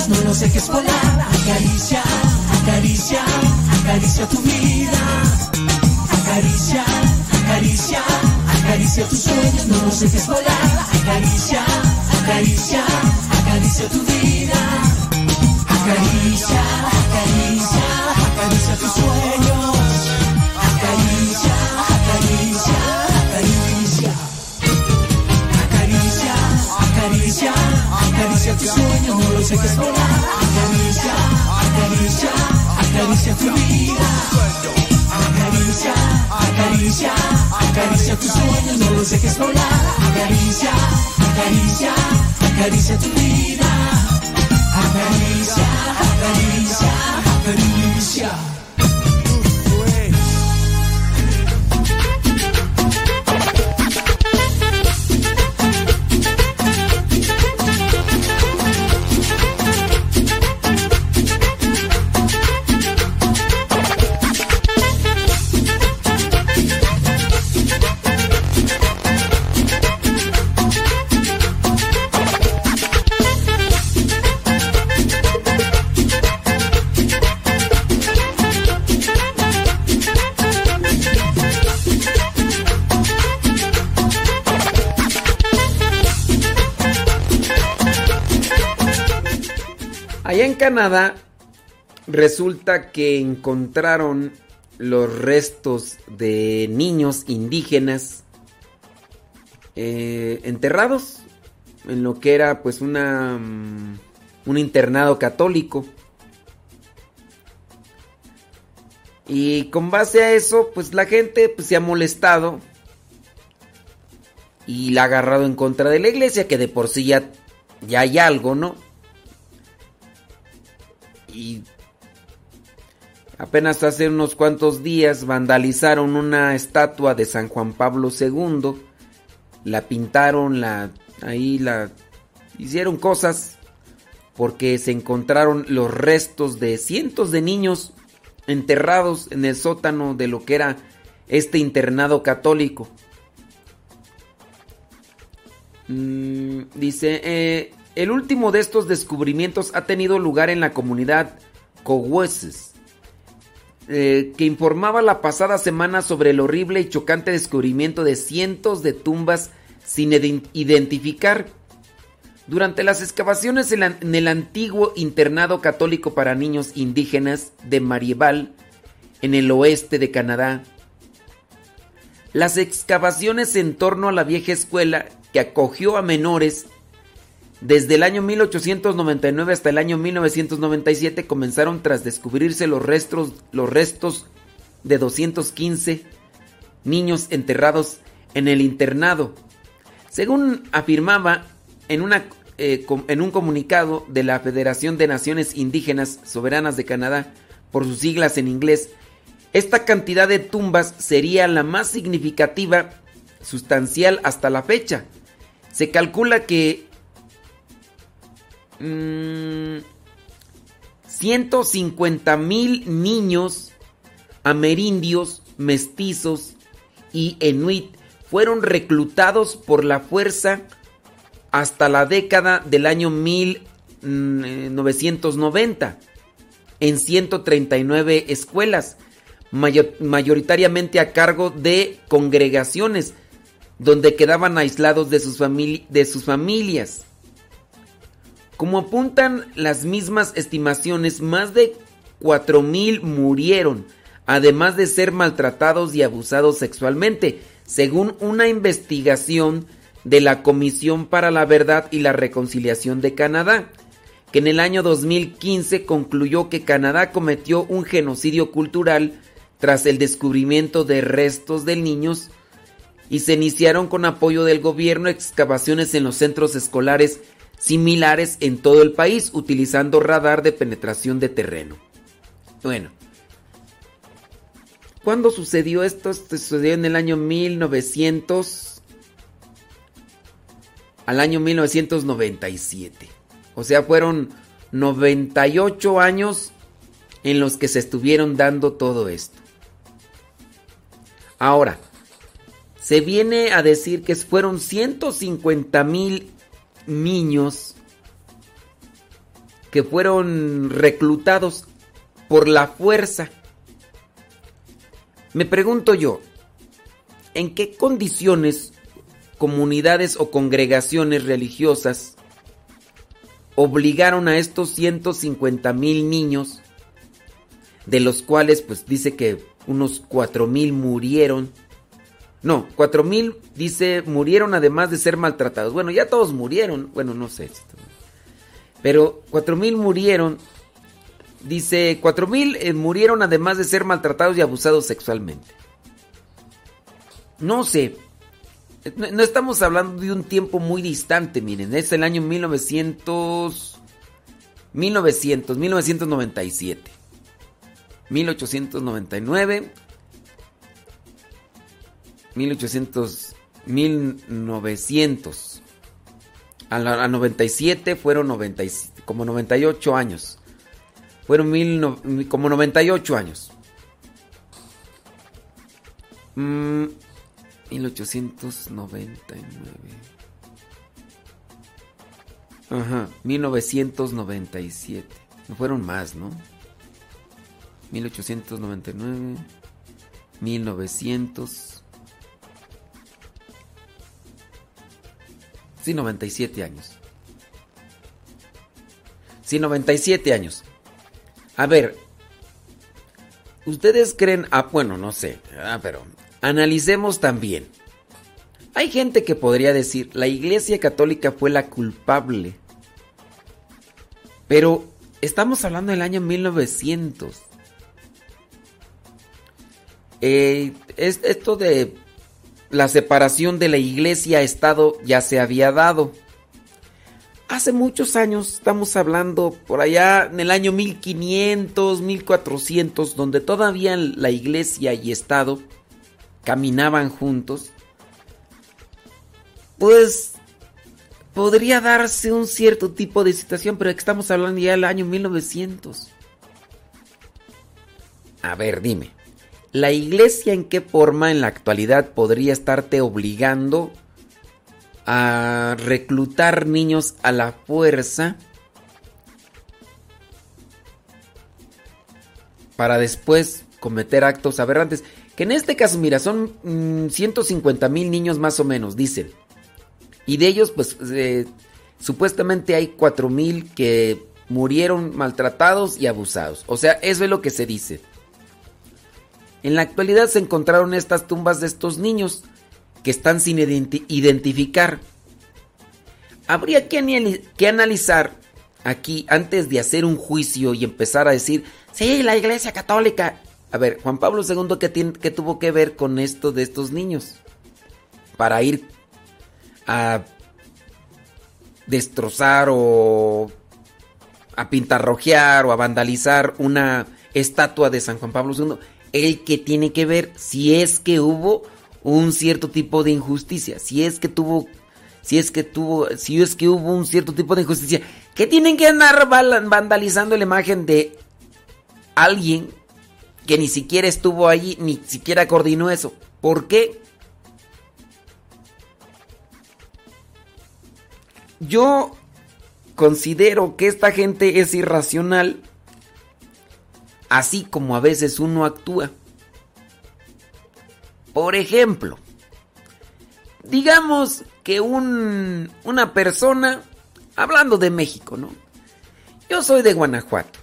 Sueños, no los dejes volar. Acaricia, acaricia, acaricia tu vida. Acaricia, acaricia, acaricia tus sueños, no los dejes volar. Acaricia, acaricia, acaricia tu vida. Acaricia, acaricia, acaricia tus sueños. Acaricia tus sueños, no los dejes volar. Acaricia, acaricia, acaricia tu vida. Acaricia, acaricia, acaricia tus sueños, no los dejes volar. Acaricia, acaricia, acaricia tu vida. Acaricia, acaricia, acaricia. Canadá resulta que encontraron los restos de niños indígenas eh, enterrados en lo que era pues una mm, un internado católico y con base a eso pues la gente pues, se ha molestado y la ha agarrado en contra de la iglesia que de por sí ya ya hay algo, ¿no? Y apenas hace unos cuantos días vandalizaron una estatua de San Juan Pablo II, la pintaron, la ahí la hicieron cosas porque se encontraron los restos de cientos de niños enterrados en el sótano de lo que era este internado católico. Mm, dice, eh, el último de estos descubrimientos ha tenido lugar en la comunidad Cohueses, eh, que informaba la pasada semana sobre el horrible y chocante descubrimiento de cientos de tumbas sin identificar. Durante las excavaciones en, el antiguo internado católico para niños indígenas de Marieval, en el oeste de Canadá, las excavaciones en torno a la vieja escuela que acogió a menores desde el año 1899 hasta el año 1997 comenzaron tras descubrirse los restos, los restos de 215 niños enterrados en el internado. Según afirmaba en eh, en un comunicado de la Federación de Naciones Indígenas Soberanas de Canadá, por sus siglas en inglés, esta cantidad de tumbas sería la más significativa, sustancial hasta la fecha. Se calcula que 150 mm, mil niños amerindios, mestizos y enuit fueron reclutados por la fuerza hasta la década del año 1990 en 139 escuelas, mayoritariamente a cargo de congregaciones, donde quedaban aislados de sus, de sus familias. Como apuntan las mismas estimaciones, más de 4.000 murieron, además de ser maltratados y abusados sexualmente, según una investigación de la Comisión para la Verdad y la Reconciliación de Canadá, que en el año 2015 concluyó que Canadá cometió un genocidio cultural tras el descubrimiento de restos de niños y se iniciaron con apoyo del gobierno excavaciones en los centros escolares similares en todo el país utilizando radar de penetración de terreno. Bueno, ¿cuándo sucedió esto? Esto sucedió en el año 1900 al año 1997. O sea, fueron 98 años en los que se estuvieron dando todo esto. Ahora, se viene a decir que fueron 150 mil niños que fueron reclutados por la fuerza. Me pregunto yo, ¿en qué condiciones comunidades o congregaciones religiosas obligaron a estos 150 mil niños, de los cuales pues dice que unos 4 mil murieron. No, 4 mil dice murieron además de ser maltratados. Bueno, ya todos murieron. Bueno, no sé. Pero 4 mil murieron. Dice, 4 mil eh, murieron además de ser maltratados y abusados sexualmente. No sé, no, estamos hablando de un tiempo muy distante, miren, es el año 1900, 1900, 1997, 1899, 1800, 1900. A, la, 97 fueron 90, como 98 años. Fueron mil, como 98 años. Mm, 1899. Ajá, 1997. No fueron más, ¿no? 1899, 1900. Sí, 97 años. Sí, 97 años. A ver, ¿ustedes creen... Ah, bueno, no sé. Ah, pero Analicemos también. Hay gente que podría decir, la Iglesia Católica fue la culpable. Pero estamos hablando del año 1900. Eh, esto de la separación de la Iglesia-Estado ya se había dado. hace muchos años, estamos hablando por allá en el año 1500, 1400, donde todavía la iglesia y Estado caminaban juntos, pues podría darse un cierto tipo de situación, pero estamos hablando ya del año 1900. A ver, dime, ¿la iglesia en qué forma en la actualidad podría estarte obligando a reclutar niños a la fuerza para después cometer actos aberrantes? Que en este caso, mira, son 150 mm, mil niños más o menos, dicen. Y de ellos, pues, eh, supuestamente hay 4 mil que murieron maltratados y abusados. O sea, eso es lo que se dice. En la actualidad se encontraron estas tumbas de estos niños que están sin identificar. Habría que, analizar aquí antes de hacer un juicio y empezar a decir, sí, la Iglesia Católica. A ver, Juan Pablo II, ¿qué, qué tuvo que ver con esto de estos niños? Para ir a destrozar o a pintarrojear o a vandalizar una estatua de San Juan Pablo II. El que tiene que ver si es que hubo un cierto tipo de injusticia, si es que tuvo si es que tuvo si es que hubo un cierto tipo de injusticia, que tienen que andar vandalizando la imagen de alguien que ni siquiera estuvo allí, ni siquiera coordinó eso. ¿Por qué? Yo considero que esta gente es irracional, así como a veces uno actúa. Por ejemplo, digamos que un, una persona, hablando de México, ¿no? Yo soy de Guanajuato.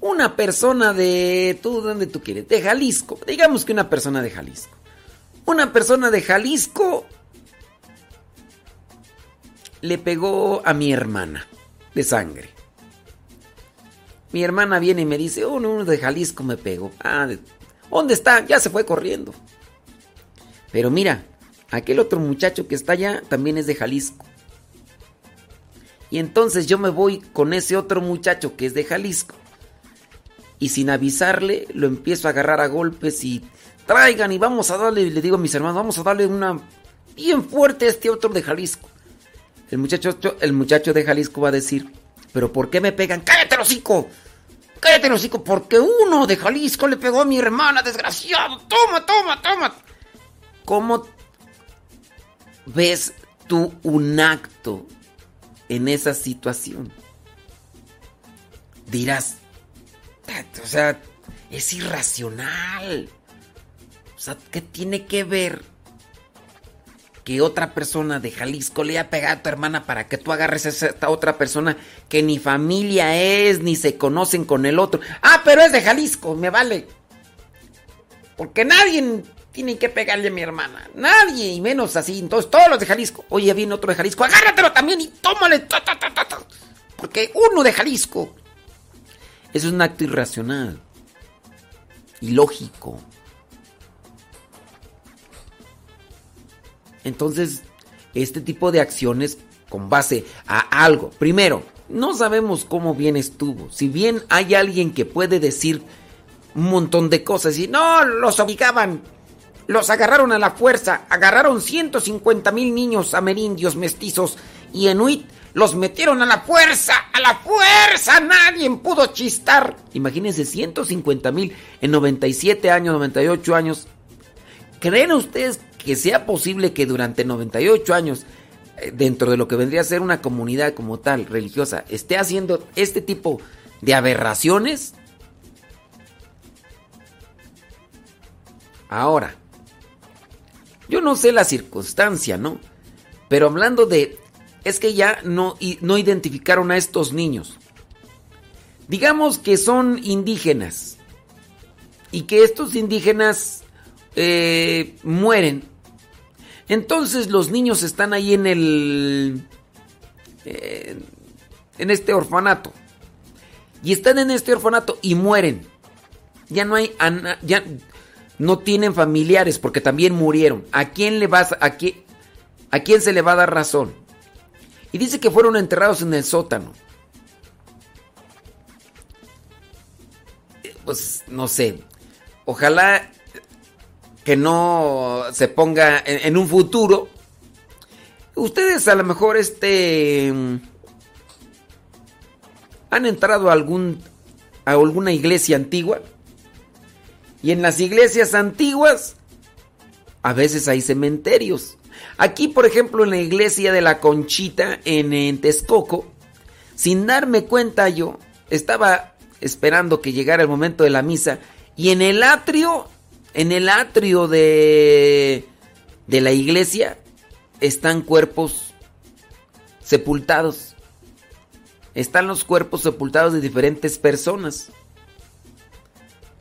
Una persona de... ¿Tú dónde tú quieres? De Jalisco. Digamos que una persona de Jalisco. Una persona de Jalisco le pegó a mi hermana de sangre. Mi hermana viene y me dice, oh, uno de Jalisco me pegó. Ah, ¿dónde está? Ya se fue corriendo. Pero mira, aquel otro muchacho que está allá también es de Jalisco. Y entonces yo me voy con ese otro muchacho que es de Jalisco. Y sin avisarle, lo empiezo a agarrar a golpes y traigan y vamos a darle, le digo a mis hermanos, vamos a darle una bien fuerte a este otro de Jalisco. El muchacho, el muchacho de Jalisco va a decir, pero ¿por qué me pegan? ¡Cállate, hocico! ¡Cállate, hocico! Porque uno de Jalisco le pegó a mi hermana, desgraciado. ¡Toma, toma, toma! ¿Cómo ves tú un acto en esa situación? Dirás, o sea, es irracional. O sea, ¿qué tiene que ver que otra persona de Jalisco le haya pegado a tu hermana para que tú agarres a esta otra persona que ni familia es, ni se conocen con el otro. Ah, pero es de Jalisco, me vale. Porque nadie tiene que pegarle a mi hermana. Nadie, y menos así. Entonces, todos los de Jalisco. Oye, viene otro de Jalisco, agárratelo también y tómale. Porque uno de Jalisco. Eso es un acto irracional. Ilógico. Entonces, este tipo de acciones con base a algo. Primero, no sabemos cómo bien estuvo. Si bien hay alguien que puede decir un montón de cosas y no, los obligaban, los agarraron a la fuerza, agarraron 150 mil niños amerindios, mestizos y enuit, los metieron a la fuerza, a la fuerza, nadie pudo chistar. Imagínense 150 mil en 97 años, 98 años. ¿Creen ustedes que sea posible que durante 98 años, eh, dentro de lo que vendría a ser una comunidad como tal, religiosa, esté haciendo este tipo de aberraciones? Ahora, yo no sé la circunstancia, ¿no? Pero hablando de, es que ya no, no identificaron a estos niños. Digamos que son indígenas y que estos indígenas eh, mueren entonces los niños están ahí en el... en este orfanato. Y están en este orfanato y mueren. Ya no hay... Ya no tienen familiares porque también murieron. ¿A quién le vas a... ¿A quién se le va a dar razón? Y dice que fueron enterrados en el sótano. Pues no sé. Ojalá que no se ponga en, un futuro. Ustedes a lo mejor este han entrado a algún a alguna iglesia antigua y en las iglesias antiguas a veces hay cementerios. Aquí, por ejemplo, en la iglesia de la Conchita en, en Texcoco, sin darme cuenta yo, estaba esperando que llegara el momento de la misa y en el atrio, en el atrio de de la iglesia están cuerpos sepultados. Están los cuerpos sepultados de diferentes personas.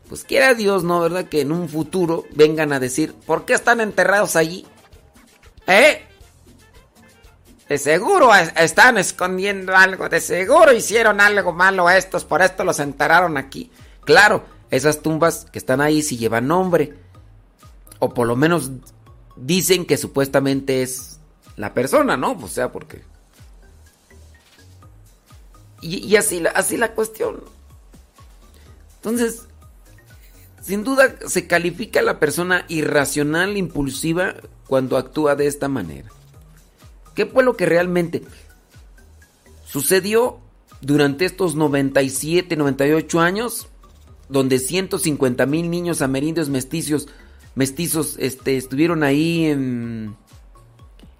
Pues quiera Dios, ¿no? ¿Verdad? Que en un futuro vengan a decir, ¿por qué están enterrados allí? ¿Eh? De seguro están escondiendo algo, de seguro hicieron algo malo a estos, por esto los enterraron aquí. Claro, esas tumbas que están ahí sí llevan nombre. O por lo menos dicen que supuestamente es la persona, ¿no? O sea, porque... Y, y así, así la cuestión. Entonces, sin duda se califica a la persona irracional, impulsiva, cuando actúa de esta manera. ¿Qué fue lo que realmente sucedió durante estos 97, 98 años? Donde 150 mil niños amerindios mestizos, mestizos este, estuvieron ahí en,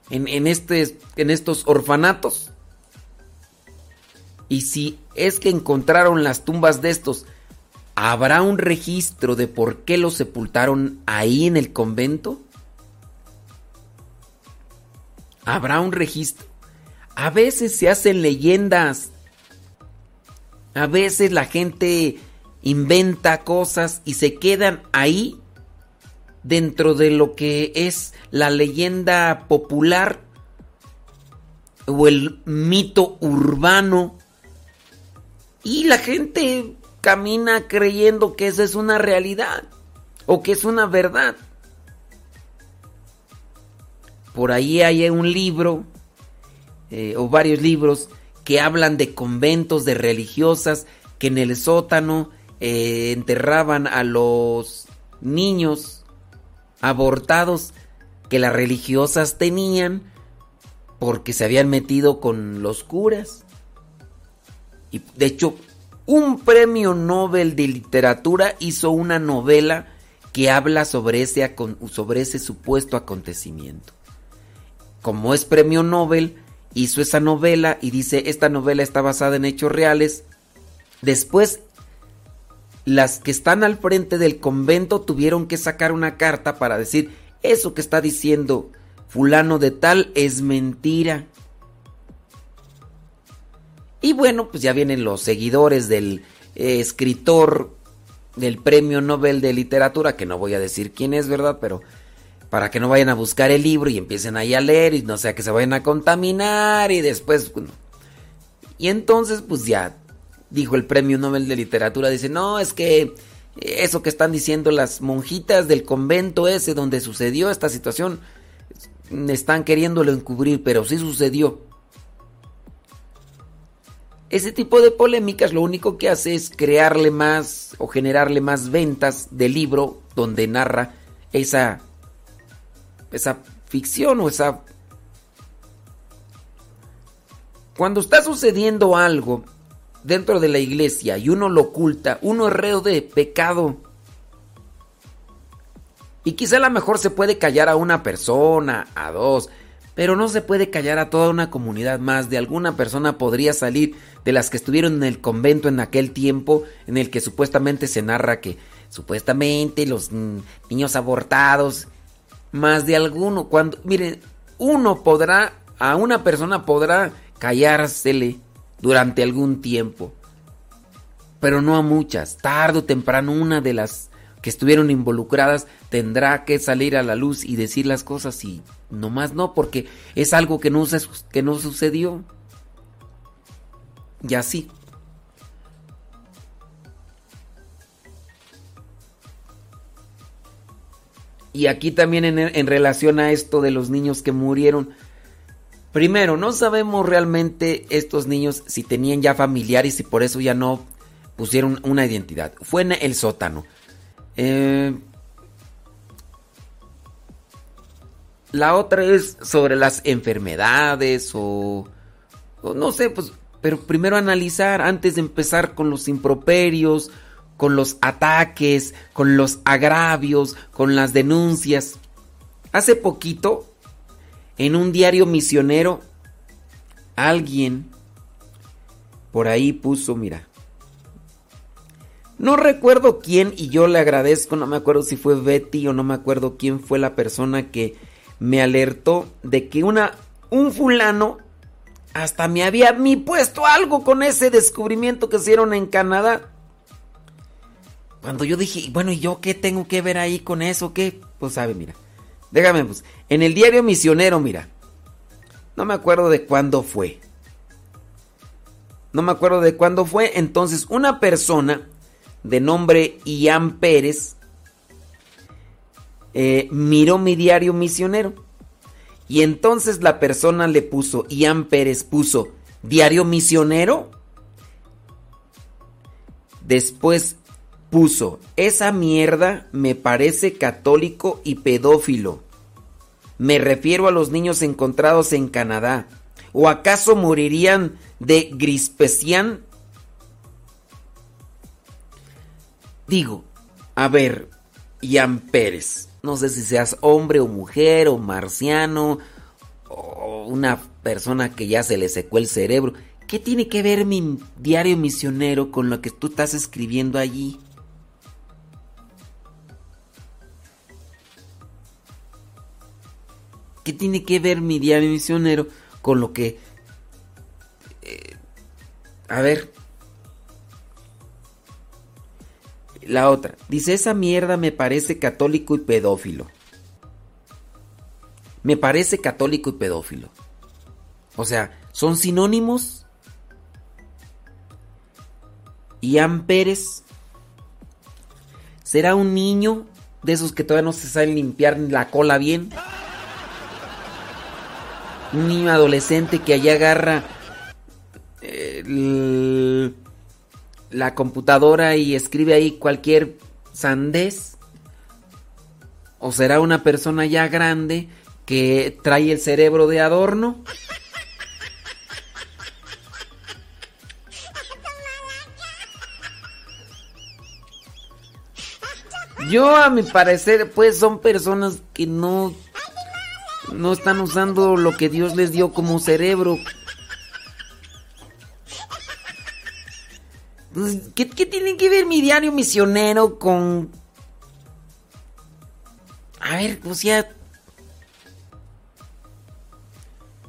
en, en, este, en estos orfanatos. Y si es que encontraron las tumbas de estos, ¿habrá un registro de por qué los sepultaron ahí en el convento? ¿Habrá un registro? A veces se hacen leyendas. A veces la gente inventa cosas y se quedan ahí dentro de lo que es la leyenda popular o el mito urbano. Y la gente camina creyendo que esa es una realidad o que es una verdad. Por ahí hay un libro eh, o varios libros que hablan de conventos de religiosas que en el sótano eh, enterraban a los niños abortados que las religiosas tenían porque se habían metido con los curas. Y de hecho, un premio Nobel de literatura hizo una novela que habla sobre ese, sobre ese supuesto acontecimiento. Como es premio Nobel, hizo esa novela y dice, esta novela está basada en hechos reales. Después, las que están al frente del convento tuvieron que sacar una carta para decir, eso que está diciendo fulano de tal es mentira. Y bueno, pues ya vienen los seguidores del eh, escritor del Premio Nobel de Literatura, que no voy a decir quién es, ¿verdad? Pero para que no vayan a buscar el libro y empiecen ahí a leer y no sea que se vayan a contaminar y después... y entonces, pues ya dijo el Premio Nobel de Literatura, dice, no, es que eso que están diciendo las monjitas del convento ese donde sucedió esta situación, están queriéndolo encubrir, pero sí sucedió. Ese tipo de polémicas lo único que hace es crearle más o generarle más ventas del libro donde narra esa esa ficción o esa cuando está sucediendo algo dentro de la iglesia y uno lo oculta, uno es reo de pecado. Y quizá a lo mejor se puede callar a una persona, a dos, pero no se puede callar a toda una comunidad más. De alguna persona podría salir de las que estuvieron en el convento en aquel tiempo en el que supuestamente se narra que supuestamente los niños abortados, más de alguno, cuando, miren, uno podrá, a una persona podrá callársele durante algún tiempo, pero no a muchas. Tarde o temprano una de las que estuvieron involucradas tendrá que salir a la luz y decir las cosas y no más no, porque es algo que no, que no sucedió. Y así. Y aquí también en relación a esto de los niños que murieron. Primero, no sabemos realmente estos niños si tenían ya familiares y por eso ya no pusieron una identidad. Fue en el sótano. Eh, la otra es sobre las enfermedades o, o, no sé, pues, pero primero analizar antes de empezar con los improperios, con los ataques, con los agravios, con las denuncias. Hace poquito, en un diario misionero, alguien por ahí puso, mira, no recuerdo quién y yo le agradezco, no me acuerdo si fue Betty o no me acuerdo quién fue la persona que me alertó de que una un fulano hasta me había puesto algo con ese descubrimiento que hicieron en Canadá. Cuando yo dije, bueno, ¿y yo qué tengo que ver ahí con eso? ¿Qué? Pues sabe, mira. Déjame, pues. En el diario Misionero, mira. No me acuerdo de cuándo fue. No me acuerdo de cuándo fue. Entonces, una persona de nombre Ian Pérez eh, miró mi diario misionero. Y entonces la persona le puso, Ian Pérez puso, diario misionero. Después puso, esa mierda me parece católico y pedófilo. Me refiero a los niños encontrados en Canadá. ¿O acaso morirían de Grispecian? Digo, a ver, Ian Pérez, no sé si seas hombre o mujer o marciano o una persona que ya se le secó el cerebro. ¿Qué tiene que ver mi diario misionero con lo que tú estás escribiendo allí? ¿Qué tiene que ver mi diario misionero con lo que... Eh, a ver. La otra. Dice, esa mierda me parece católico y pedófilo. Me parece católico y pedófilo. O sea, ¿son sinónimos? Ian Pérez. ¿Será un niño de esos que todavía no se saben limpiar la cola bien? Un niño adolescente que allá agarra el, la computadora y escribe ahí cualquier sandez? ¿O será una persona ya grande que trae el cerebro de adorno? Yo a mi parecer pues son personas que no no están usando lo que Dios les dio como cerebro. Pues, ¿Qué, ¿Qué, tiene que ver mi diario misionero con... A ver, pues ya...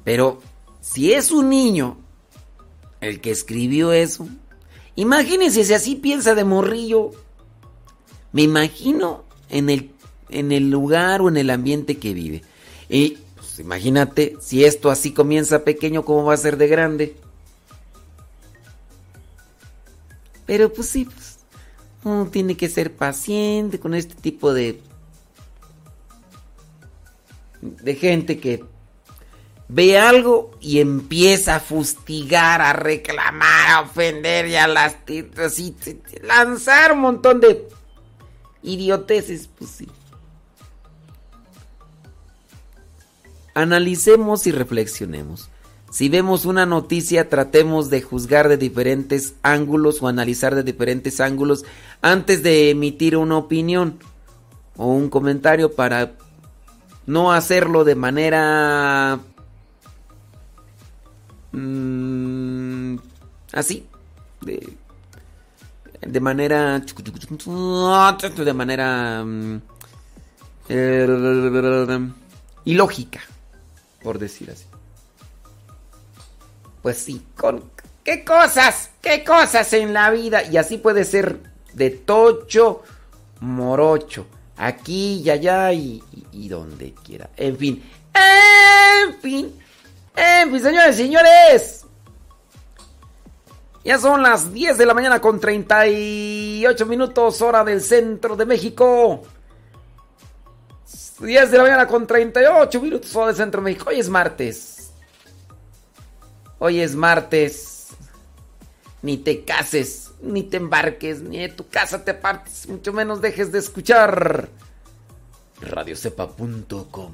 Pero si es un niño el que escribió eso, imagínense si así piensa de morrillo. Me imagino en el, en el lugar o en el ambiente que vive. Y pues, imagínate, si esto así comienza pequeño, ¿cómo va a ser de grande? Pero pues sí, pues, uno tiene que ser paciente con este tipo de de gente que ve algo y empieza a fustigar, a reclamar, a ofender y a las lanzar un montón de idioteces, pues sí. Analicemos y reflexionemos. Si vemos una noticia, tratemos de juzgar de diferentes ángulos o analizar de diferentes ángulos antes de emitir una opinión o un comentario para no hacerlo de manera mmm, así de, de manera de manera um, ilógica por decir así. Pues sí, con qué cosas, qué cosas en la vida. Y así puede ser de tocho, morocho, aquí y allá y, y, donde quiera. En fin, en fin, en fin, señores señores. Ya son las 10 de la mañana con 38 minutos hora del centro de México. 10 de la mañana con 38 minutos hora de Centro México. Hoy es martes. Hoy es martes. Ni te cases, ni te embarques, ni de tu casa te partes, mucho menos dejes de escuchar radiocepa.com.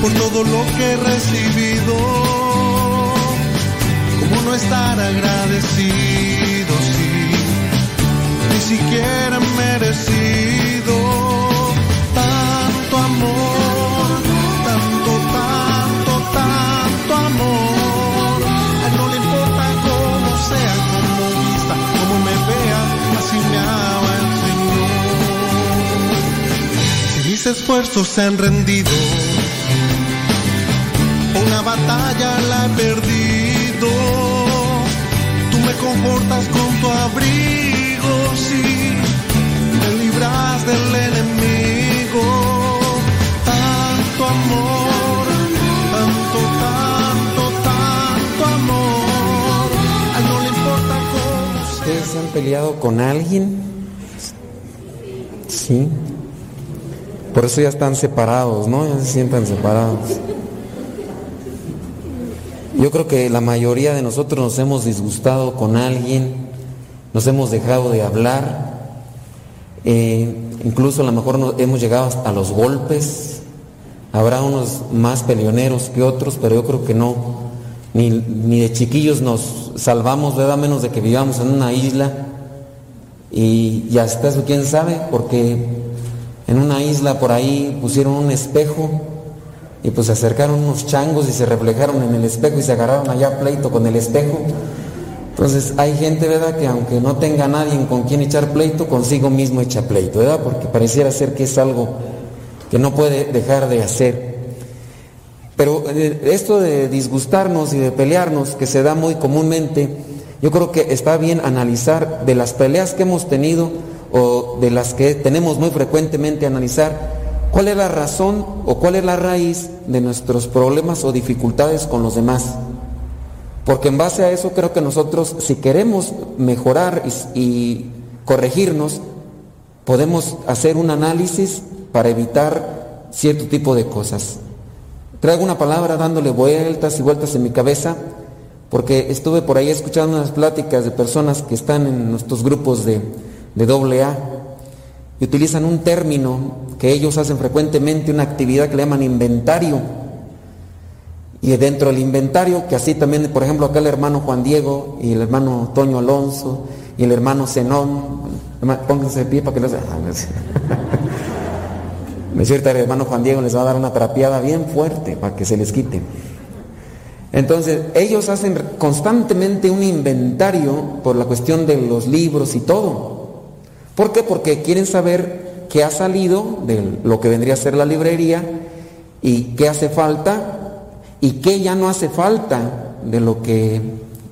por todo lo que he recibido. no estar agradecido, sí, ni siquiera merecido tanto amor, tanto, tanto, tanto amor. A no le importa cómo sea, cómo vista, cómo me vea, así me ama el Señor. Si mis esfuerzos se han rendido, una batalla la he perdido. Tú me confortas con tu abrigo, sí, me libras del enemigo. Tanto amor, tanto, tanto, tanto amor. A no le importa cómo ¿Ustedes han peleado con alguien? Sí. Por eso ya están separados, ¿no? Ya se sientan separados. Yo creo que la mayoría de nosotros nos hemos disgustado con alguien, nos hemos dejado de hablar, eh, incluso a lo mejor nos- hemos llegado hasta los golpes. Habrá unos más peleoneros que otros, pero yo creo que no. Ni, ni de chiquillos nos salvamos, ¿verdad? Menos de que vivamos en una isla. Y, y hasta eso, quién sabe, porque en una isla por ahí pusieron un espejo y pues se acercaron unos changos y se reflejaron en el espejo y se agarraron allá pleito con el espejo. Entonces hay gente, ¿verdad?, que aunque no tenga nadie con quien echar pleito, consigo mismo echa pleito, ¿verdad? Porque pareciera ser que es algo que no puede dejar de hacer. Pero eh, esto de disgustarnos y de pelearnos, que se da muy comúnmente, yo creo que está bien analizar de las peleas que hemos tenido o de las que tenemos muy frecuentemente analizar, cuál es la razón o cuál es la raíz de nuestros problemas o dificultades con los demás. Porque en base a eso creo que nosotros, si queremos mejorar y, corregirnos, podemos hacer un análisis para evitar cierto tipo de cosas. Traigo una palabra dándole vueltas y vueltas en mi cabeza, porque estuve por ahí escuchando unas pláticas de personas que están en nuestros grupos de, de doble A y utilizan un término que ellos hacen frecuentemente, una actividad que le llaman inventario. Y dentro del inventario, que así también, por ejemplo, acá el hermano Juan Diego y el hermano Toño Alonso y el hermano Zenón, pónganse de pie para que los... Cierto, el hermano Juan Diego les va a dar una trapeada bien fuerte para que se les quite. Entonces, ellos hacen constantemente un inventario por la cuestión de los libros y todo. ¿Por qué? Porque quieren saber qué ha salido de lo que vendría a ser la librería y qué hace falta y qué ya no hace falta de lo que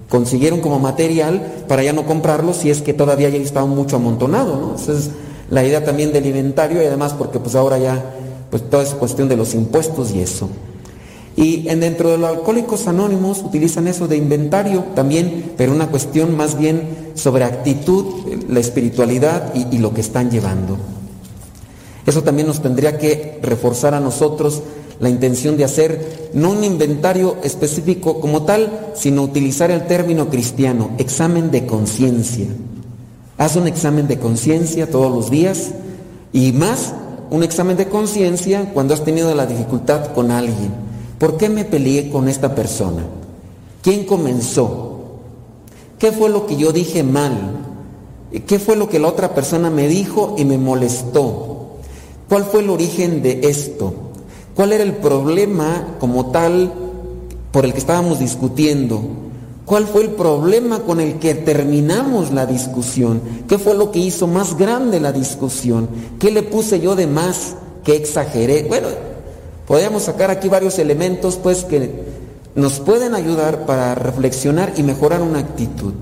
consiguieron como material para ya no comprarlo si es que todavía ya está mucho amontonado, ¿no? Esa es la idea también del inventario y además porque pues ahora ya pues toda es cuestión de los impuestos y eso. Y en dentro de los alcohólicos anónimos utilizan eso de inventario también, pero una cuestión más bien sobre actitud, la espiritualidad y, y lo que están llevando. Eso también nos tendría que reforzar a nosotros la intención de hacer no un inventario específico como tal, sino utilizar el término cristiano, examen de conciencia. Haz un examen de conciencia todos los días y más un examen de conciencia cuando has tenido la dificultad con alguien. ¿Por qué me peleé con esta persona? ¿Quién comenzó? ¿Qué fue lo que yo dije mal? ¿Qué fue lo que la otra persona me dijo y me molestó? ¿Cuál fue el origen de esto? ¿Cuál era el problema como tal por el que estábamos discutiendo? ¿Cuál fue el problema con el que terminamos la discusión? ¿Qué fue lo que hizo más grande la discusión? ¿Qué le puse yo de más? ¿Qué exageré? Bueno, podríamos sacar aquí varios elementos pues que nos pueden ayudar para reflexionar y mejorar una actitud.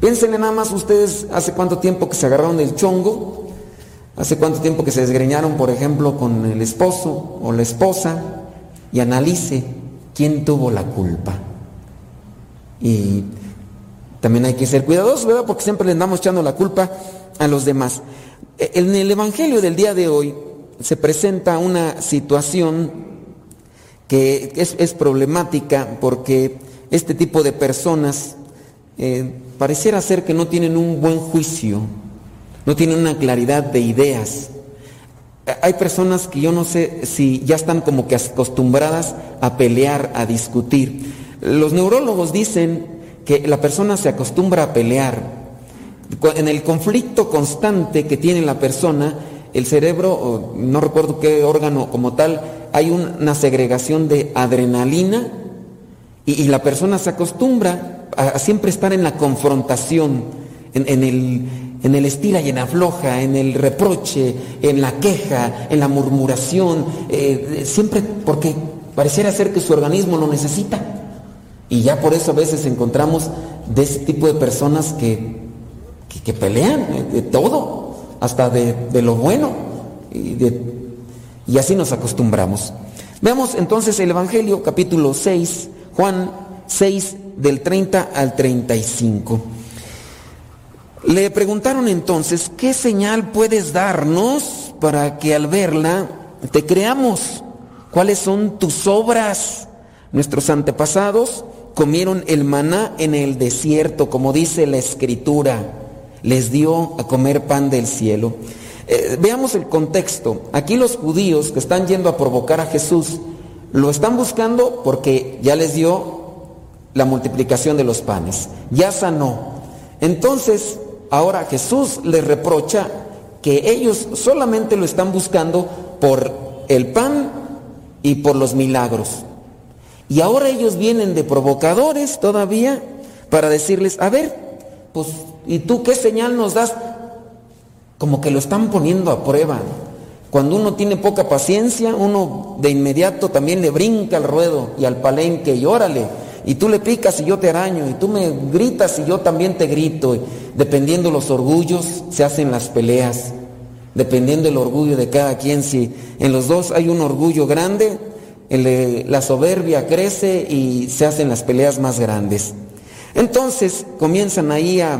Piénsenle nada más ustedes hace cuánto tiempo que se agarraron del chongo, hace cuánto tiempo que se desgreñaron, por ejemplo, con el esposo o la esposa y analice quién tuvo la culpa. Y también hay que ser cuidadosos, ¿verdad? Porque siempre le andamos echando la culpa a los demás. E, En el Evangelio del día de hoy se presenta una situación que es, problemática porque este tipo de personas eh, pareciera ser que no tienen un buen juicio, no tienen una claridad de ideas. Hay personas que yo no sé si ya están como que acostumbradas a pelear, a discutir. Los neurólogos dicen que la persona se acostumbra a pelear. En el conflicto constante que tiene la persona, el cerebro, no recuerdo qué órgano como tal, hay una segregación de adrenalina y, la persona se acostumbra a, siempre estar en la confrontación, en, el, en el estira y en afloja, en el reproche, en la queja, en la murmuración, eh, siempre porque pareciera ser que su organismo lo necesita. Y ya por eso a veces encontramos de ese tipo de personas que, que, pelean de todo, hasta de, lo bueno. Y, y así nos acostumbramos. Veamos entonces el Evangelio capítulo 6, Juan 6 del 30 al 35. Le preguntaron entonces, ¿qué señal puedes darnos para que al verla te creamos? ¿Cuáles son tus obras? Nuestros antepasados comieron el maná en el desierto, como dice la escritura. Les dio a comer pan del cielo. Eh, veamos el contexto. Aquí los judíos que están yendo a provocar a Jesús lo están buscando porque ya les dio la multiplicación de los panes, ya sanó. Entonces, ahora Jesús les reprocha que ellos solamente lo están buscando por el pan y por los milagros. Y ahora ellos vienen de provocadores todavía para decirles, a ver, pues, ¿y tú qué señal nos das? Como que lo están poniendo a prueba. Cuando uno tiene poca paciencia, uno de inmediato también le brinca al ruedo y al palenque y órale. Y tú le picas y yo te araño, y tú me gritas y yo también te grito. dependiendo los orgullos, se hacen las peleas. Dependiendo el orgullo de cada quien, si en los dos hay un orgullo grande, la soberbia crece y se hacen las peleas más grandes. Entonces comienzan ahí a,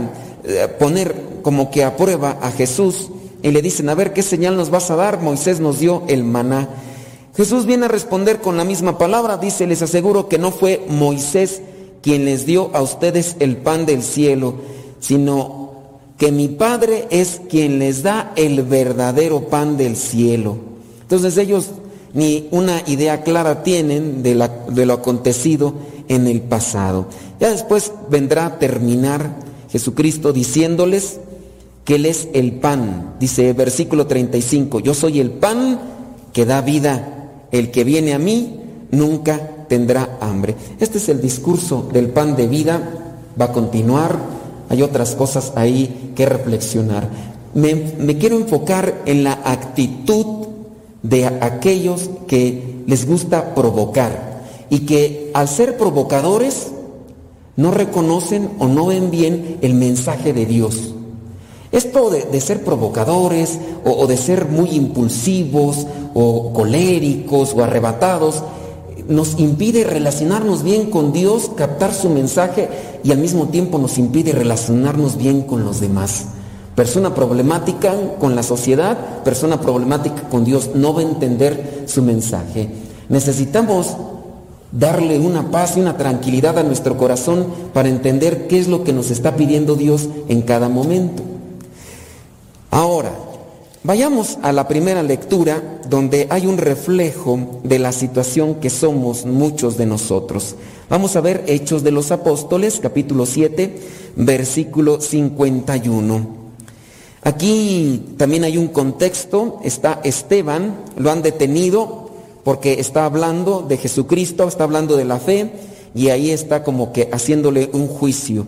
poner como que a prueba a Jesús y le dicen, a ver, ¿qué señal nos vas a dar? Moisés nos dio el maná. Jesús viene a responder con la misma palabra, dice, les aseguro que no fue Moisés quien les dio a ustedes el pan del cielo, sino que mi Padre es quien les da el verdadero pan del cielo. Entonces ellos ni una idea clara tienen de, de, lo acontecido en el pasado. Ya después vendrá a terminar Jesucristo diciéndoles que Él es el pan. Dice versículo 35, yo soy el pan que da vida. El que viene a mí nunca tendrá hambre. Este es el discurso del pan de vida. Va a continuar. Hay otras cosas ahí que reflexionar. me quiero enfocar en la actitud de aquellos que les gusta provocar y que al ser provocadores no reconocen o no ven bien el mensaje de Dios. Esto de, ser provocadores o, de ser muy impulsivos o coléricos o arrebatados nos impide relacionarnos bien con Dios, captar su mensaje y al mismo tiempo nos impide relacionarnos bien con los demás. Persona problemática con la sociedad, persona problemática con Dios, no va a entender su mensaje. Necesitamos darle una paz y una tranquilidad a nuestro corazón para entender qué es lo que nos está pidiendo Dios en cada momento. Ahora, vayamos a la primera lectura donde hay un reflejo de la situación que somos muchos de nosotros. Vamos a ver Hechos de los Apóstoles, capítulo 7, versículo 51. Aquí también hay un contexto, está Esteban, lo han detenido porque está hablando de Jesucristo, está hablando de la fe y ahí está como que haciéndole un juicio.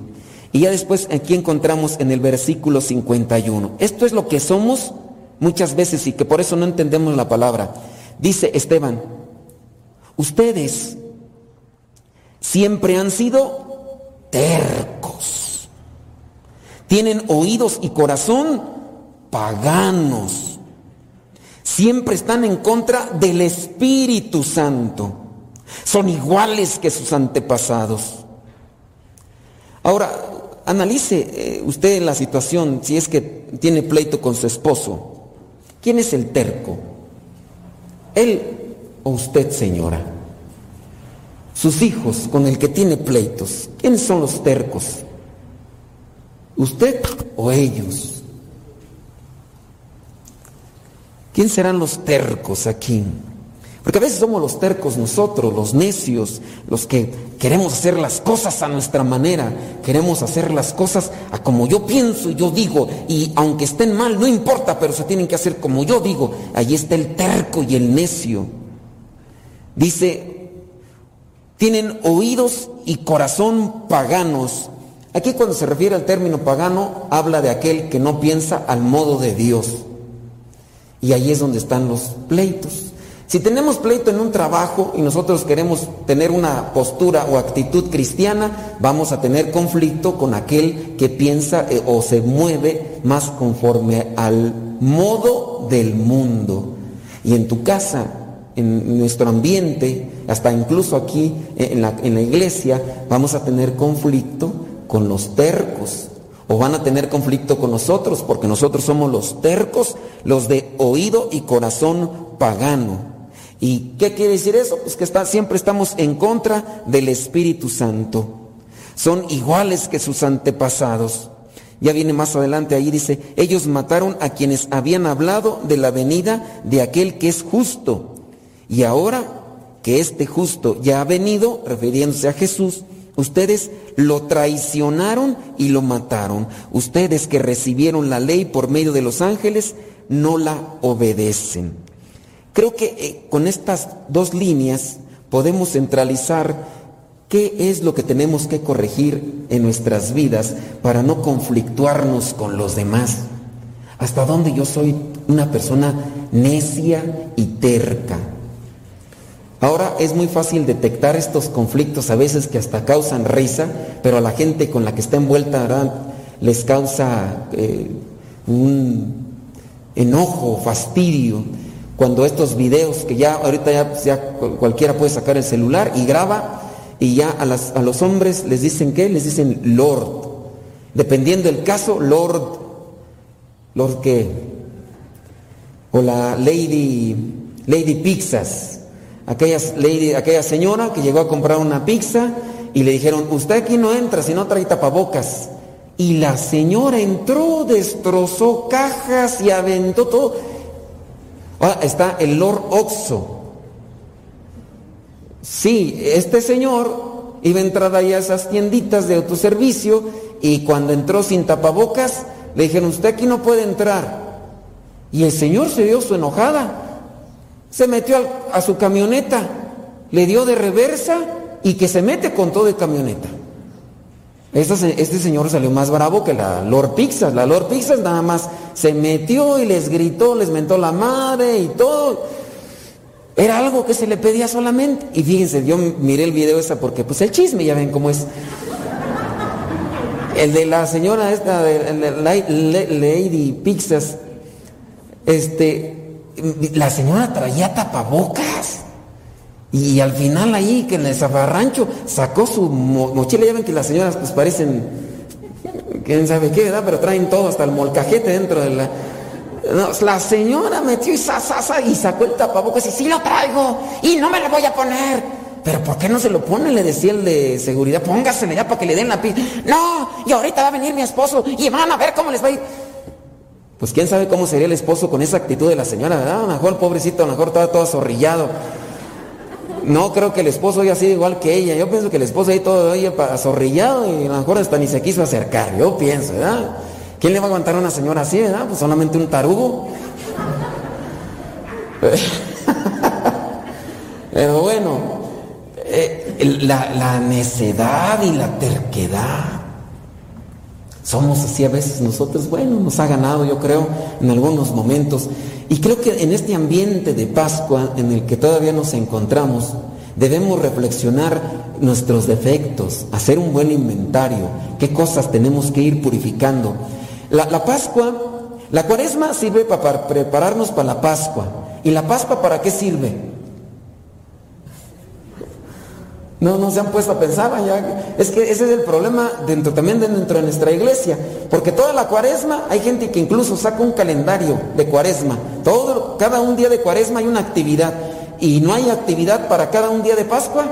Y ya después aquí encontramos en el versículo 51. Esto es lo que somos muchas veces y que por eso no entendemos la palabra. Dice Esteban, ustedes siempre han sido tercos tienen oídos y corazón paganos. Siempre están en contra del Espíritu Santo. Son iguales que sus antepasados. Ahora, analice eh, usted la situación si es que tiene pleito con su esposo. ¿Quién es el terco? ¿Él o usted, señora? Sus hijos con el que tiene pleitos. ¿Quiénes son los tercos? ¿Usted o ellos? ¿Quién serán los tercos aquí? Porque a veces somos los tercos nosotros, los necios, los que queremos hacer las cosas a nuestra manera, queremos hacer las cosas a como yo pienso y yo digo, y aunque estén mal, no importa, pero se tienen que hacer como yo digo. Allí está el terco y el necio. Dice, tienen oídos y corazón paganos. Aquí cuando se refiere al término pagano, habla de aquel que no piensa al modo de Dios. Y ahí es donde están los pleitos. Si tenemos pleito en un trabajo y nosotros queremos tener una postura o actitud cristiana, vamos a tener conflicto con aquel que piensa eh, o se mueve más conforme al modo del mundo. Y en tu casa, en nuestro ambiente, hasta incluso aquí en la, en la iglesia, vamos a tener conflicto con los tercos, o van a tener conflicto con nosotros, porque nosotros somos los tercos, los de oído y corazón pagano. ¿Y qué quiere decir eso? Pues que está, siempre estamos en contra del Espíritu Santo. Son iguales que sus antepasados. Ya viene más adelante ahí, dice, ellos mataron a quienes habían hablado de la venida de aquel que es justo. Y ahora que este justo ya ha venido, refiriéndose a Jesús, ustedes lo traicionaron y lo mataron. Ustedes que recibieron la ley por medio de los ángeles, no la obedecen. Creo que eh, con estas dos líneas podemos centralizar qué es lo que tenemos que corregir en nuestras vidas para no conflictuarnos con los demás. Hasta dónde yo soy una persona necia y terca. Ahora es muy fácil detectar estos conflictos a veces que hasta causan risa, pero a la gente con la que está envuelta les causa eh, un enojo, fastidio cuando estos videos que ya ahorita ya, cualquiera puede sacar el celular y graba y ya a los hombres les dicen qué, les dicen Lord. Dependiendo del caso, Lord, Lord qué, o la Lady, Lady Pizzas, aquella, lady, aquella señora que llegó a comprar una pizza y le dijeron, usted aquí no entra si no trae tapabocas. Y la señora entró, destrozó cajas y aventó todo. Ahora está el Lord Oxo. Sí, este señor iba a entrar ahí a esas tienditas de autoservicio y cuando entró sin tapabocas, le dijeron, usted aquí no puede entrar. Y el señor se dio su enojada. Se metió a su camioneta, le dio de reversa y que se mete con todo de camioneta. Este, señor salió más bravo que la Lord Pixas. La Lord Pixas nada más se metió y les gritó, les mentó la madre y todo. Era algo que se le pedía solamente. Y fíjense, yo miré el video esa porque pues el chisme, ya ven cómo es. El de la señora esta, de, Lady Pixas, este, la señora traía tapabocas. Y al final ahí, que en el zafarrancho, sacó su mochila. Ya ven que las señoras pues parecen, quién sabe qué, ¿verdad? Pero traen todo, hasta el molcajete dentro de la... la señora metió y, y sacó el tapabocas y sí lo traigo y no me lo voy a poner. Pero ¿por qué no se lo pone? Le decía el de seguridad, póngasele ya para que le den la pista. No, y ahorita va a venir mi esposo y van a ver cómo les va a ir. Pues quién sabe cómo sería el esposo con esa actitud de la señora, ¿verdad? A lo mejor pobrecito, a lo mejor estaba todo azorrillado. No creo que el esposo haya sido igual que ella. Yo pienso que el esposo ahí todo ahí azorrillado y a lo mejor hasta ni se quiso acercar. Yo pienso, ¿verdad? ¿Quién le va a aguantar a una señora así, verdad? Pues solamente un tarugo. Pero bueno, eh, la necedad y la terquedad. Somos así a veces nosotros, bueno, nos ha ganado yo creo en algunos momentos. Y creo que en este ambiente de Pascua en el que todavía nos encontramos, debemos reflexionar nuestros defectos, hacer un buen inventario, qué cosas tenemos que ir purificando. La, Pascua, la cuaresma sirve para prepararnos para la Pascua. ¿Y la Pascua para qué sirve? No, no se han puesto a pensar. Es que ese es el problema dentro también dentro de nuestra iglesia. Porque toda la cuaresma hay gente que incluso saca un calendario de cuaresma. Todo, cada un día de cuaresma hay una actividad. Y no hay actividad para cada un día de Pascua.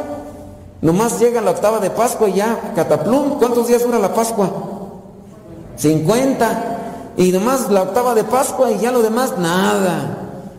Nomás llega la octava de Pascua y ya, cataplum. ¿Cuántos días dura la Pascua? 50. Y nomás la octava de Pascua y ya lo demás, nada.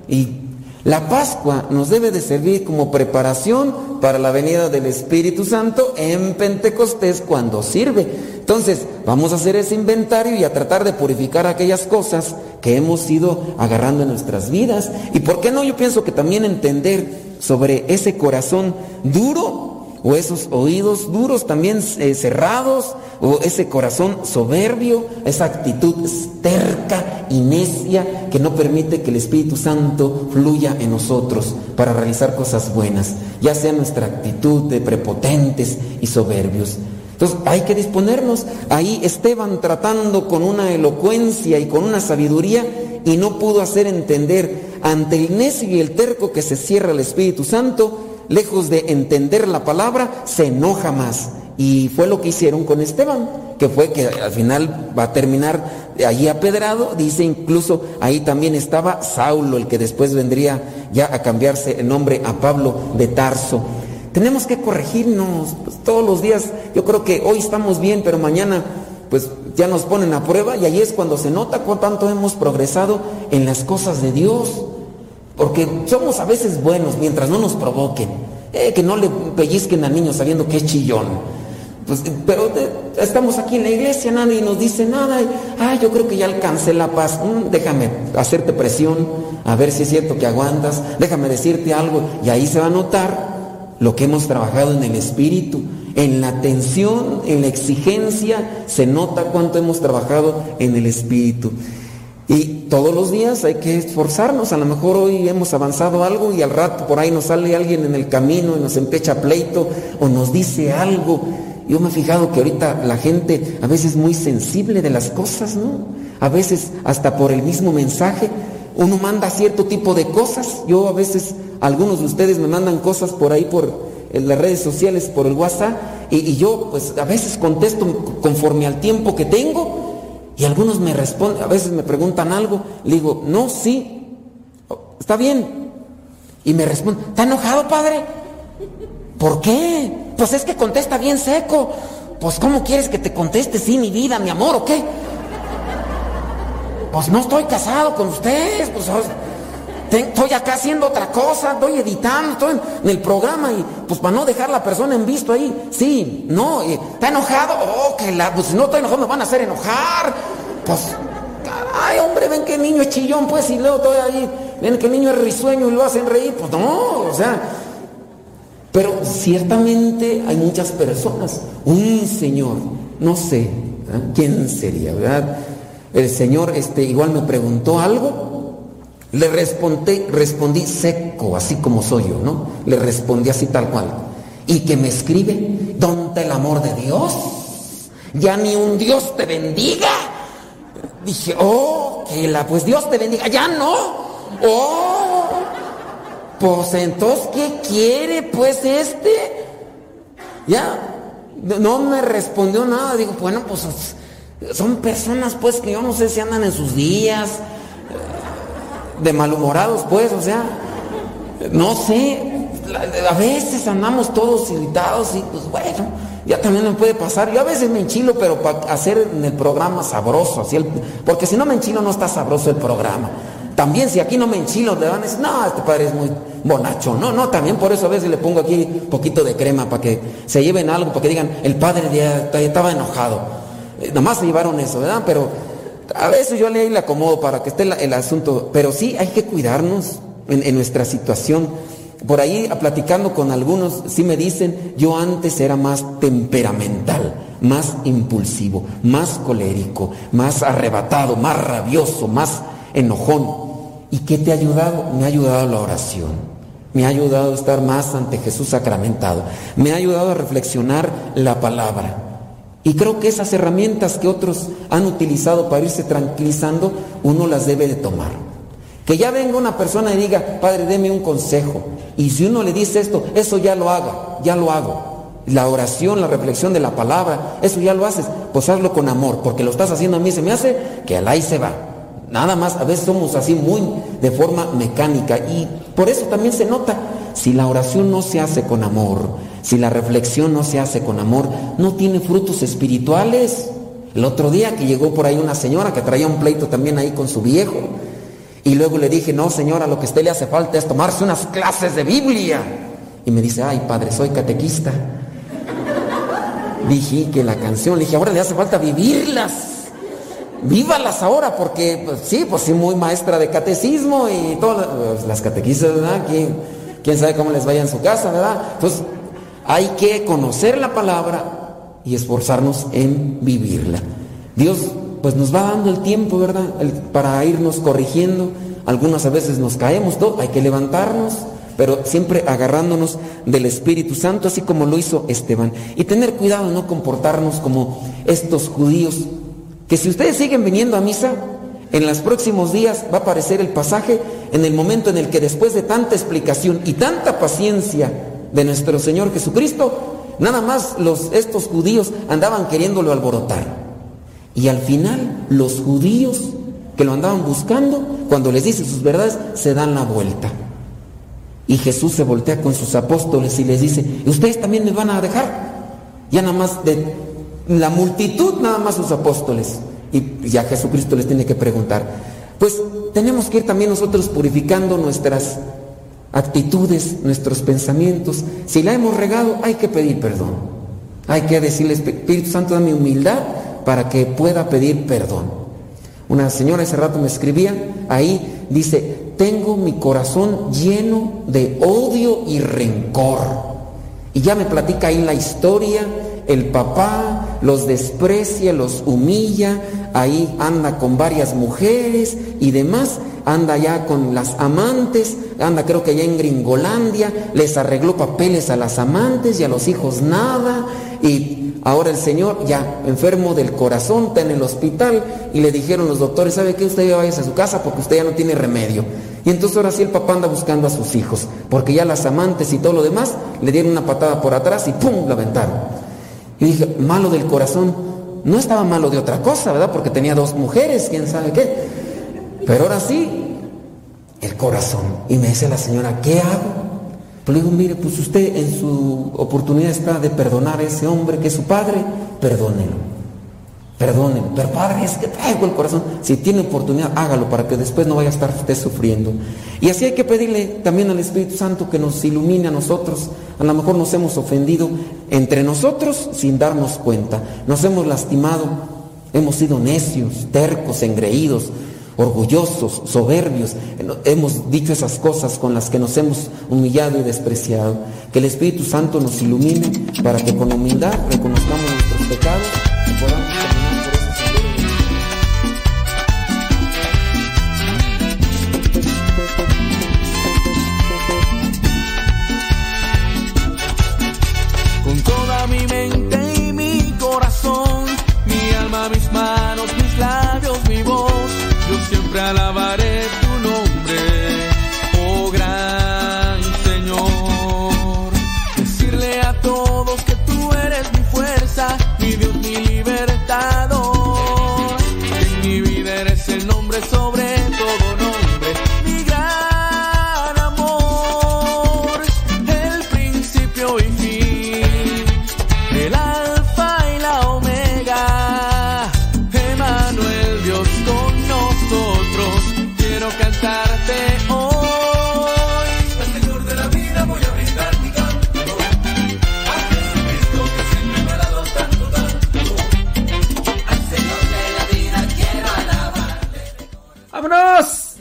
Y La Pascua nos debe de servir como preparación para la venida del Espíritu Santo en Pentecostés cuando sirve. Entonces, vamos a hacer ese inventario y a tratar de purificar aquellas cosas que hemos ido agarrando en nuestras vidas. Y por qué no, yo pienso que también entender sobre ese corazón duro o esos oídos duros también eh, cerrados, o ese corazón soberbio, esa actitud terca y necia que no permite que el Espíritu Santo fluya en nosotros para realizar cosas buenas, ya sea nuestra actitud de prepotentes y soberbios. Entonces hay que disponernos. Ahí Esteban tratando con una elocuencia y con una sabiduría y no pudo hacer entender ante el necio y el terco que se cierra el Espíritu Santo, lejos de entender la palabra, se enoja más. Y fue lo que hicieron con Esteban, que fue que al final va a terminar allí apedrado. Dice incluso ahí también estaba Saulo, el que después vendría ya a cambiarse el nombre a Pablo de Tarso. Tenemos que corregirnos pues, todos los días. Yo creo que hoy estamos bien, pero mañana pues ya nos ponen a prueba y ahí es cuando se nota cuánto hemos progresado en las cosas de Dios. Porque somos a veces buenos mientras no nos provoquen. Eh, que no le pellizquen al niño sabiendo que es chillón. Pues, pero estamos aquí en la iglesia, nadie nos dice nada. ah, yo creo que ya alcancé la paz. Mm, déjame hacerte presión, a ver si es cierto que aguantas. Déjame decirte algo. Y ahí se va a notar lo que hemos trabajado en el espíritu. En la tensión, en la exigencia, se nota cuánto hemos trabajado en el espíritu. Y todos los días hay que esforzarnos. A lo mejor hoy hemos avanzado algo y al rato por ahí nos sale alguien en el camino y nos empecha pleito o nos dice algo. Yo me he fijado que ahorita la gente a veces es muy sensible de las cosas, ¿no? A veces hasta por el mismo mensaje uno manda cierto tipo de cosas. Yo a veces, algunos de ustedes me mandan cosas por ahí por las redes sociales, por el WhatsApp, y, y yo pues a veces contesto conforme al tiempo que tengo y algunos me responden, a veces me preguntan algo, le digo, no, sí, está bien. Y me responden, ¿está enojado, padre? ¿Por qué? Pues es que contesta bien seco. Pues ¿cómo quieres que te conteste? Sí, mi vida, mi amor, ¿o qué? Pues no estoy casado con ustedes, pues estoy acá haciendo otra cosa, estoy editando, estoy en el programa y pues para no dejar la persona en visto ahí, sí, no, está enojado, oh, que la, pues si no estoy enojado me van a hacer enojar, pues, ay hombre, ven que el niño es chillón, pues, y luego todo ahí, ven que el niño es risueño y lo hacen reír, pues no, o sea, pero ciertamente hay muchas personas, un señor, no sé, ¿eh? quién sería, ¿verdad? El señor este, igual me preguntó algo le respondí, respondí seco, así como soy yo, ¿no? Le respondí así tal cual. Y que me escribe, ¿dónde el amor de Dios? Ya ni un Dios te bendiga. Dije, oh, que la, pues Dios te bendiga, ya no. Oh, pues entonces, ¿qué quiere pues este? Ya, no me respondió nada. Digo, bueno, pues son personas pues que yo no sé si andan en sus días de malhumorados, pues, o sea, no sé, a veces andamos todos irritados y pues bueno, ya también me puede pasar. Yo a veces me enchilo, pero para hacer en el programa sabroso, así el, porque si no me enchilo no está sabroso el programa. También si aquí no me enchilo, te van a decir, no, este padre es muy bonacho. No, no, también por eso a veces le pongo aquí un poquito de crema para que se lleven algo, para que digan, el padre ya, estaba enojado. Eh, nomás se llevaron eso, ¿verdad? Pero a veces yo le, le acomodo para que esté el, asunto, pero sí hay que cuidarnos en, nuestra situación. Por ahí, platicando con algunos, sí me dicen, yo antes era más temperamental, más impulsivo, más colérico, más arrebatado, más rabioso, más enojón. ¿Y qué te ha ayudado? Me ha ayudado la oración. Me ha ayudado a estar más ante Jesús sacramentado. Me ha ayudado a reflexionar la palabra. Y creo que esas herramientas que otros han utilizado para irse tranquilizando, uno las debe de tomar. Que ya venga una persona y diga, Padre, deme un consejo. Y si uno le dice esto, eso ya lo haga, ya lo hago. La oración, la reflexión de la palabra, eso ya lo haces, pues hazlo con amor, porque lo estás haciendo a mí, se me hace que al ahí se va. Nada más, a veces somos así muy de forma mecánica y por eso también se nota, si la oración no se hace con amor, si la reflexión no se hace con amor, no tiene frutos espirituales. El otro día que llegó por ahí una señora que traía un pleito también ahí con su viejo Y luego le dije, no señora, lo que a usted le hace falta es tomarse unas clases de Biblia. Y me dice, ay padre, soy catequista. Dije que la canción, le dije, ahora le hace falta vivirlas. Vívalas ahora, porque pues, sí, pues sí, muy maestra de catecismo y todas pues, las catequistas, ¿verdad? ¿Quién, quién sabe cómo les vaya en su casa, ¿verdad? Entonces, hay que conocer la palabra y esforzarnos en vivirla. Dios pues nos va dando el tiempo, ¿verdad? para irnos corrigiendo. Algunas a veces nos caemos, todo, hay que levantarnos, pero siempre agarrándonos del Espíritu Santo, así como lo hizo Esteban. Y tener cuidado, no comportarnos como estos judíos, que si ustedes siguen viniendo a misa, en los próximos días va a aparecer el pasaje en el momento en el que después de tanta explicación y tanta paciencia de nuestro Señor Jesucristo, nada más los, estos judíos andaban queriéndolo alborotar. Y al final los judíos que lo andaban buscando, cuando les dice sus verdades, se dan la vuelta. Y Jesús se voltea con sus apóstoles y les dice, ¿ustedes también me van a dejar? Ya nada más de la multitud, nada más sus apóstoles. Y ya Jesucristo les tiene que preguntar, pues tenemos que ir también nosotros purificando nuestras actitudes, nuestros pensamientos. Si la hemos regado, hay que pedir perdón. Hay que decirle, Espíritu Santo, dame humildad para que pueda pedir perdón. Una señora ese rato me escribía, ahí dice, tengo mi corazón lleno de odio y rencor. Y ya me platica ahí la historia, el papá los desprecia, los humilla, ahí anda con varias mujeres y demás, anda ya con las amantes, anda creo que allá en Gringolandia, les arregló papeles a las amantes y a los hijos nada, y Ahora el señor ya enfermo del corazón, está en el hospital y le dijeron los doctores, ¿sabe qué? Usted ya vaya a su casa porque usted ya no tiene remedio. Y entonces ahora sí el papá anda buscando a sus hijos, porque ya las amantes y todo lo demás le dieron una patada por atrás y ¡pum! la aventaron. Dije, malo del corazón, no estaba malo de otra cosa, ¿verdad? Porque tenía dos mujeres, quién sabe qué. Pero ahora sí, el corazón. Y me dice la señora, ¿qué hago? Pero le digo, mire, pues usted en su oportunidad está de perdonar a ese hombre que es su padre, perdónelo. Perdónenlo. Pero padre, es que traigo el corazón. Si tiene oportunidad, hágalo para que después no vaya a estar usted sufriendo. Y así hay que pedirle también al Espíritu Santo que nos ilumine a nosotros. A lo mejor nos hemos ofendido entre nosotros sin darnos cuenta. Nos hemos lastimado. Hemos sido necios, tercos, engreídos, orgullosos, soberbios. Hemos dicho esas cosas con las que nos hemos humillado y despreciado. Que el Espíritu Santo nos ilumine para que con humildad reconozcamos nuestros pecados y podamos alabaré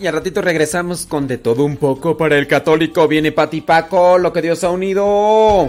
Y al ratito regresamos con de todo un poco para el católico. Viene Patipaco, lo que Dios ha unido.